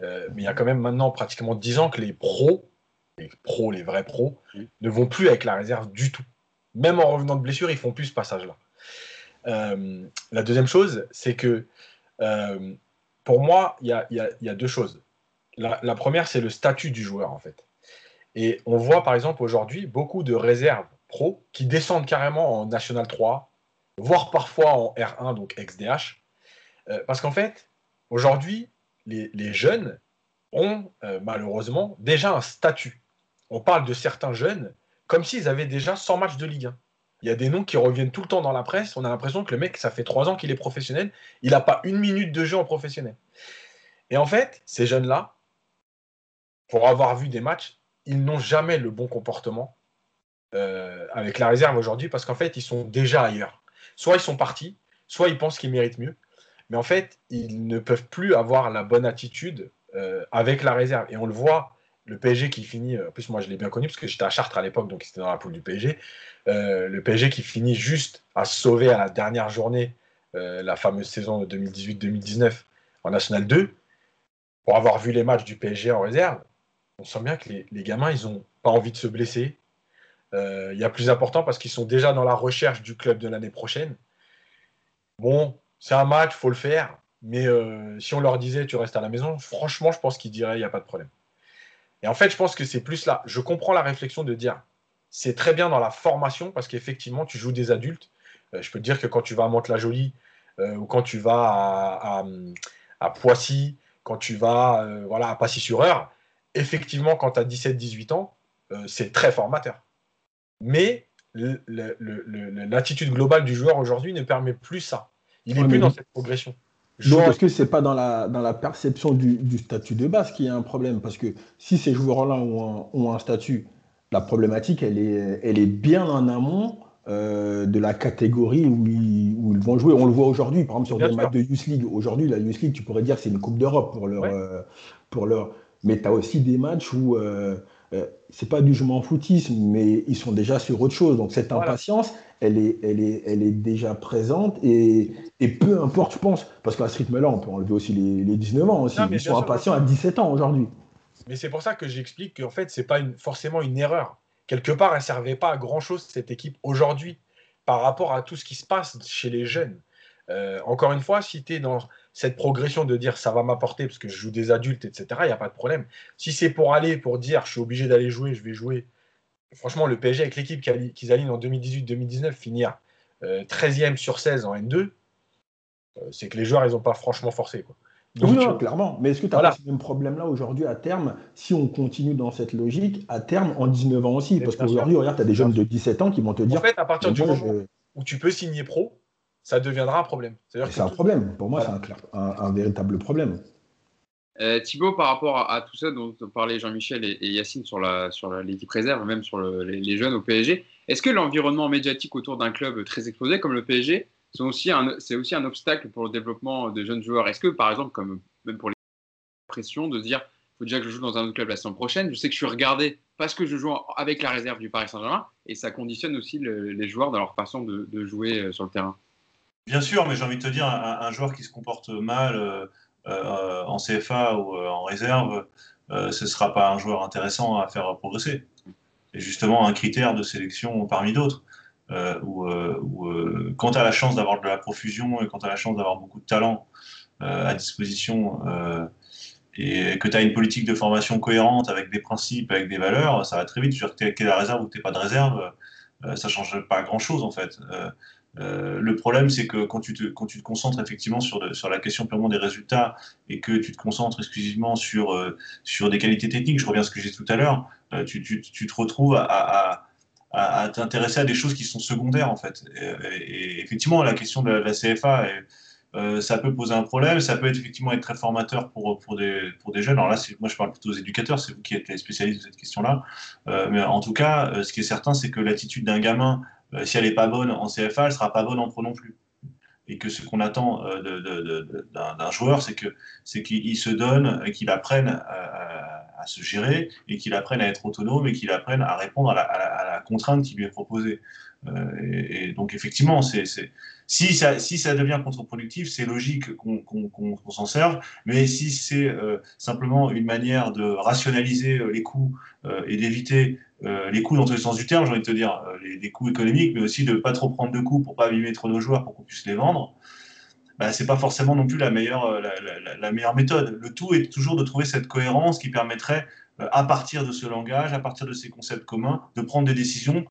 mais il y a quand même maintenant pratiquement 10 ans que les pros les pros, les vrais pros, ne vont plus avec la réserve du tout. Même en revenant de blessure, ils font plus ce passage-là. Euh, la deuxième chose, c'est que euh, pour moi, il y, a, deux choses. La, première, c'est le statut du joueur, en fait. Et on voit, par exemple, aujourd'hui, beaucoup de réserves pro qui descendent carrément en National 3, voire parfois en R1, donc XDH. Euh, parce qu'en fait, aujourd'hui, les, jeunes ont malheureusement déjà un statut on parle de certains jeunes comme s'ils avaient déjà 100 matchs de Ligue 1. Il y a des noms qui reviennent tout le temps dans la presse. On a l'impression que le mec, ça fait trois ans qu'il est professionnel. Il n'a pas une minute de jeu en professionnel. Et en fait, ces jeunes-là, pour avoir vu des matchs, ils n'ont jamais le bon comportement euh, avec la réserve aujourd'hui parce qu'en fait, ils sont déjà ailleurs. Soit ils sont partis, soit ils pensent qu'ils méritent mieux. Mais en fait, ils ne peuvent plus avoir la bonne attitude euh, avec la réserve. Et on le voit le PSG qui finit, en plus moi je l'ai bien connu parce que j'étais à Chartres à l'époque, donc c'était dans la poule du PSG. Euh, le PSG qui finit juste à sauver à la dernière journée euh, la fameuse saison de 2018-2019 en National 2. Pour avoir vu les matchs du PSG en réserve, on sent bien que les, gamins, ils n'ont pas envie de se blesser. Euh, il y a plus important parce qu'ils sont déjà dans la recherche du club de l'année prochaine. Bon, c'est un match, faut le faire. Mais si on leur disait tu restes à la maison, franchement, je pense qu'ils diraient il n'y a pas de problème. Et en fait, je pense que c'est plus là. Je comprends la réflexion de dire c'est très bien dans la formation parce qu'effectivement, tu joues des adultes. Euh, je peux te dire que quand tu vas à Mantes-la-Jolie euh, ou quand tu vas à, Poissy, quand tu vas euh, voilà, à Passy-sur-Eure, effectivement, quand tu as 17-18 ans, c'est très formateur. Mais l'attitude globale du joueur aujourd'hui ne permet plus ça. Il n'est plus dans cette progression. Donc, est-ce que c'est pas dans la, dans la perception du, statut de base qu'il y a un problème? Parce que si ces joueurs-là ont, un, statut, la problématique, elle est, elle est bien en amont euh, de la catégorie où ils, où ils, vont jouer. On le voit aujourd'hui, par exemple, sur des matchs de Youth League. Aujourd'hui, la Youth League, tu pourrais dire que c'est une Coupe d'Europe pour leur, euh, pour leur. Mais tu as aussi des matchs où euh, euh, c'est pas du je m'en foutisme, mais ils sont déjà sur autre chose. Donc cette impatience, elle, est, elle, est, elle est déjà présente et, et peu importe, je pense, parce qu'à ce rythme-là, on peut enlever aussi les, les 19 ans aussi. ils sont impatients à 17 ans aujourd'hui. Mais c'est pour ça que j'explique qu'en fait, c'est pas une, forcément une erreur. Quelque part, elle ne servait pas à grand-chose, cette équipe, aujourd'hui, par rapport à tout ce qui se passe chez les jeunes. Euh, encore une fois, si tu es dans cette progression de dire ça va m'apporter parce que je joue des adultes, etc., il n'y a pas de problème. Si c'est pour aller, pour dire je suis obligé d'aller jouer, je vais jouer. Franchement, le PSG avec l'équipe qu'ils alignent en 2018-2019, finir 13e euh, sur 16 en N2, euh, c'est que les joueurs, ils n'ont pas franchement forcé. Quoi. oui, clairement. Mais est-ce que tu as pas ce même problème-là aujourd'hui à terme, si on continue dans cette logique, à terme en 19 ans aussi? Parce qu'aujourd'hui, regarde, tu as des jeunes de 17 ans qui vont te dire. En fait, à partir du moment où tu peux signer pro, ça deviendra un problème. C'est un problème. Pour moi, c'est un, véritable problème. Euh, Thibaut, par rapport à, tout ça dont parlaient Jean-Michel et, Yacine sur l'équipe sur réserve, même sur les, jeunes au PSG, est-ce que l'environnement médiatique autour d'un club très exposé comme le PSG, c'est aussi, un, aussi un obstacle pour le développement de jeunes joueurs? Est-ce que, par exemple, comme même pour les pressions, de dire faut faut déjà que je joue dans un autre club la semaine prochaine. Je sais que je suis regardé parce que je joue avec la réserve du Paris Saint-Germain et ça conditionne aussi les joueurs dans leur façon de, jouer euh, sur le terrain? Bien sûr, mais j'ai envie de te dire, un, joueur qui se comporte mal euh, euh, en CFA ou en réserve, ce ne sera pas un joueur intéressant à faire progresser. C'est justement un critère de sélection parmi d'autres. où, quand tu as la chance d'avoir de la profusion et quand tu as la chance d'avoir beaucoup de talent à disposition et que tu as une politique de formation cohérente avec des principes, avec des valeurs, ça va très vite. Tu es la réserve ou tu n'es pas de réserve, euh, ça ne change pas grand-chose en fait. Euh, euh, le problème, c'est que quand tu, te, concentres effectivement sur, la question purement des résultats et que tu te concentres exclusivement sur, sur des qualités techniques, je reviens à ce que j'ai dit tout à l'heure, tu, tu, te retrouves à, t'intéresser à des choses qui sont secondaires en fait. Et, effectivement, la question de la, CFA euh, ça peut poser un problème, ça peut être, effectivement être très formateur pour, des, jeunes. Alors là, moi je parle plutôt aux éducateurs, c'est vous qui êtes les spécialistes de cette question-là. Euh, mais en tout cas, euh, ce qui est certain, c'est que l'attitude d'un gamin, si elle n'est pas bonne en CFA, elle ne sera pas bonne en pro non plus. Et que ce qu'on attend d'un joueur, c'est qu'il se donne, qu'il apprenne à, se gérer et qu'il apprenne à être autonome et qu'il apprenne à répondre à la, à la, contrainte qui lui est proposée. Et, et, donc effectivement, c'est si ça, devient contre-productif, c'est logique qu'on s'en serve, mais si c'est euh, simplement une manière de rationaliser euh, les coûts euh, et d'éviter les coûts dans tous les sens du terme, j'ai envie de te dire, les, coûts économiques, mais aussi de ne pas trop prendre de coûts pour pas abîmer trop nos joueurs pour qu'on puisse les vendre, bah, ce n'est pas forcément non plus la, meilleure méthode. Le tout est toujours de trouver cette cohérence qui permettrait, à partir de ce langage, à partir de ces concepts communs, de prendre des décisions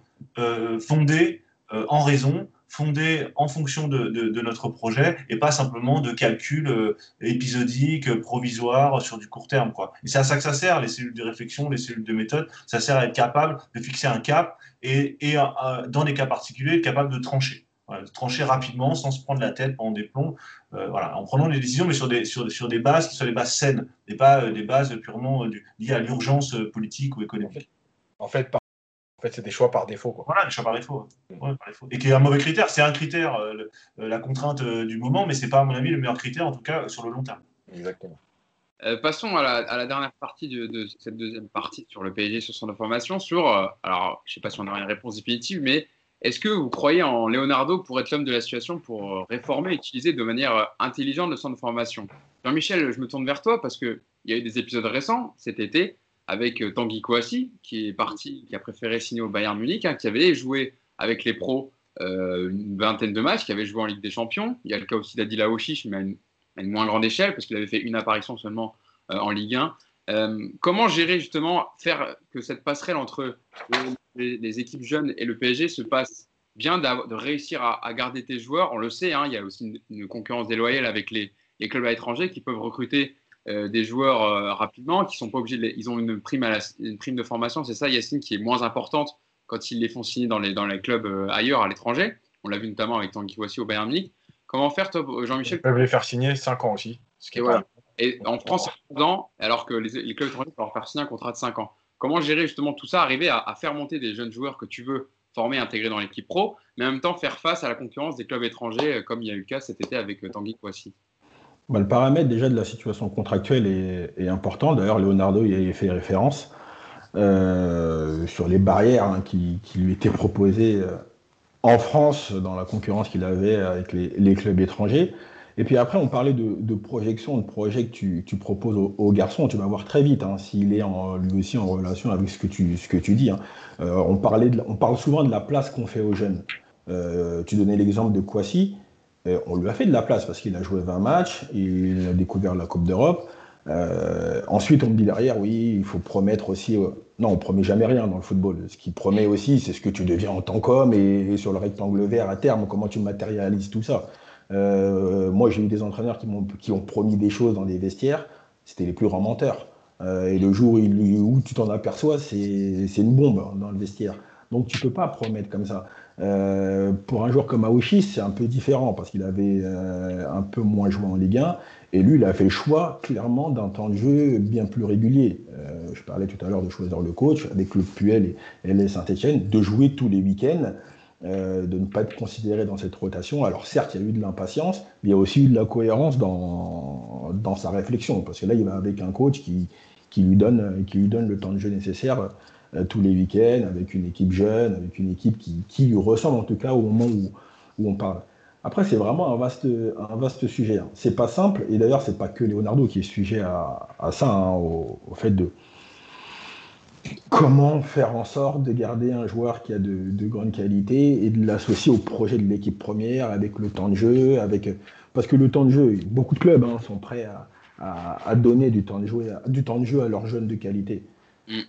fondées en raison, fondé en fonction de, notre projet et pas simplement de calculs euh, épisodiques, provisoires sur du court terme. Quoi. Et c'est à ça que ça sert, les cellules de réflexion, les cellules de méthode. Ça sert à être capable de fixer un cap et, euh, dans des cas particuliers, être capable de trancher. trancher rapidement sans se prendre la tête pendant des plombs, euh, voilà, en prenant des décisions, mais sur des, sur, sur des bases qui soient des bases saines, et pas des bases purement liées à l'urgence politique ou économique. En fait, par fait, c'est des choix par défaut. Quoi. Voilà, des choix par défaut. Et qui est un mauvais critère. C'est un critère, euh, euh, la contrainte euh, du moment, mais c'est pas, à mon avis, le meilleur critère, en tout cas, sur le long terme. Exactement. passons à la, dernière partie de, cette deuxième partie sur le PSG, sur son information. Sur, alors, je ne sais pas si on a une réponse définitive, mais est-ce que vous croyez en Leonardo pour être l'homme de la situation, pour réformer et utiliser de manière intelligente le centre de formation? Jean-Michel, je me tourne vers toi parce qu'il y a eu des épisodes récents cet été avec euh, Tanguy Kouassi, qui est parti, qui a préféré signer au Bayern Munich, hein, qui avait joué avec les pros euh, une vingtaine de matchs, qui avait joué en Ligue des Champions. Il y a le cas aussi d'Adila Ochish, mais à une, moins grande échelle, parce qu'il avait fait une apparition seulement euh, en Ligue 1. comment gérer justement, faire que cette passerelle entre les, équipes jeunes et le PSG se passe bien, de réussir à, garder tes joueurs? On le sait, hein, il y a aussi une, concurrence déloyale avec les, les clubs à l'étranger qui peuvent recruter euh, des joueurs euh, rapidement, qui sont pas obligés, de ils ont une prime, à une prime de formation, c'est ça, Yacine, qui est moins importante quand ils les font signer dans les, dans les clubs euh, ailleurs, à l'étranger. On l'a vu notamment avec Tanguy Voici au Bayern Munich. Comment faire, Jean-Michel? Ils peuvent les faire signer 5 ans aussi. Ce qui est et, en France, c'est 3 ans, alors que les, clubs étrangers peuvent leur faire signer un contrat de 5 ans. Comment gérer justement tout ça, arriver à, à, faire monter des jeunes joueurs que tu veux former, intégrer dans l'équipe pro, mais en même temps faire face à la concurrence des clubs étrangers, comme il y a eu le cas cet été avec Tanguy Kouassi bah, le paramètre déjà de la situation contractuelle est, important. D'ailleurs, Leonardo y a fait référence euh, sur les barrières hein, qui, lui étaient proposées euh, en France dans la concurrence qu'il avait avec les, clubs étrangers. Et puis après, on parlait de, projection, de projet que tu, proposes aux, garçons. Tu vas voir très vite hein, s'il est en, lui aussi en relation avec ce que tu, ce que tu dis. Hein. Euh, on, parlait on parle souvent de la place qu'on fait aux jeunes. tu donnais l'exemple de Kwasi on lui a fait de la place parce qu'il a joué 20 matchs, il a découvert la Coupe d'Europe. Euh, ensuite, on me dit derrière, oui, il faut promettre aussi. Euh, non, on promet jamais rien dans le football. Ce qui promet aussi, c'est ce que tu deviens en tant qu'homme et, sur le rectangle vert à terme, comment tu matérialises tout ça. Euh, moi, j'ai eu des entraîneurs qui, ont, qui ont promis des choses dans des vestiaires, c'était les plus grands menteurs. et le jour où, tu t'en aperçois, c'est une bombe dans le vestiaire. Donc, tu peux pas promettre comme ça. Euh, pour un joueur comme Aouchi, c'est un peu différent parce qu'il avait euh, un peu moins joué en Ligue 1 et lui, il a fait le choix clairement d'un temps de jeu bien plus régulier. Euh, je parlais tout à l'heure de choisir le coach avec le Puel et, les Saint-Etienne, de jouer tous les week-ends, de ne pas être considéré dans cette rotation. Alors certes, il y a eu de l'impatience, mais il y a aussi eu de la cohérence dans, dans sa réflexion parce que là, il va avec un coach qui, qui lui donne, qui lui donne le temps de jeu nécessaire tous les week-ends, avec une équipe jeune, avec une équipe qui, lui ressemble en tout cas au moment où, on parle. Après, c'est vraiment un vaste, sujet. Hein. C'est pas simple, et d'ailleurs, c'est pas que Leonardo qui est sujet à, ça, hein, au, fait de comment faire en sorte de garder un joueur qui a de, de grande qualité et de l'associer au projet de l'équipe première avec le temps de jeu, avec parce que le temps de jeu, beaucoup de clubs hein, sont prêts à, donner du temps, de jeu, du temps de jeu à leurs jeunes de qualité. Mm.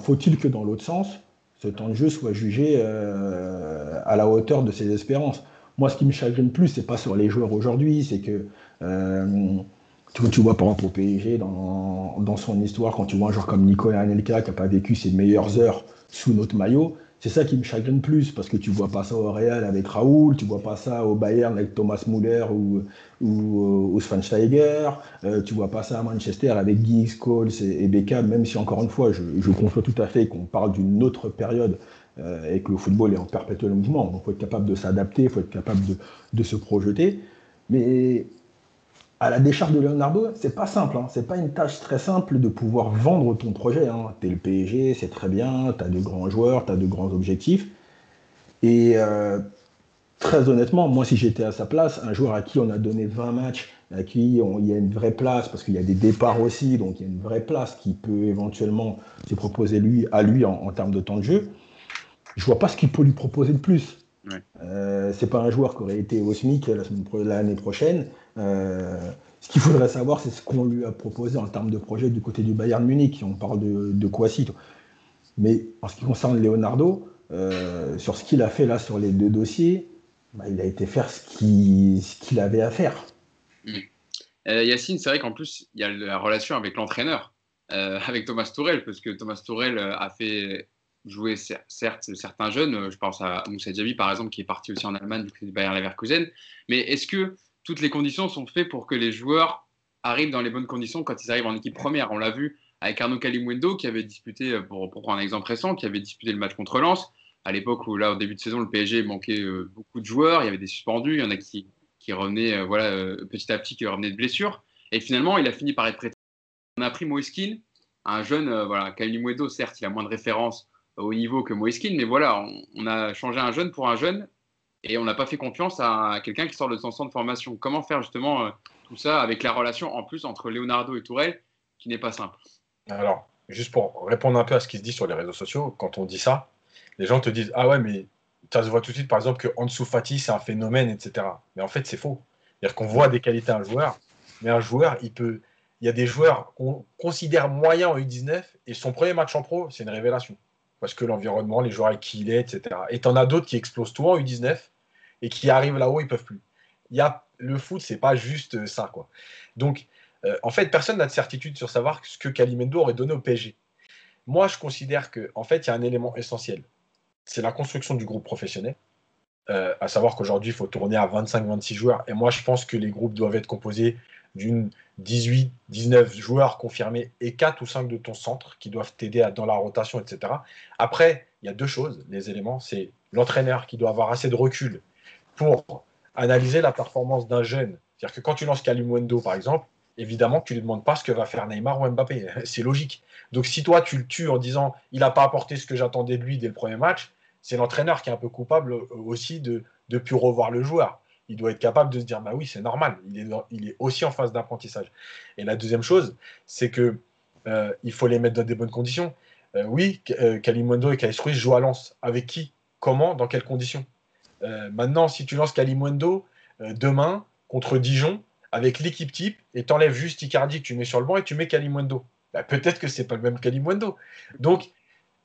Faut-il que dans l'autre sens, ce temps de jeu soit jugé euh, à la hauteur de ses espérances? Moi, ce qui me chagrine plus, c'est pas sur les joueurs aujourd'hui, c'est que euh, tu, tu, vois par exemple au PSG, dans, dans, son histoire, quand tu vois un joueur comme Nicolas Anelka qui n'a pas vécu ses meilleures heures sous notre maillot, c'est ça qui me chagrine plus, parce que tu vois pas ça au Real avec Raoul, tu vois pas ça au Bayern avec Thomas Muller ou, ou, ou Schweinsteiger, euh, tu vois pas ça à Manchester avec Giggs, Scholes et, Beckham, même si encore une fois, je, je conçois tout à fait qu'on parle d'une autre période euh, et que le football est en perpétuel mouvement. Donc il faut être capable de s'adapter, il faut être capable de, se projeter. Mais à la décharge de Leonardo, c'est pas simple. Hein. C'est pas une tâche très simple de pouvoir vendre ton projet. Hein. Tu es le PSG, c'est très bien, tu as de grands joueurs, tu as de grands objectifs. Et euh, très honnêtement, moi, si j'étais à sa place, un joueur à qui on a donné 20 matchs, à qui il y a une vraie place, parce qu'il y a des départs aussi, donc il y a une vraie place qui peut éventuellement se proposer à lui en termes de temps de jeu je vois pas ce qu'il peut lui proposer de plus. Ouais. Euh, c'est pas un joueur qui aurait été au SMIC l'année prochaine. Euh, ce qu'il faudrait savoir, c'est ce qu'on lui a proposé en termes de projet du côté du Bayern Munich. On parle de, de Kouassi. Mais en ce qui concerne Leonardo, euh, sur ce qu'il a fait là sur les deux dossiers, bah, il a été faire ce qu'il avait à faire. Mm. Yacine, c'est vrai qu'en plus, il y a la relation avec l'entraîneur, avec Thomas Tourel, parce que Thomas Tourel a fait jouer certes certains jeunes. Euh, je pense à Moussa Diaby par exemple qui est parti aussi en Allemagne du Bayern Leverkusen. Mais est-ce que toutes les conditions sont faites pour que les joueurs arrivent dans les bonnes conditions quand ils arrivent en équipe première? On l'a vu avec Arnaud Kalimwendo qui avait disputé, euh, pour, prendre un exemple récent, qui avait disputé le match contre Lens à l'époque où là au début de saison le PSG manquait euh, beaucoup de joueurs, il y avait des suspendus, il y en a qui, qui revenaient voilà petit à petit qui revenaient de blessures. Et finalement il a fini par être prêté. On a pris Moiskin, un jeune, voilà, Kalimwendo certes il a moins de références au niveau que Moiskin, mais voilà, on, a changé un jeune pour un jeune et on n'a pas fait confiance à quelqu'un qui sort de son centre de formation. Comment faire justement euh, tout ça avec la relation en plus entre Leonardo et Tourelle qui n'est pas simple? Alors, juste pour répondre un peu à ce qui se dit sur les réseaux sociaux, quand on dit ça, les gens te disent Ah ouais, mais ça se voit tout de suite par exemple que Ansu Fati c'est un phénomène, etc. Mais en fait, c'est faux. C'est-à-dire qu'on voit des qualités à un joueur, mais un joueur, il peut. Il y a des joueurs qu'on considère moyens en U19 et son premier match en pro, c'est une révélation parce que l'environnement, les joueurs avec qui il est, etc. Et tu en as d'autres qui explosent tout en U19 et qui arrivent là-haut, ils peuvent plus. Y a, le foot, c'est pas juste ça. quoi. Donc, euh, en fait, personne n'a de certitude sur savoir ce que Calimendo aurait donné au PSG. Moi, je considère qu'en en fait, il y a un élément essentiel. C'est la construction du groupe professionnel. Euh, à savoir qu'aujourd'hui, il faut tourner à 25-26 joueurs. Et moi, je pense que les groupes doivent être composés d'une 18, 19 joueurs confirmés et 4 ou 5 de ton centre qui doivent t'aider dans la rotation, etc. Après, il y a deux choses, les éléments. C'est l'entraîneur qui doit avoir assez de recul pour analyser la performance d'un jeune. C'est-à-dire que quand tu lances Kalimundo, par exemple, évidemment tu ne lui demandes pas ce que va faire Neymar ou Mbappé. [laughs] C'est logique. Donc si toi, tu le tues en disant il n'a pas apporté ce que j'attendais de lui dès le premier match, c'est l'entraîneur qui est un peu coupable aussi de ne plus revoir le joueur il doit être capable de se dire bah oui, c'est normal, il est, aussi en phase d'apprentissage. Et la deuxième chose, c'est que euh, il faut les mettre dans des bonnes conditions. Euh, oui, euh, Kalimundo et Kais jouent à Lens. Avec qui? Comment? Dans quelles conditions? Maintenant, si tu lances Kalimundo demain contre Dijon avec l'équipe type et t'enlèves juste Icardi tu mets sur le banc et tu mets Kalimundo, bah, peut-être que c'est pas le même Kalimundo. Donc,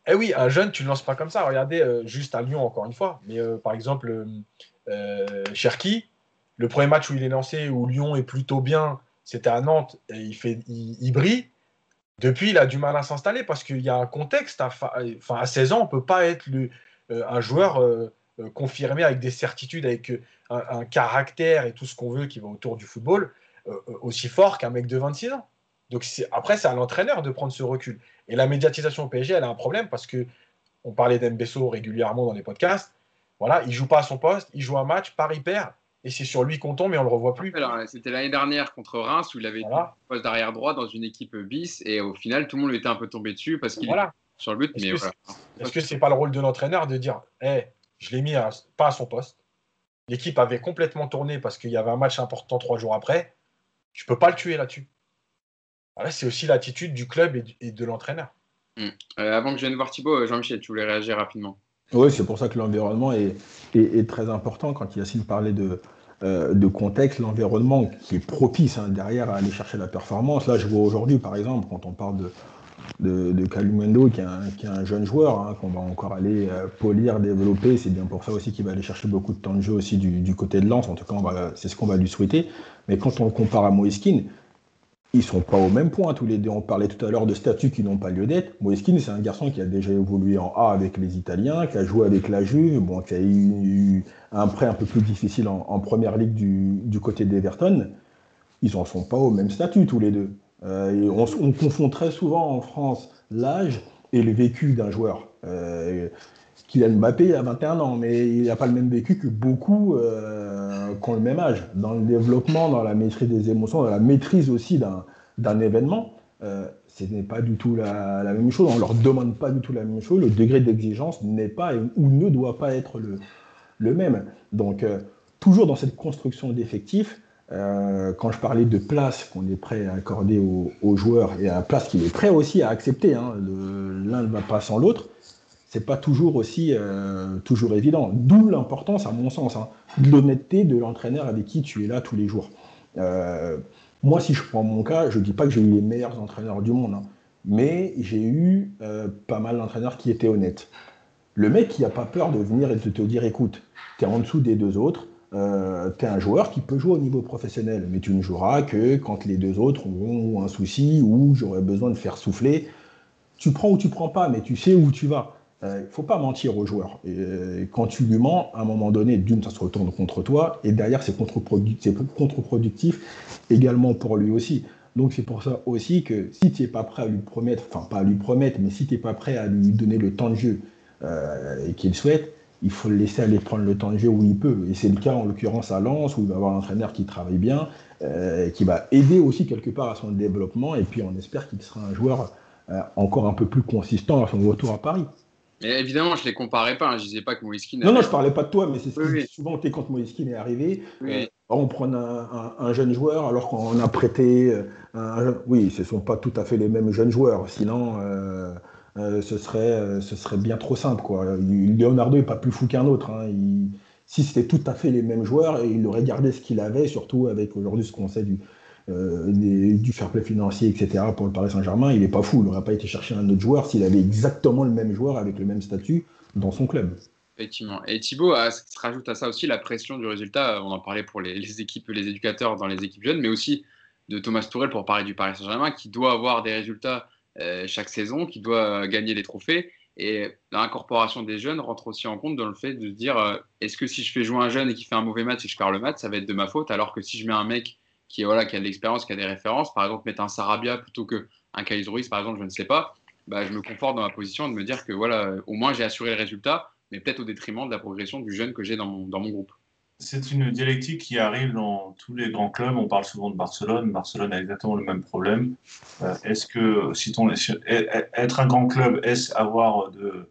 eh oui, un jeune, tu ne lances pas comme ça. Regardez, juste à Lyon, encore une fois. Mais par exemple, Cherki, le premier match où il est lancé, où Lyon est plutôt bien, c'était à Nantes, et il, fait, il, brille. Depuis, il a du mal à s'installer parce qu'il y a un contexte. À, enfin, à 16 ans, on ne peut pas être euh, un joueur euh, confirmé avec des certitudes, avec un, caractère et tout ce qu'on veut qui va autour du football aussi fort qu'un mec de 26 ans. Donc après, c'est à l'entraîneur de prendre ce recul. Et la médiatisation au PSG, elle a un problème parce que on parlait d'Embesso régulièrement dans les podcasts. Voilà, il joue pas à son poste, il joue un match, Paris perd, et c'est sur lui qu'on tombe et on le revoit plus. C'était l'année dernière contre Reims où il avait voilà. été poste d'arrière droit dans une équipe bis et au final tout le monde lui était un peu tombé dessus parce qu'il voilà. est sur le but. Est-ce que ce n'est pas le rôle de l'entraîneur de dire hey, je l'ai mis pas à son poste L'équipe avait complètement tourné parce qu'il y avait un match important trois jours après. Je peux pas le tuer là-dessus. c'est aussi l'attitude du club et, de l'entraîneur. Hmm. Euh, avant que je vienne voir Thibaut, euh, Jean-Michel, tu voulais réagir rapidement Oui, c'est pour ça que l'environnement est, très important. Quand Yacine parlait de, euh, de contexte, l'environnement qui est propice hein, derrière à aller chercher la performance. Là, je vois aujourd'hui, par exemple, quand on parle de, de, qui est, un, qui est un jeune joueur, hein, qu'on va encore aller euh, polir, développer. C'est bien pour ça aussi qu'il va aller chercher beaucoup de temps de jeu aussi du, du côté de Lens. En tout cas, c'est ce qu'on va lui souhaiter. Mais quand on le compare à Moiskin, ils sont pas au même point tous les deux. On parlait tout à l'heure de statuts qui n'ont pas lieu d'être. Moiskin, c'est un garçon qui a déjà évolué en A avec les Italiens, qui a joué avec la Juve, bon, qui a eu un prêt un peu plus difficile en, première ligue du, du côté d'Everton. Ils en sont pas au même statut tous les deux. Euh, on, confond très souvent en France l'âge et le vécu d'un joueur. Euh, Kylian Mbappé a 21 ans, mais il n'a pas le même vécu que beaucoup euh, qui ont le même âge. Dans le développement, dans la maîtrise des émotions, dans la maîtrise aussi d'un événement, euh, ce n'est pas du tout la, même chose. On ne leur demande pas du tout la même chose. Le degré d'exigence n'est pas ou ne doit pas être le, le même. Donc, toujours dans cette construction d'effectifs, euh, quand je parlais de place qu'on est prêt à accorder aux, joueurs et à la place qu'il est prêt aussi à accepter, hein, l'un ne va pas sans l'autre, c'est pas toujours aussi euh, toujours évident. D'où l'importance, à mon sens, hein, de l'honnêteté de l'entraîneur avec qui tu es là tous les jours. Euh, moi, si je prends mon cas, je dis pas que j'ai eu les meilleurs entraîneurs du monde, hein, mais j'ai eu pas mal d'entraîneurs qui étaient honnêtes. Le mec qui a pas peur de venir et de te dire, écoute, tu es en dessous des deux autres, euh, tu es un joueur qui peut jouer au niveau professionnel, mais tu ne joueras que quand les deux autres auront un souci ou j'aurai besoin de faire souffler. Tu prends ou tu prends pas, mais tu sais où tu vas. Il euh, ne faut pas mentir aux joueurs. Euh, quand tu lui mens, à un moment donné, d'une, ça se retourne contre toi, et derrière, c'est contre-productif, contre-productif également pour lui aussi. Donc c'est pour ça aussi que si tu n'es pas prêt à lui promettre, enfin pas à lui promettre, mais si tu n'es pas prêt à lui donner le temps de jeu et qu'il souhaite, il faut le laisser aller prendre le temps de jeu où il peut. Et c'est le cas en l'occurrence à Lens, où il va avoir un entraîneur qui travaille bien, euh, qui va aider aussi quelque part à son développement. Et puis on espère qu'il sera un joueur euh, encore un peu plus consistant à son retour à Paris. Mais évidemment, je ne les comparais pas. Hein. Je ne disais pas que Moïskine. Non, non, je ne parlais pas de toi, mais c'est souvent quand Moïskine est arrivé. Euh, on prend un, jeune joueur alors qu'on a prêté. Un, oui, ce ne sont pas tout à fait les mêmes jeunes joueurs. Sinon. Euh, ce, serait, euh, ce serait bien trop simple. Quoi. Leonardo n'est pas plus fou qu'un autre. Hein. si c'était tout à fait les mêmes joueurs, il aurait gardé ce qu'il avait, surtout avec aujourd'hui ce qu'on sait du, euh, du fair play financier, etc. pour le Paris Saint-Germain, il n'est pas fou. Il n'aurait pas été chercher un autre joueur s'il avait exactement le même joueur avec le même statut dans son club. Effectivement. Et Thibaut, se rajoute à ça aussi la pression du résultat. On en parlait pour les, équipes, les éducateurs dans les équipes jeunes, mais aussi de Thomas Tourel pour parler du Paris Saint-Germain, qui doit avoir des résultats euh, chaque saison, qui doit gagner des trophées. Et l'incorporation des jeunes rentre aussi en compte dans le fait de dire euh, est-ce que si je fais jouer un jeune et qui fait un mauvais match et que je perds le match, ça va être de ma faute, alors que si je mets un mec qui, voilà, qui a de l'expérience, qui a des références, par exemple mettre un Sarabia plutôt qu'un Kais Ruiz, par exemple, je ne sais pas, bah, je me conforte dans ma position de me dire que voilà, au moins j'ai assuré le résultat, mais peut-être au détriment de la progression du jeune que j'ai dans mon, dans mon groupe c'est une dialectique qui arrive dans tous les grands clubs. On parle souvent de Barcelone. Barcelone a exactement le même problème. Euh, est-ce que si ton, être un grand club, est-ce avoir de,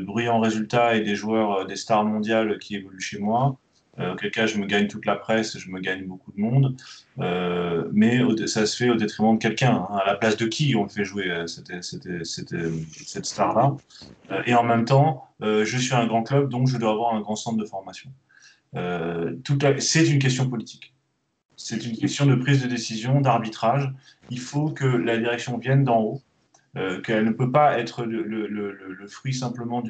bruyants résultats et des joueurs, euh, des stars mondiales qui évoluent chez moi? Auquel cas, je me gagne toute la presse, je me gagne beaucoup de monde. mais ça se fait au détriment de quelqu'un. Hein. À la place de qui on le fait jouer cette star-là? Et en même temps, je suis un grand club, donc je dois avoir un grand centre de formation. Euh, c'est une question politique. C'est une question de prise de décision, d'arbitrage. Il faut que la direction vienne d'en haut, euh, qu'elle ne peut pas être le, fruit simplement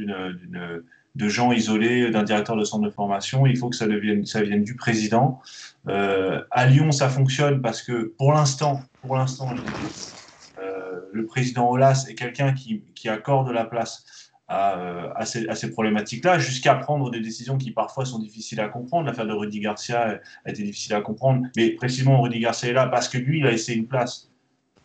de gens isolés, d'un directeur de centre de formation. Il faut que ça, devienne, ça vienne du président. Euh, à Lyon, ça fonctionne parce que pour l'instant, pour l'instant, le président Olas est quelqu'un qui, qui accorde la place euh, à, ces, problématiques-là, jusqu'à prendre des décisions qui parfois sont difficiles à comprendre. L'affaire de Rudy Garcia a été difficile à comprendre, mais précisément Rudy Garcia est là parce que lui, il a laissé une place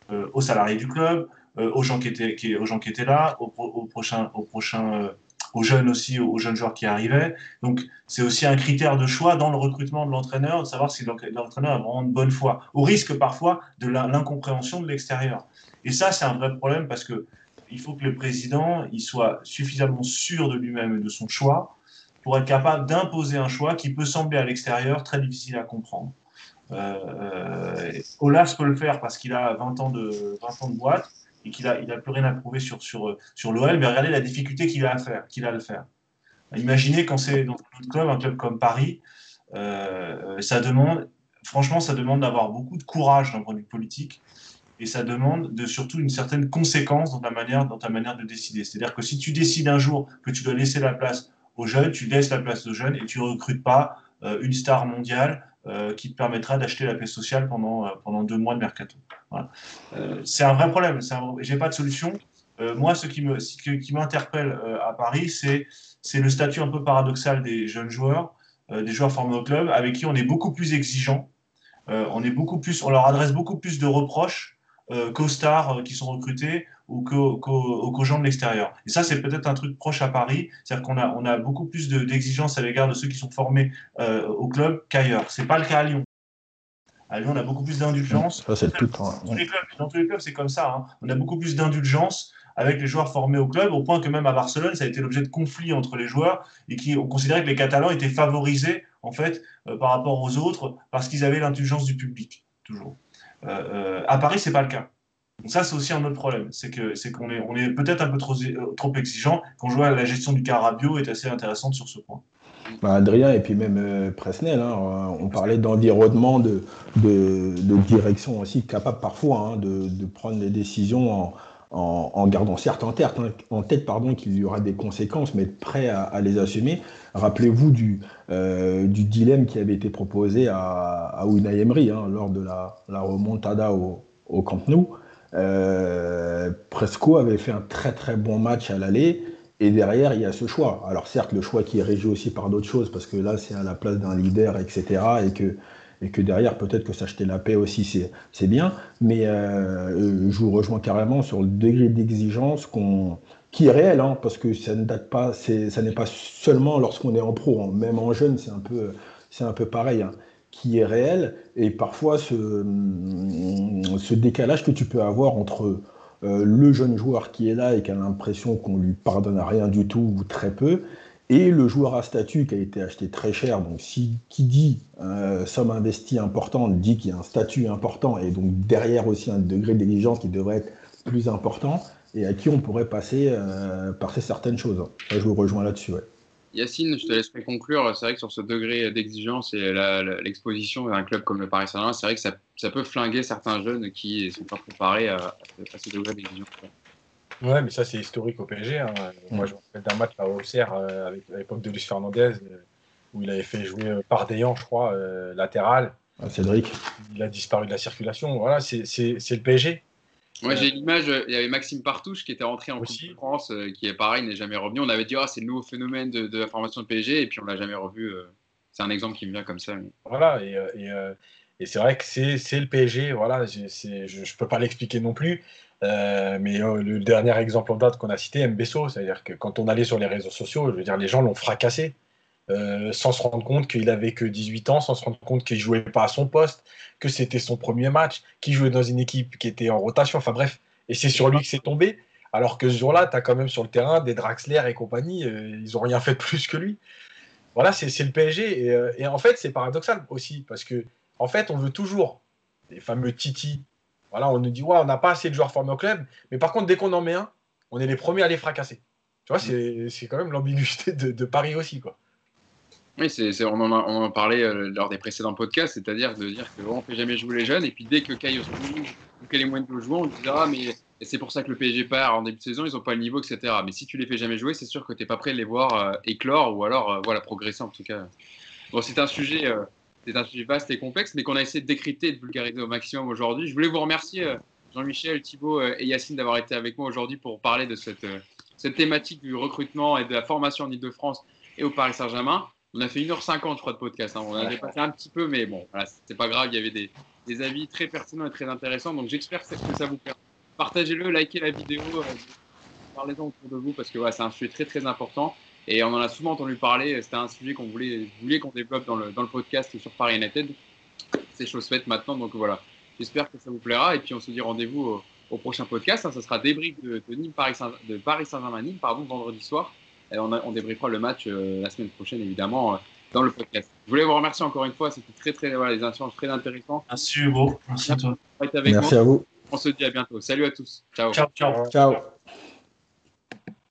euh, aux salariés du club, euh, aux, gens qui étaient, aux gens qui étaient là, aux, prochains, aux prochains aux jeunes aussi, aux jeunes joueurs qui arrivaient. Donc c'est aussi un critère de choix dans le recrutement de l'entraîneur, de savoir si l'entraîneur a vraiment de bonne foi, au risque parfois de l'incompréhension de l'extérieur. Et ça, c'est un vrai problème parce que il faut que le président il soit suffisamment sûr de lui-même et de son choix pour être capable d'imposer un choix qui peut sembler à l'extérieur très difficile à comprendre. Euh, euh Olas peut le faire parce qu'il a 20 ans de, 20 ans de boîte et qu'il n'a il plus rien à prouver sur, sur, sur l'OL, mais regardez la difficulté qu'il a à faire, qu'il a à le faire. Imaginez quand c'est dans un club, un club comme Paris, euh, ça demande, franchement, ça demande d'avoir beaucoup de courage d'un point de vue politique et ça demande de, surtout une certaine conséquence dans ta manière, dans ta manière de décider. C'est-à-dire que si tu décides un jour que tu dois laisser la place aux jeunes, tu laisses la place aux jeunes et tu ne recrutes pas euh, une star mondiale euh, qui te permettra d'acheter la paix sociale pendant, euh, pendant deux mois de mercato. c'est un vrai problème. Je n'ai pas de solution. moi, ce qui, me, qui m'interpelle à Paris, c'est, le statut un peu paradoxal des jeunes joueurs, des joueurs formés au club, avec qui on est beaucoup plus exigeant. on, est beaucoup plus, on leur adresse beaucoup plus de reproches qu'aux stars qui sont recrutés ou qu'aux gens de l'extérieur. Et ça, c'est peut-être un truc proche à Paris, c'est-à-dire qu'on a, on a beaucoup plus d'exigences à l'égard de ceux qui sont formés euh, au club qu'ailleurs. C'est pas le cas à Lyon. À Lyon, on a beaucoup plus d'indulgence. Ça, c'est tout. Hein. Dans tous les clubs, c'est comme ça. Hein. On a beaucoup plus d'indulgence avec les joueurs formés au club, au point que même à Barcelone, ça a été l'objet de conflits entre les joueurs et qui ont considéré que les Catalans étaient favorisés en fait euh, par rapport aux autres parce qu'ils avaient l'indulgence du public toujours. Euh, à Paris, c'est pas le cas ça, c'est aussi un autre problème. C'est que c'est qu'on est, on est peut-être un peu trop, trop exigeant. Quand je vois la gestion du Carabio est assez intéressante sur ce point. Bah, Adrien et puis même euh, Presnel, hein, on parlait d'environnement, de, de, direction aussi, capable parfois hein, de, de, prendre des décisions en, en, gardant certes en tête, hein, tête qu'il y aura des conséquences, mais être prêt à, les assumer. Rappelez-vous du, euh, du dilemme qui avait été proposé à, à lors de la, la remontada au, au Camp Nou. Euh, Presco avait fait un très très bon match à l'aller. Et derrière, il y a ce choix. Alors certes, le choix qui est régi aussi par d'autres choses, parce que là, c'est à la place d'un leader, etc. Et que, et que derrière, peut-être que s'acheter la paix aussi, c'est bien. Mais euh, je vous rejoins carrément sur le degré d'exigence qui est réel, hein, parce que ça ne date pas, ça n'est pas seulement lorsqu'on est en pro, hein. même en jeune, c'est un peu, c'est un peu pareil. Hein qui est réel et parfois ce, ce décalage que tu peux avoir entre euh, le jeune joueur qui est là et qui a l'impression qu'on lui pardonne rien du tout ou très peu, et le joueur à statut qui a été acheté très cher. Donc, si qui dit euh, somme investie importante dit qu'il y a un statut important et donc derrière aussi un degré d'exigence qui devrait être plus important et à qui on pourrait passer, euh, passer certaines choses. je vous rejoins là-dessus. Ouais. Yacine, je te laisserai conclure. C'est vrai que sur ce degré d'exigence et l'exposition d'un club comme le Paris Saint-Germain, c'est vrai que ça, peut flinguer certains jeunes qui ne sont pas préparés à, ce degré d'exigence. Ouais, mais ça, c'est historique au PSG. Hein. Moi, je me rappelle d'un match à Auxerre euh, avec, à l'époque de Luis Fernandez euh, où il avait fait jouer euh, je crois, latéral. Ah, Cédric. Il a disparu de la circulation. Voilà, c'est le PSG. Moi, j'ai l'image, il y avait Maxime Partouche qui était rentré en Coupe de France, euh, qui est pareil, n'est jamais revenu. On avait dit, ah, c'est le nouveau phénomène de, la formation de PSG, et puis on l'a jamais revu. Euh. c'est un exemple qui me vient comme ça. Voilà, et, euh, et, c'est vrai que c'est le PSG, voilà, je ne peux pas l'expliquer non plus. mais le dernier exemple en date qu'on a cité, Mbesso, c'est-à-dire que quand on allait sur les réseaux sociaux, je veux dire, les gens l'ont fracassé. Euh, sans se rendre compte qu'il avait que 18 ans, sans se rendre compte qu'il jouait pas à son poste, que c'était son premier match, qu'il jouait dans une équipe qui était en rotation. Enfin bref, et c'est sur lui que c'est tombé. Alors que ce jour-là, tu as quand même sur le terrain des Draxler et compagnie, euh, ils ont rien fait de plus que lui. Voilà, c'est le PSG. Euh, et, en fait, c'est paradoxal aussi, parce que en fait, on veut toujours les fameux Titi. Voilà, on nous dit, ouais, on n'a pas assez de joueurs formés au club, mais par contre, dès qu'on en met un, on est les premiers à les fracasser. Tu vois, c'est quand même l'ambiguïté de, de Paris aussi, quoi. Oui, c'est, on, en a, on parlait euh, lors des précédents podcasts, c'est-à-dire de dire qu'on ne fait jamais jouer les jeunes, et puis dès que ou que les moins de joueurs, on dira, mais c'est pour ça que le PSG part en début de saison, ils n'ont pas le niveau, etc. Mais si tu les fais jamais jouer, c'est sûr que tu n'es pas prêt de les voir euh, éclore, ou alors euh, voilà, progresser en tout cas. Bon, c'est un sujet. un sujet vaste et complexe, mais qu'on a essayé de décrypter et de vulgariser au maximum aujourd'hui. Je voulais vous remercier, Jean-Michel, Thibault et Yacine, d'avoir été avec moi aujourd'hui pour parler de cette, cette thématique du recrutement et de la formation en Ile-de-France et au Paris Saint-Germain. On a fait 1h50, je crois, de podcast. Hein. On a dépassé un petit peu, mais bon, voilà, c'est pas grave. Il y avait des, des, avis très pertinents et très intéressants. Donc, j'espère que ça vous plaît. Partagez-le, likez la vidéo. Euh, parlez-en autour de vous parce que c'est un sujet très très important et on en a souvent entendu parler. C'était un sujet qu'on voulait, voulait qu'on développe dans le, dans le podcast sur Paris United. C'est chose faite maintenant, donc voilà. J'espère que ça vous plaira et puis on se dit rendez-vous au, prochain podcast. Ça sera débrief de, de Nîmes Paris Saint, de Paris Saint-Germain Nîmes pardon vendredi soir. Et on, on débriefera le match la semaine prochaine évidemment dans le podcast. Je voulais vous remercier encore une fois. C'était très, très, voilà, des échanges très intéressants. Merci Hugo. Merci à toi. Merci à vous. On se dit à bientôt. Salut à tous. Ciao. Ciao, ciao. Ciao.